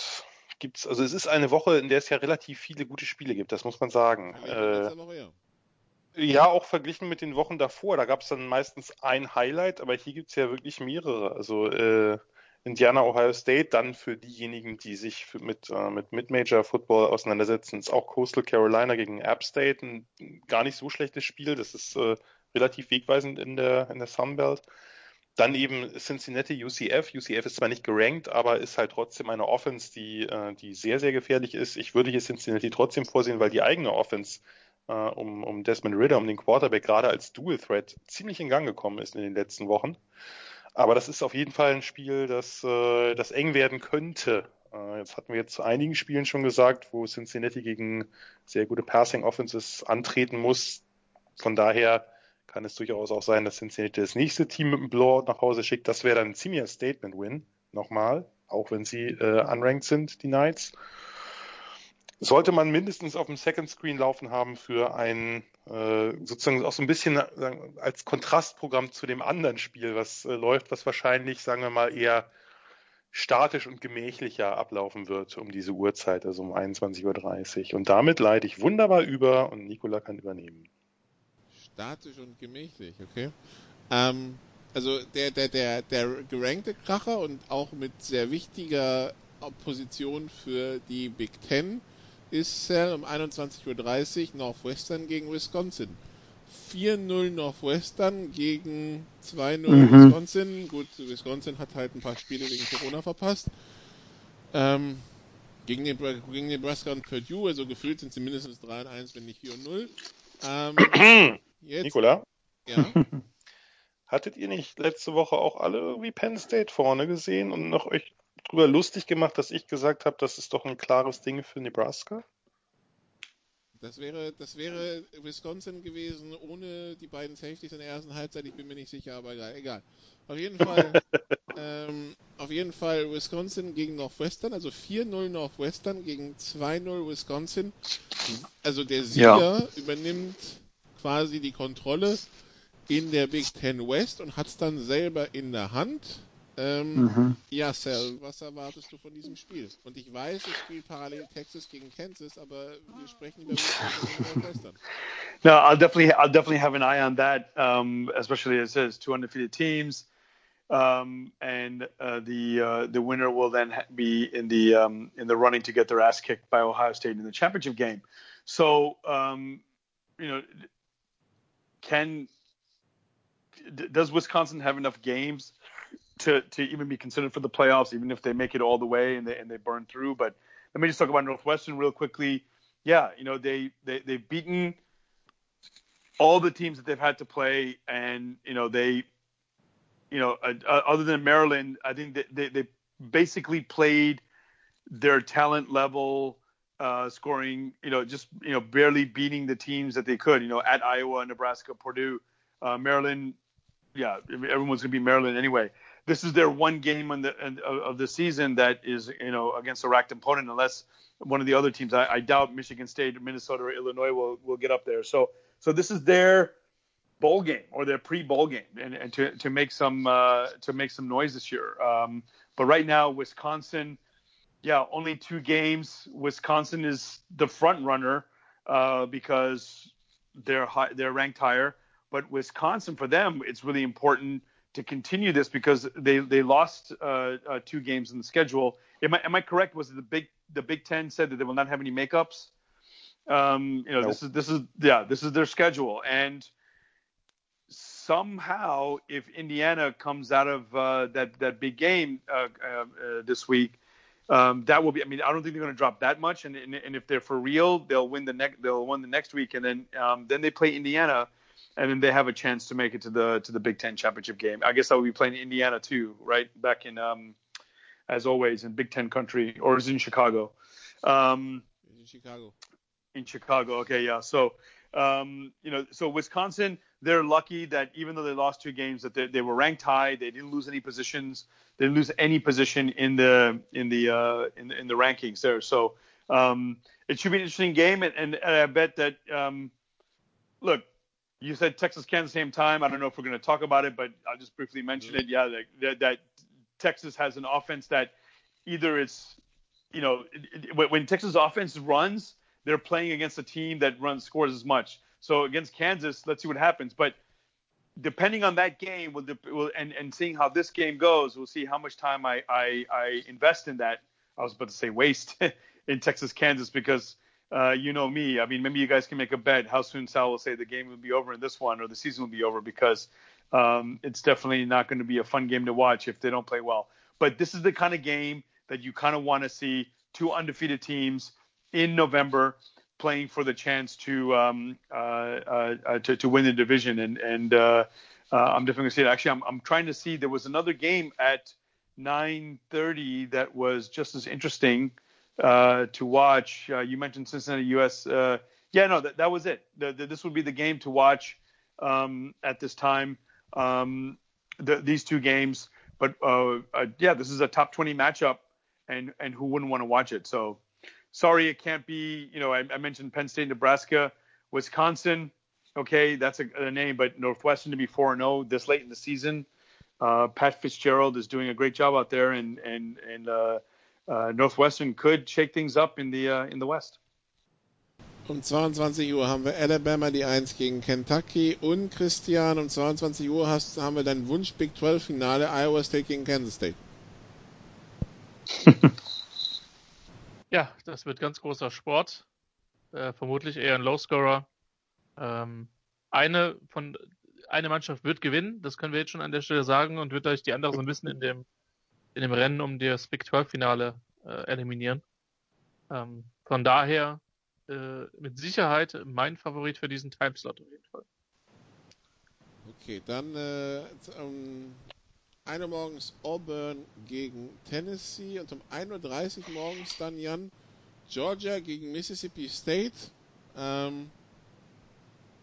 gibt's, also es ist eine Woche, in der es ja relativ viele gute Spiele gibt, das muss man sagen. Äh, ja, auch verglichen mit den Wochen davor, da gab es dann meistens ein Highlight, aber hier gibt es ja wirklich mehrere. Also äh, Indiana, Ohio State, dann für diejenigen, die sich für, mit, äh, mit Mid-Major Football auseinandersetzen, ist auch Coastal Carolina gegen App State ein gar nicht so schlechtes Spiel. Das ist äh, relativ wegweisend in der, in der Sunbelt. Dann eben Cincinnati UCF. UCF ist zwar nicht gerankt, aber ist halt trotzdem eine Offense, die, äh, die sehr, sehr gefährlich ist. Ich würde hier Cincinnati trotzdem vorsehen, weil die eigene Offense äh, um, um Desmond Ritter, um den Quarterback, gerade als Dual Threat ziemlich in Gang gekommen ist in den letzten Wochen. Aber das ist auf jeden Fall ein Spiel, das, äh, das eng werden könnte. Äh, jetzt hatten wir jetzt zu einigen Spielen schon gesagt, wo Cincinnati gegen sehr gute Passing Offenses antreten muss. Von daher kann es durchaus auch sein, dass Cincinnati das nächste Team mit dem Blowout nach Hause schickt. Das wäre dann ein ziemlicher Statement-Win. Nochmal. Auch wenn sie äh, unranked sind, die Knights. Sollte man mindestens auf dem Second Screen laufen haben für ein äh, sozusagen auch so ein bisschen äh, als Kontrastprogramm zu dem anderen Spiel, was äh, läuft, was wahrscheinlich, sagen wir mal, eher statisch und gemächlicher ablaufen wird um diese Uhrzeit, also um 21.30 Uhr. Und damit leite ich wunderbar über und Nikola kann übernehmen statisch und gemächlich, okay. Ähm, also der, der, der, der gerankte Kracher und auch mit sehr wichtiger Position für die Big Ten ist Cell um 21.30 Uhr Northwestern gegen Wisconsin. 4-0 Northwestern gegen 2-0 mhm. Wisconsin. Gut, Wisconsin hat halt ein paar Spiele wegen Corona verpasst. Ähm, gegen, den, gegen Nebraska und Purdue, also gefühlt sind sie mindestens 3-1, wenn nicht 4-0. Ähm, Jetzt. Nikola? Ja. Hattet ihr nicht letzte Woche auch alle irgendwie Penn State vorne gesehen und noch euch drüber lustig gemacht, dass ich gesagt habe, das ist doch ein klares Ding für Nebraska? Das wäre, das wäre Wisconsin gewesen, ohne die beiden Safeties in der ersten Halbzeit. Ich bin mir nicht sicher, aber egal. egal. Auf jeden Fall, ähm, auf jeden Fall Wisconsin gegen Northwestern, also 4-0 Northwestern gegen 2-0 Wisconsin. Also der Sieger ja. übernimmt quasi die Kontrolle in der Big Ten West und hat es dann selber in der Hand. Ähm, mhm. Ja, Sal, was erwartest du von diesem Spiel? Und ich weiß, es spielt parallel Texas gegen Kansas, aber wir sprechen über Western. No, I'll definitely, I'll definitely have an eye on that, um, especially as says 2 undefeated teams, um, and uh, the uh, the winner will then be in the um, in the running to get their ass kicked by Ohio State in the championship game. So, you know, can does Wisconsin have enough games to to even be considered for the playoffs, even if they make it all the way and they and they burn through? But let me just talk about Northwestern real quickly. Yeah, you know they they they've beaten all the teams that they've had to play, and you know they, you know, uh, uh, other than Maryland, I think they, they they basically played their talent level uh, scoring, you know, just you know barely beating the teams that they could. You know, at Iowa, Nebraska, Purdue, uh, Maryland. Yeah, everyone's gonna be Maryland anyway. This is their one game on the of the season that is you know against a ranked opponent, unless one of the other teams. I, I doubt Michigan State, Minnesota, or Illinois will will get up there. So so this is their bowl game or their pre-bowl game, and, and to to make some uh, to make some noise this year. Um, but right now, Wisconsin yeah, only two games. Wisconsin is the front runner uh, because they're high, they're ranked higher. But Wisconsin, for them, it's really important to continue this because they they lost uh, uh, two games in the schedule. Am I, am I correct? Was it the Big the Big Ten said that they will not have any makeups? Um, you know, nope. this is this is yeah, this is their schedule, and somehow if Indiana comes out of uh, that that big game uh, uh, this week um, that will be. I mean, I don't think they're going to drop that much. And, and, and if they're for real, they'll win the next. They'll win the next week, and then um, then they play Indiana, and then they have a chance to make it to the to the Big Ten championship game. I guess I will be playing Indiana too, right? Back in um, as always in Big Ten country, or is it in Chicago? Um, in Chicago. In Chicago. Okay, yeah. So um, you know, so Wisconsin, they're lucky that even though they lost two games, that they, they were ranked high. They didn't lose any positions. They didn't lose any position in the in the uh, in, in the rankings there. So um, it should be an interesting game, and, and, and I bet that. Um, look, you said Texas, Kansas, same time. I don't know if we're going to talk about it, but I'll just briefly mention it. Yeah, that, that, that Texas has an offense that either it's, you know, when Texas offense runs, they're playing against a team that runs scores as much. So against Kansas, let's see what happens. But depending on that game, will, will and and seeing how this game goes, we'll see how much time I I, I invest in that. I was about to say waste in Texas, Kansas because uh, you know me. I mean, maybe you guys can make a bet how soon Sal will say the game will be over in this one or the season will be over because um, it's definitely not going to be a fun game to watch if they don't play well. But this is the kind of game that you kind of want to see two undefeated teams in November playing for the chance to um, uh, uh, uh to, to, win the division. And and uh, uh, I'm definitely to see it. Actually, I'm, I'm trying to see. There was another game at 9:30 that was just as interesting uh, to watch. You mentioned Cincinnati US. Yeah, no, that, that was it. The, the, this would be the game to watch um, at this time. Um, the, these two games, but yeah, this is a top 20 matchup, and and who wouldn't want to watch it? So sorry, it can't be. You know, I, I mentioned Penn State, Nebraska, Wisconsin. Okay, that's a, a name, but Northwestern to be 4 0 this late in the season. Uh, Pat Fitzgerald is doing a great job out there, and and and uh, Northwestern could shake things up in the uh, in the West. Um 22 Uhr haben wir Alabama die 1 gegen Kentucky und Christian um 22 Uhr hast, haben wir dein Wunsch Big 12 Finale Iowa State gegen Kansas State. ja, das wird ganz großer Sport. Äh, vermutlich eher ein Low-Scorer. Ähm, eine von eine Mannschaft wird gewinnen, das können wir jetzt schon an der Stelle sagen und wird euch die andere so ein bisschen in dem in dem Rennen um das Big 12 Finale äh, eliminieren. Ähm, von daher äh, mit Sicherheit mein Favorit für diesen Timeslot auf jeden Fall. Okay, dann äh, um 1 Uhr morgens Auburn gegen Tennessee und um 1.30 Uhr morgens dann Jan Georgia gegen Mississippi State. Ähm,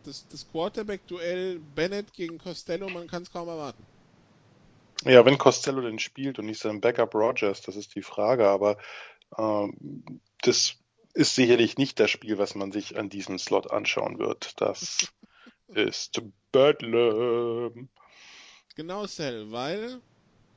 das, das Quarterback-Duell Bennett gegen Costello, man kann es kaum erwarten. Ja, wenn Costello denn spielt und nicht sein Backup Rogers, das ist die Frage, aber ähm, das ist sicherlich nicht das Spiel, was man sich an diesem Slot anschauen wird. Das ist Bedlam. Genau, Cell, weil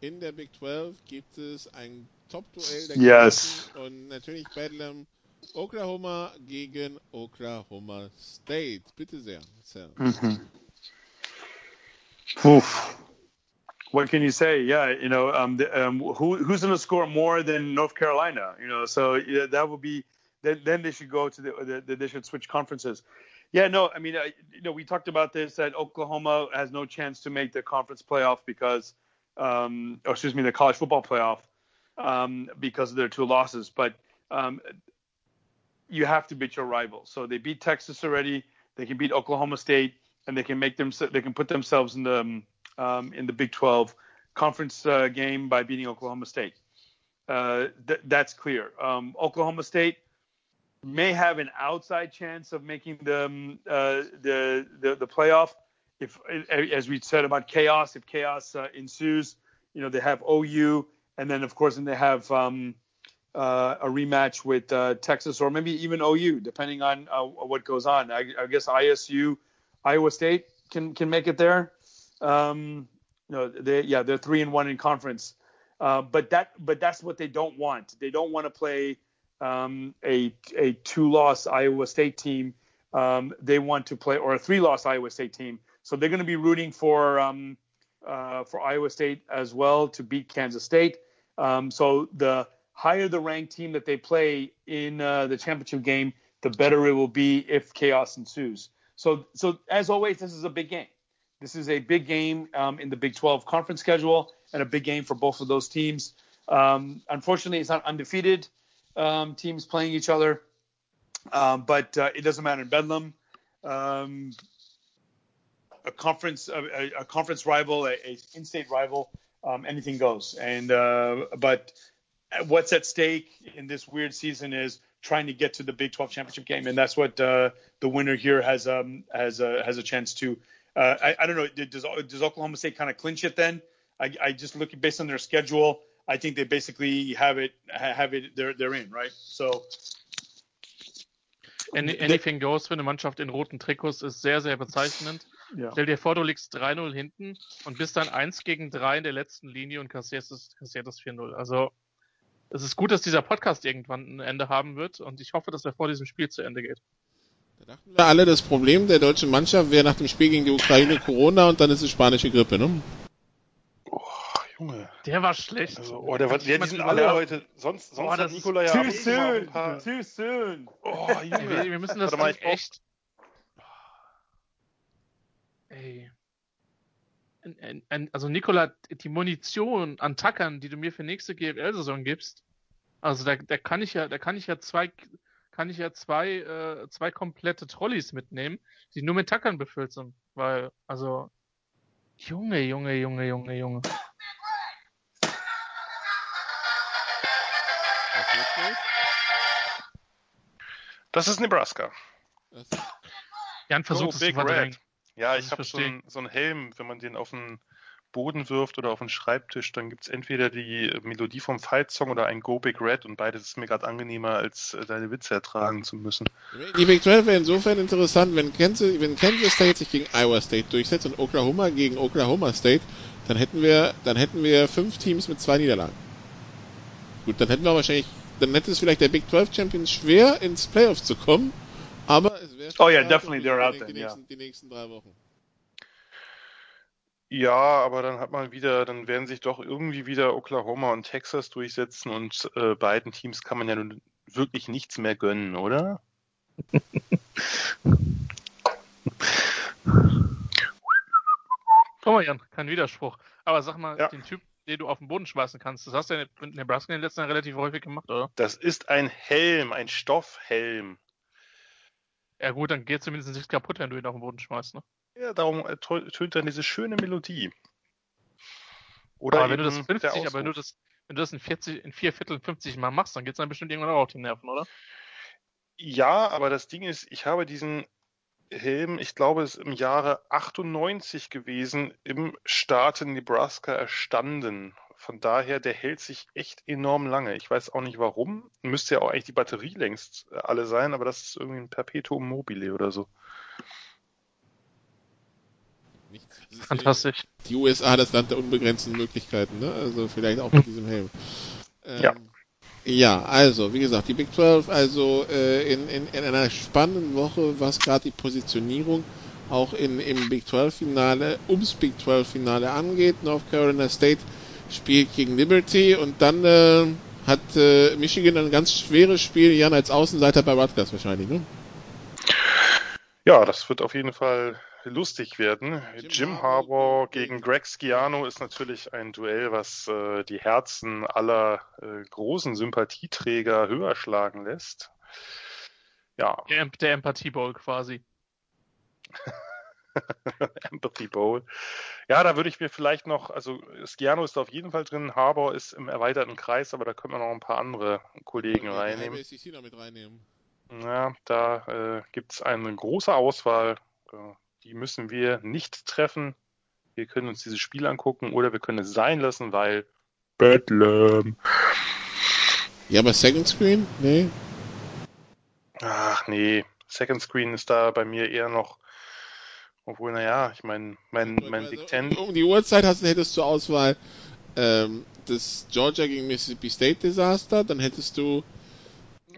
in der Big 12 gibt es ein Top-Duell der yes. und natürlich Bedlam Oklahoma gegen Oklahoma State. Bitte sehr, Cell. Mhm. Puh what can you say? Yeah, you know, um, the, um, who who's going to score more than North Carolina? You know, so yeah, that would be then, then they should go to the, the, they should switch conferences. Yeah, no, I mean, I, you know, we talked about this that Oklahoma has no chance to make the conference playoff because, um, or excuse me, the college football playoff um, because of their two losses. But um, you have to beat your rivals. So they beat Texas already. They can beat Oklahoma State, and they can make them. They can put themselves in the um, in the Big 12 conference uh, game by beating Oklahoma State. Uh, th- that's clear. Um, Oklahoma State may have an outside chance of making the um, uh, the, the, the playoff if, as we said about chaos, if chaos uh, ensues. You know they have OU, and then of course, then they have um, uh, a rematch with uh, Texas or maybe even OU, depending on what goes on. I, I guess ISU, Iowa State can can make it there. Um, no, they yeah they're three and one in conference, uh, but that but that's what they don't want. They don't want to play um, a a two loss Iowa State team. Um, they want to play or a three loss Iowa State team. So they're going to be rooting for um, uh, for Iowa State as well to beat Kansas State. Um, so the higher the ranked team that they play in uh, the championship game, the better it will be if chaos ensues. So so as always, this is a big game. This is a big game um, in the Big 12 conference schedule and a big game for both of those teams. Um, unfortunately, it's not undefeated um, teams playing each other, um, but uh, it doesn't matter in Bedlam. Um, a conference, a, a, conference rival, a, a in-state rival, um, anything goes. And uh, but what's at stake in this weird season is trying to get to the Big 12 championship game, and that's what uh, the winner here has um, has a, has a chance to uh, I, I, don't know. Does does Oklahoma State kind of clinch it then? I, I just look based on their schedule. I think they basically have it have it. They're they're in right. So Any, anything goes für eine Mannschaft in roten Trikots ist sehr, sehr bezeichnend. Ja. Stell dir vor, du liegst 3-0 hinten und bist dann 1 gegen 3 in der letzten Linie und kassierst das, kassierst das 4-0. Also, es ist gut, dass dieser Podcast irgendwann ein Ende haben wird und ich hoffe, dass er vor diesem Spiel zu Ende geht. Da dachten wir alle, das Problem der deutschen Mannschaft wäre nach dem Spiel gegen die Ukraine Corona und dann ist es spanische Grippe, ne? Oh, Junge. Der war schlecht. Also, oh, der, war- ja, die sind alle über- heute. Sonst, sonst hat das Nikola ja Too soon. paar. Too soon. Oh, Ey, wir, Junge. wir müssen das mal, echt. Ey. Also Nikola, die Munition an Tackern, die du mir für nächste GFL-Saison gibst, also da, da kann ich ja, da kann ich ja zwei, kann ich ja zwei, äh, zwei komplette Trolleys mitnehmen, die nur mit Tackern befüllt sind, weil, also Junge, Junge, Junge, Junge, Junge. Das ist Nebraska. Das- Jan versucht Go es Big. Red. Ja, ich habe so einen so einen Helm, wenn man den auf den Boden wirft oder auf den Schreibtisch, dann gibt's entweder die Melodie vom Fight Song oder ein Go Big Red und beides ist mir gerade angenehmer, als äh, deine Witze ertragen zu müssen. Die Big 12 wäre insofern interessant, wenn Kansas, wenn Kansas State sich gegen Iowa State durchsetzt und Oklahoma gegen Oklahoma State, dann hätten wir, dann hätten wir fünf Teams mit zwei Niederlagen. Gut, dann hätten wir wahrscheinlich, dann hätte es vielleicht der Big 12 Champions schwer ins Playoffs zu kommen, aber es wäre Oh, yeah, schwer definitely für they're die, out die, then, nächsten, die nächsten drei Wochen. Ja, aber dann hat man wieder, dann werden sich doch irgendwie wieder Oklahoma und Texas durchsetzen und äh, beiden Teams kann man ja nun wirklich nichts mehr gönnen, oder? Guck mal, Jan, kein Widerspruch. Aber sag mal, Ja. den Typ, den du auf den Boden schmeißen kannst, das hast du ja in Nebraska in den letzten Jahren relativ häufig gemacht, oder? Das ist ein Helm, ein Stoffhelm. Ja gut, dann geht zumindest nichts kaputt, wenn du ihn auf den Boden schmeißt, ne? Ja, darum ertönt dann diese schöne Melodie. Oder aber wenn du das eben 50, der aber wenn du das, wenn du das in 40, in vier Vierteln 50 Mal machst, dann geht's dann bestimmt irgendwann auch auf die Nerven, oder? Ja, aber das Ding ist, ich habe diesen Helm, ich glaube, es ist im Jahre 98 gewesen, im Staate Nebraska erstanden. Von daher, der hält sich echt enorm lange. Ich weiß auch nicht warum. Müsste ja auch eigentlich die Batterie längst äh, alle sein, aber das ist irgendwie ein Perpetuum mobile oder so. Fantastisch. Die, die USA, das Land der unbegrenzten Möglichkeiten, ne? Also vielleicht auch mit diesem Helm. Ähm, Ja. Ja, also, wie gesagt, die Big 12, also äh, in, in, in einer spannenden Woche, was gerade die Positionierung auch in, im Big 12-Finale, ums Big 12-Finale angeht. North Carolina State spielt gegen Liberty und dann äh, hat äh, Michigan ein ganz schweres Spiel, Jan als Außenseiter bei Rutgers wahrscheinlich, ne? Ja, das wird auf jeden Fall lustig werden. Jim Jim, Harbaugh Harbaugh gegen- Greg Schiano ist natürlich ein Duell, was äh, die Herzen aller äh, großen Sympathieträger höher schlagen lässt. Ja, Der, der Empathie Bowl quasi. Empathy Bowl. Ja, da würde ich mir vielleicht noch, also Schiano ist da auf jeden Fall drin, Harbour ist im erweiterten Kreis, aber da können wir noch ein paar andere Kollegen Die reinnehmen. halbe SEC noch mit reinnehmen. Ja, da äh, gibt es eine große Auswahl. Äh, die müssen wir nicht treffen. Wir können uns dieses Spiel angucken oder wir können es sein lassen, weil Bedlam. Ja, aber Second Screen? Nee. Ach nee, Second Screen ist da bei mir eher noch, obwohl, naja, ich meine, mein, mein Also, Big Ten. Um die Uhrzeit hast, hättest du zur Auswahl ähm, das Georgia gegen Mississippi State Desaster, dann hättest du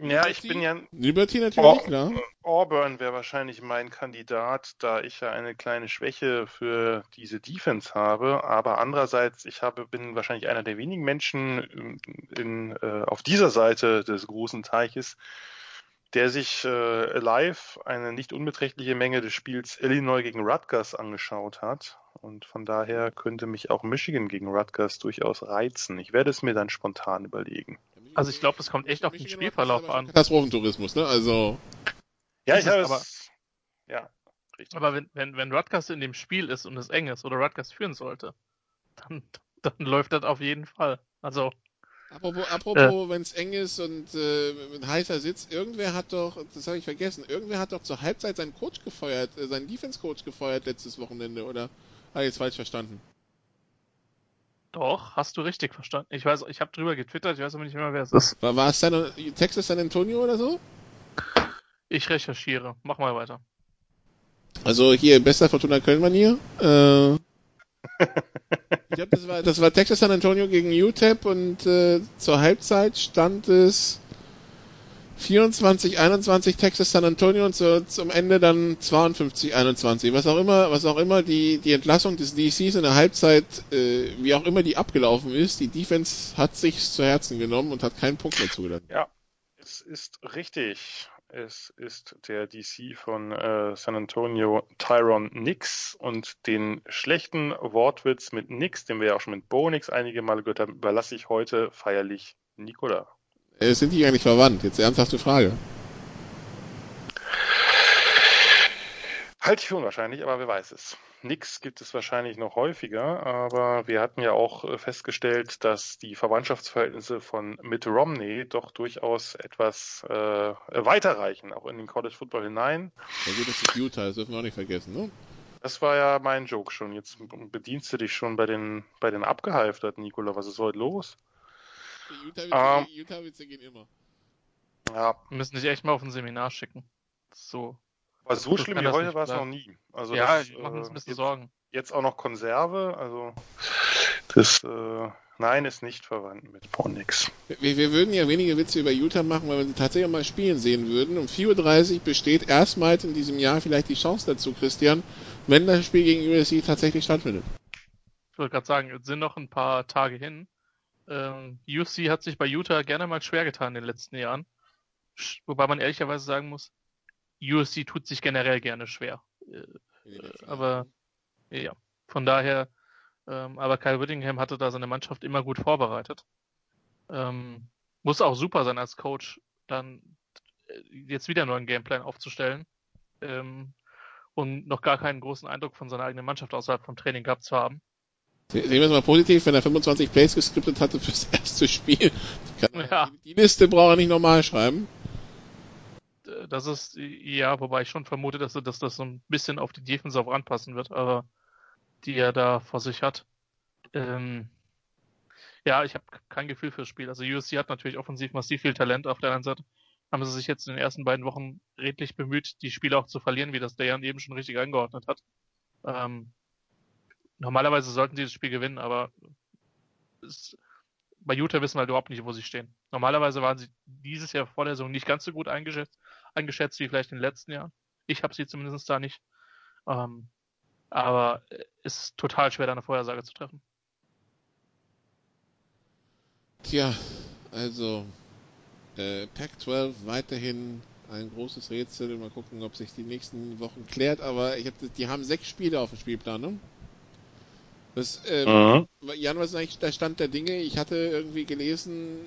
Ja, ich bin ja, Liberty natürlich, Oh. klar. Auburn wäre wahrscheinlich mein Kandidat, da ich ja eine kleine Schwäche für diese Defense habe. Aber andererseits, ich habe, bin wahrscheinlich einer der wenigen Menschen in, äh, auf dieser Seite des großen Teiches, der sich äh, live eine nicht unbeträchtliche Menge des Spiels Illinois gegen Rutgers angeschaut hat. Und von daher könnte mich auch Michigan gegen Rutgers durchaus reizen. Ich werde es mir dann spontan überlegen. Also ich glaube, das kommt echt auf den Spielverlauf an. Katastrophentourismus, ne? Also Ja, ich habe aber- es. Ja, richtig. Aber wenn, wenn, wenn Rutgers in dem Spiel ist und es eng ist oder Rutgers führen sollte, dann, dann läuft das auf jeden Fall. Also, apropos, apropos wenn es eng ist und äh, mit heißer Sitz, irgendwer hat doch, das habe ich vergessen, irgendwer hat doch zur Halbzeit seinen Coach gefeuert, äh, seinen Defense Coach gefeuert letztes Wochenende, oder? Habe ich jetzt falsch verstanden? doch, hast du richtig verstanden. Ich weiß, ich habe drüber getwittert, ich weiß aber nicht mehr, wer es ist. War, war es San, Texas San Antonio oder so? Ich recherchiere. Mach mal weiter. Also hier, bester Fortuna Köln-Manier. Äh, ich glaube, das war, das war Texas San Antonio gegen UTEP und äh, zur Halbzeit stand es 24, 21 Texas San Antonio und zu, zum Ende dann 52, 21. Was auch immer, was auch immer die, die Entlassung des DCs in der Halbzeit, äh, wie auch immer die abgelaufen ist, die Defense hat sich zu Herzen genommen und hat keinen Punkt mehr zugelassen. Ja, es ist richtig. Es ist der DC von äh, San Antonio, Tyron Nix. Und den schlechten Wortwitz mit Nix, den wir ja auch schon mit Bo Nix einige Male gehört haben, überlasse ich heute feierlich Nikola. Äh, sind die eigentlich verwandt? Jetzt ernsthafte Frage. Halte ich für unwahrscheinlich, aber wer weiß es. Nix gibt es wahrscheinlich noch häufiger, aber wir hatten ja auch äh, festgestellt, dass die Verwandtschaftsverhältnisse von Mitt Romney doch durchaus etwas äh, weiterreichen, auch in den College Football hinein. Ja gut, das ist Utah, das dürfen wir auch nicht vergessen, ne? Das war ja mein Joke schon. Jetzt bedienst du dich schon bei den, bei den Abgehalfterten, Nikola. Was ist heute los? Utah-Witze um, Utah gehen immer. Ja. Wir müssen dich echt mal auf ein Seminar schicken. So. Aber so, schlimm wie heute war es noch nie. Also ja, das, machen uns ein bisschen jetzt, Sorgen. Jetzt auch noch Konserve, also das äh, Nein ist nicht verwandt mit Ponix. Wir, wir, würden ja wenige Witze über Utah machen, weil wir sie tatsächlich mal spielen sehen würden. Um 4.30 Uhr besteht erstmals in diesem Jahr vielleicht die Chance dazu, Christian, wenn das Spiel gegen USC tatsächlich stattfindet. Ich wollte gerade sagen, es sind noch ein paar Tage hin. Ähm, USC hat sich bei Utah gerne mal schwer getan in den letzten Jahren. Wobei man ehrlicherweise sagen muss, USC tut sich generell gerne schwer. Äh, aber ja, von daher, ähm, aber Kyle Whittingham hatte da seine Mannschaft immer gut vorbereitet. Ähm, muss auch super sein als Coach, dann äh, jetzt wieder einen neuen Gameplan aufzustellen ähm, und noch gar keinen großen Eindruck von seiner eigenen Mannschaft außerhalb vom Training gehabt zu haben. Sehen wir es mal positiv, wenn er 25 Plays geskriptet hatte fürs erste Spiel. Ja. Die Liste braucht er nicht normal schreiben. Das ist, ja, wobei ich schon vermute, dass, dass das so ein bisschen auf die Defense auch anpassen wird, aber die er da vor sich hat. Ähm, ja, ich habe kein Gefühl fürs Spiel. Also USC hat natürlich offensiv massiv viel Talent. Auf der anderen Seite haben sie sich jetzt in den ersten beiden Wochen redlich bemüht, die Spiele auch zu verlieren, wie das der Jan eben schon richtig eingeordnet hat. Ähm, normalerweise sollten sie das Spiel gewinnen, aber es, bei Utah wissen wir halt überhaupt nicht, wo sie stehen. Normalerweise waren sie dieses Jahr vor der Saison nicht ganz so gut eingeschätzt, eingeschätzt wie vielleicht in den letzten Jahren. Ich habe sie zumindest da nicht. Ähm, aber es ist total schwer, da eine Vorhersage zu treffen. Tja, also äh, Pac-12 weiterhin ein großes Rätsel. Mal gucken, ob sich die nächsten Wochen klärt. Aber ich hab, die haben sechs Spiele auf dem Spielplan, ne? Das, ähm, mhm. Jan, was ist eigentlich der Stand der Dinge? Ich hatte irgendwie gelesen,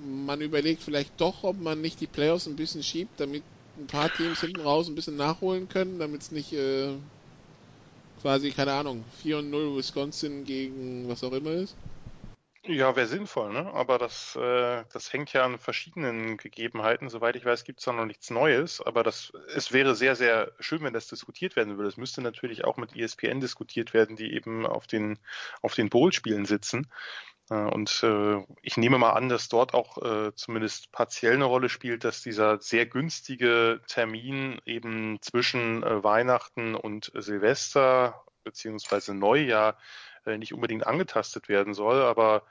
man überlegt vielleicht doch, ob man nicht die Playoffs ein bisschen schiebt, damit ein paar Teams hinten raus ein bisschen nachholen können, damit es nicht äh, quasi, keine Ahnung, 4 und 0 Wisconsin gegen was auch immer ist. Ja, wäre sinnvoll, ne? Aber das, äh, das hängt ja an verschiedenen Gegebenheiten. Soweit ich weiß, gibt es da noch nichts Neues. Aber das, es wäre sehr, sehr schön, wenn das diskutiert werden würde. Es müsste natürlich auch mit ESPN diskutiert werden, die eben auf den, auf den Bowl-Spielen sitzen. Äh, und äh, ich nehme mal an, dass dort auch äh, zumindest partiell eine Rolle spielt, dass dieser sehr günstige Termin eben zwischen äh, Weihnachten und Silvester beziehungsweise Neujahr äh, nicht unbedingt angetastet werden soll. Aber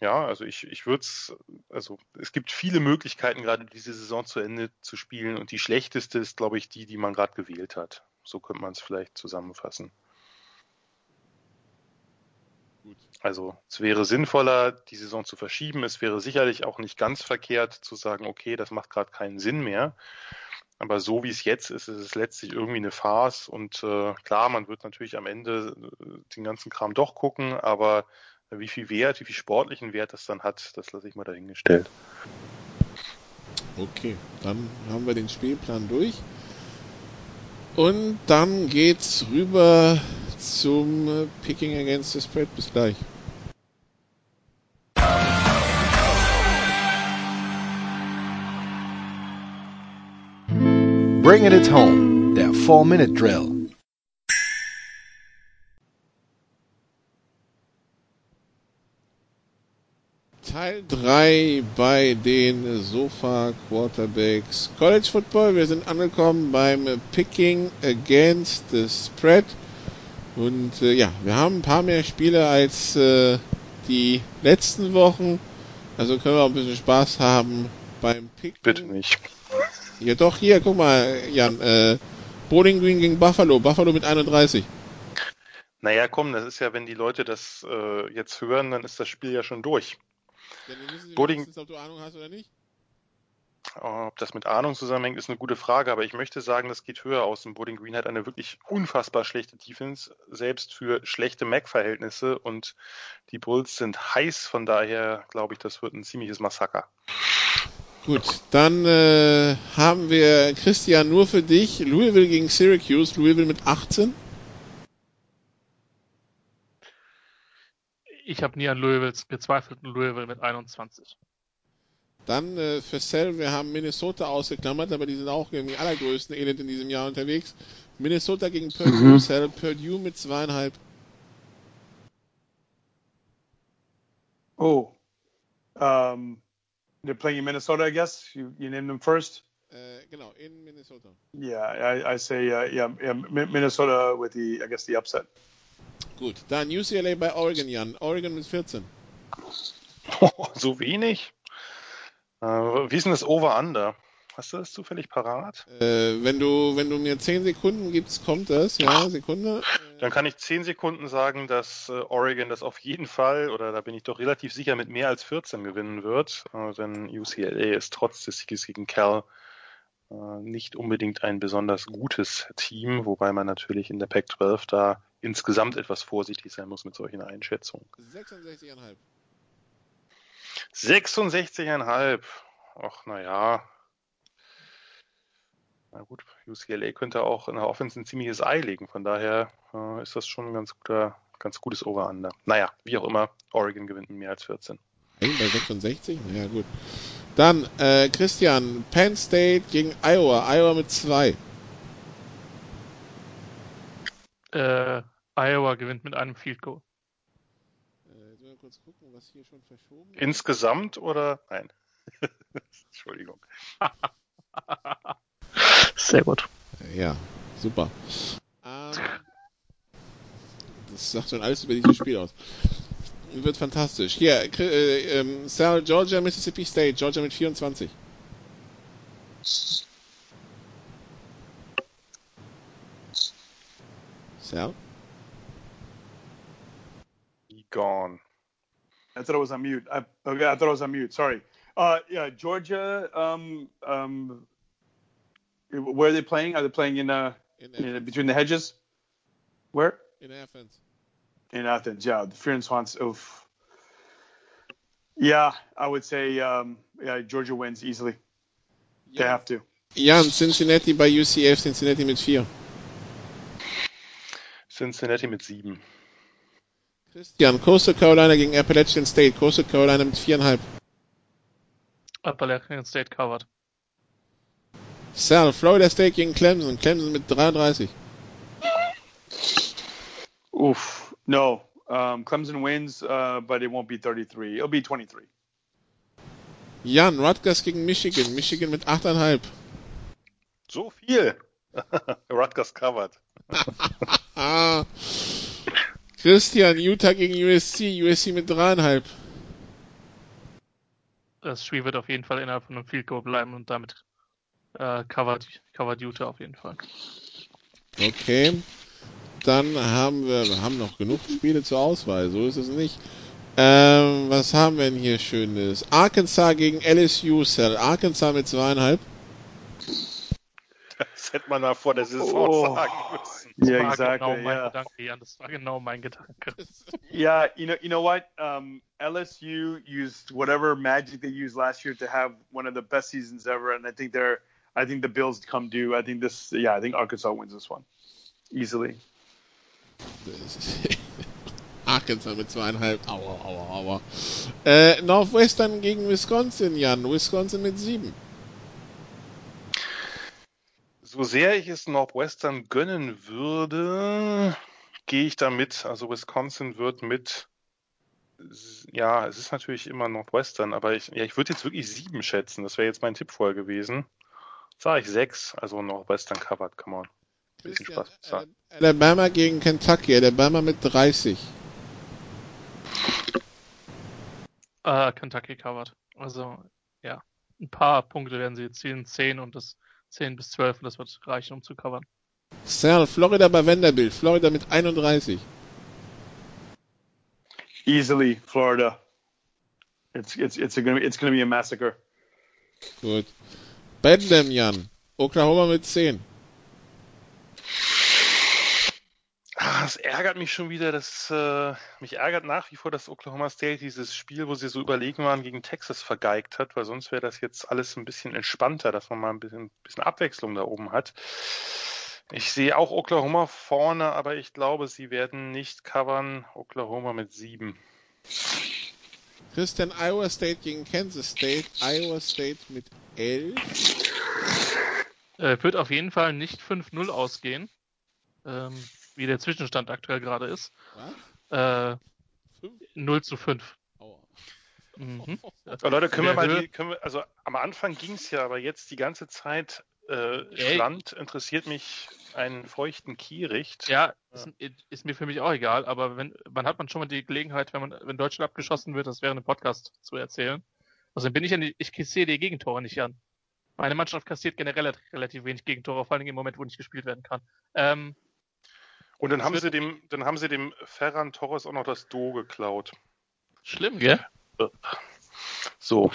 ja, also ich, ich würde es, also es gibt viele Möglichkeiten, gerade diese Saison zu Ende zu spielen und die schlechteste ist, glaube ich, die, die man gerade gewählt hat. So könnte man es vielleicht zusammenfassen. Gut. Also es wäre sinnvoller, die Saison zu verschieben. Es wäre sicherlich auch nicht ganz verkehrt zu sagen, okay, das macht gerade keinen Sinn mehr. Aber so wie es jetzt ist, ist es letztlich irgendwie eine Farce. Und äh, klar, man wird natürlich am Ende äh, den ganzen Kram doch gucken, aber wie viel Wert, wie viel sportlichen Wert das dann hat, das lasse ich mal dahingestellt. Okay, dann haben wir den Spielplan durch. Und dann geht's rüber zum Picking Against the Spread. Bis gleich. Bringing it home, der 4-Minute Drill. Teil 3 bei den Sofa Quarterbacks College Football. Wir sind angekommen beim Picking Against the Spread. Und äh, ja, wir haben ein paar mehr Spiele als äh, die letzten Wochen. Also können wir auch ein bisschen Spaß haben beim Picken. Bitte nicht. Ja doch, hier, guck mal, Jan. Äh, Bowling Green gegen Buffalo. Buffalo mit 31. Naja, komm, das ist ja, wenn die Leute das äh, jetzt hören, dann ist das Spiel ja schon durch. Ja, dann wissen Sie Bowling- ob du Ahnung hast oder nicht. Ob das mit Ahnung zusammenhängt, ist eine gute Frage, aber ich möchte sagen, das geht höher aus. Und Bowling Green hat eine wirklich unfassbar schlechte Defense, selbst für schlechte Mac-Verhältnisse. Und die Bulls sind heiß, von daher glaube ich, das wird ein ziemliches Massaker. Gut, dann äh, haben wir Christian nur für dich. Louisville gegen Syracuse. Louisville mit 18. Ich habe nie an Louisville gezweifelt Louisville mit 21. Dann äh, für Cell, wir haben Minnesota ausgeklammert, aber die sind auch irgendwie allergrößten Elend in diesem Jahr unterwegs. Minnesota gegen Purdue. Mhm. Cell, Purdue mit zweieinhalb. Oh, um, they're playing in Minnesota, I guess. You you named them first. Äh, genau, in Minnesota. Yeah, I, I say uh, yeah, yeah, Mi- Minnesota with the I guess the upset. Gut, dann UCLA bei Oregon, Jan. Oregon mit 14. so wenig? Äh, wie ist denn das Over-Under? Hast du das zufällig parat? Äh, wenn du wenn du mir 10 Sekunden gibst, kommt das. Ja, Sekunde. Dann kann ich 10 Sekunden sagen, dass äh, Oregon das auf jeden Fall, oder da bin ich doch relativ sicher, mit mehr als 14 gewinnen wird. Äh, denn UCLA ist trotz des Sieges gegen Cal nicht unbedingt ein besonders gutes Team, wobei man natürlich in der Pac-12 da insgesamt etwas vorsichtig sein muss mit solchen Einschätzungen. 66,5. 66,5. Ach, naja. Na gut, UCLA könnte auch in der Offense ein ziemliches Ei legen. Von daher äh, ist das schon ein ganz guter, ganz gutes Over-Under. Naja, wie auch immer, Oregon gewinnt mit mehr als 14. Hey, bei 66? Ja, gut. Dann, äh, Christian, Penn State gegen Iowa. Iowa mit 2. Äh, Iowa gewinnt mit einem Field Goal. Äh, kurz gucken, was hier schon verschoben ist. Insgesamt oder? Nein. Entschuldigung. Sehr gut. Ja, super. Ähm, das sagt schon alles über dieses Spiel aus. Wird fantastisch. Hier, äh, ähm, Sal, Georgia, Mississippi State. Georgia mit 24. Sal? Gone. I thought it was on mute. I, okay, I thought it was on mute. Sorry. Uh, yeah, Georgia. Um, um, where are they playing? Are they playing in uh, In, in between the hedges? Where? in Athens. In Athens. Yeah, the Fear and Swans. Oof. Yeah, I would say um, yeah, Georgia wins easily. They have to. Jan, Cincinnati bei UCF. Cincinnati mit 4. Cincinnati mit 7. Christian, Coastal Carolina gegen Appalachian State. Coastal Carolina mit 4,5. Appalachian State covered. Sal, Florida State gegen Clemson. Clemson mit 33. Oof. No. Um, Clemson wins, uh, but it won't be 33. It'll be 23. Jan, Rutgers gegen Michigan. Michigan mit 8,5. So viel. Rutgers covered. Christian, Utah gegen USC. USC mit 3,5. Das Spiel wird auf jeden Fall innerhalb von einem Field Goal bleiben und damit äh, covered, covered Utah auf jeden Fall. Okay. Dann haben wir, wir haben noch genug Spiele zur Auswahl, so ist es nicht. Ähm, was haben wir denn hier Schönes? Arkansas gegen LSU Cell. Arkansas mit zweieinhalb. Das hätte man mal vor der Saison Oh. sagen müssen. Das Yeah, war exactly. genau mein Yeah. Gedanke, Jan. Das war genau mein Gedanke. Yeah, you know, you know what? Um, LSU used whatever magic they used last year to have one of the best seasons ever, and I think they're, I think the Bills come due. I think this, yeah, I think Arkansas wins this one easily. Arkansas mit zweieinhalb. Aua, aua, aua. Äh, Northwestern gegen Wisconsin, Jan. Wisconsin mit sieben. So sehr ich es Northwestern gönnen würde, gehe ich damit. Also Wisconsin wird mit ja, es ist natürlich immer Northwestern, aber ich, ja, ich würde jetzt wirklich sieben schätzen. Das wäre jetzt mein Tipp vorher gewesen. Sag ich sechs, also Northwestern covered, come on. Bisschen Spaß. So. Alabama gegen Kentucky, Alabama mit 30. Äh, Kentucky covered. Also, ja. Ein paar Punkte werden sie jetzt ziehen, 10 und das 10 bis 12 und das wird reichen, um zu covern. Sal, Florida bei Vanderbilt, Florida mit 31. Easily, Florida. It's it's it's gonna be it's gonna be a massacre. Gut. Bedlam, Jan. Oklahoma mit 10. Es ärgert mich schon wieder, dass äh, mich ärgert nach wie vor, dass Oklahoma State dieses Spiel, wo sie so überlegen waren, gegen Texas vergeigt hat, weil sonst wäre das jetzt alles ein bisschen entspannter, dass man mal ein bisschen, bisschen Abwechslung da oben hat. Ich sehe auch Oklahoma vorne, aber ich glaube, sie werden nicht covern. Oklahoma mit sieben. Christian, Iowa State gegen Kansas State. Iowa State mit 11. Äh, wird auf jeden Fall nicht 5-0 ausgehen, ähm, wie der Zwischenstand aktuell gerade ist. Äh, 0 zu 5. Aua. Mhm. Oh, Leute, können wir mal die, können wir, also am Anfang ging es ja, aber jetzt die ganze Zeit äh. Schland interessiert mich einen feuchten Kiericht. Ja, ist, ist mir für mich auch egal, aber wenn, wann hat man schon mal die Gelegenheit, wenn man, wenn Deutschland abgeschossen wird, das wäre ein Podcast zu erzählen. Also bin ich an die, ich sehe die Gegentore nicht an. Meine Mannschaft kassiert generell relativ wenig Gegentore, vor allem im Moment, wo nicht gespielt werden kann. Ähm, Und dann haben sie dem, dann haben sie dem Ferran Torres auch noch das Do geklaut. schlimm, gell? So.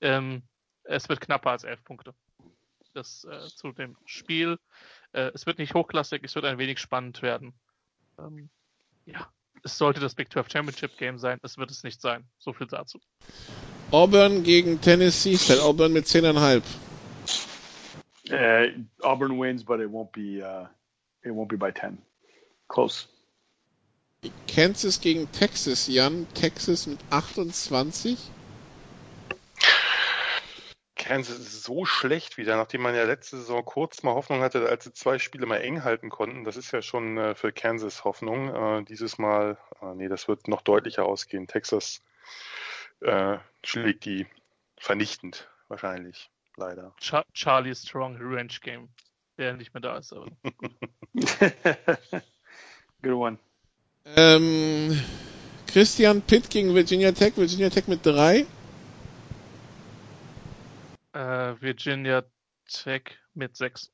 Ähm, es wird knapper als elf Punkte. Das äh, zu dem Spiel. Äh, es wird nicht hochklassig, es wird ein wenig spannend werden. Ähm, ja, es sollte das Big 12 Championship Game sein, es wird es nicht sein. So viel dazu. Auburn gegen Tennessee State. Auburn mit 10,5. Uh, Auburn wins, but it won't be uh, it won't be by ten. Close. Kansas gegen Texas, Jan. Texas mit 28. Kansas ist so schlecht wieder, nachdem man ja letzte Saison kurz mal Hoffnung hatte, als sie zwei Spiele mal eng halten konnten. Das ist ja schon äh, für Kansas Hoffnung. Äh, dieses Mal, äh, nee, das wird noch deutlicher ausgehen. Texas äh, schlägt die vernichtend, wahrscheinlich, leider. Char Charlie Strong Revenge Game, der nicht mehr da ist. Aber Good one. Ähm, Christian Pitt gegen Virginia Tech. Virginia Tech mit 3. äh, Virginia Tech mit 6.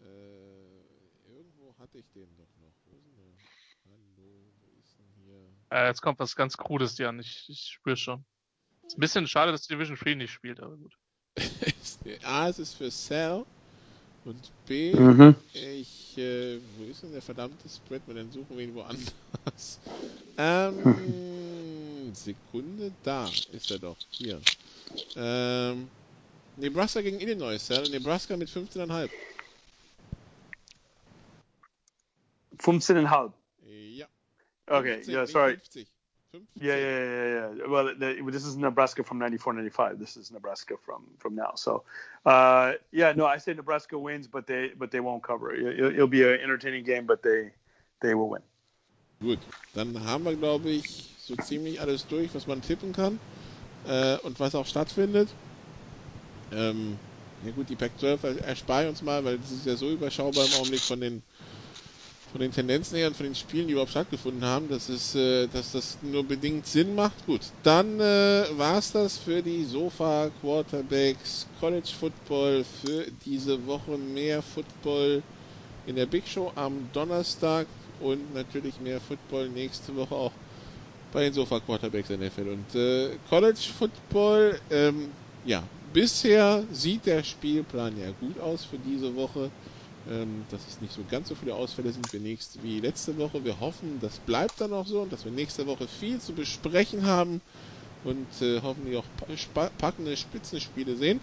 Äh, irgendwo hatte ich den doch noch. Wo ist denn der? Hallo, wo ist denn hier? Äh, jetzt kommt was ganz Krudes, Jan. Ich, ich spüre schon. Ist ein bisschen schade, dass Division 3 nicht spielt, aber gut. A, es ist für Sal. Und B, Mhm. ich, äh, wo ist denn der verdammte Spread? Weil dann suchen wir ihn woanders. Ähm, Sekunde, da ist er doch. Hier. Ähm, Nebraska gegen Illinois, Sal. Nebraska mit 15,5. 15 and half. Ja. Okay, 15, yeah, nicht sorry. 50. 15. Yeah, yeah, yeah, yeah. yeah. Well, the, this is Nebraska from 94, 95. This is Nebraska from from now. So, uh, yeah, no, I say Nebraska wins, but they but they won't cover. It, it'll, it'll be an entertaining game, but they they will win. Gut, dann haben wir, glaube ich, so ziemlich alles durch, was man tippen kann äh, und was auch stattfindet. Ähm, ja gut, die Pac-12 erspare uns mal, weil das ist ja so überschaubar im Augenblick von den von den Tendenzen her und von den Spielen, die überhaupt stattgefunden haben, dass, es, äh, dass das nur bedingt Sinn macht. Gut, dann äh, war es das für die Sofa Quarterbacks College Football für diese Woche. Mehr Football in der Big Show am Donnerstag und natürlich mehr Football nächste Woche auch bei den Sofa Quarterbacks NFL. Und äh, College Football, ähm, ja, bisher sieht der Spielplan ja gut aus für diese Woche. Ähm, dass es nicht so ganz so viele Ausfälle sind wie, nächste, wie letzte Woche. Wir hoffen, das bleibt dann auch so und dass wir nächste Woche viel zu besprechen haben und äh, hoffentlich auch pa packende Spitzenspiele sehen.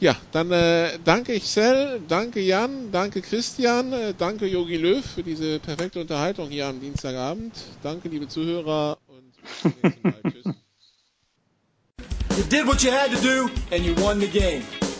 Ja, dann äh, danke ich Sel, danke Jan, danke Christian, äh, danke Yogi Löw für diese perfekte Unterhaltung hier am Dienstagabend. Danke liebe Zuhörer und bis zum nächsten Mal. Tschüss. You did what you had to do and you won the game.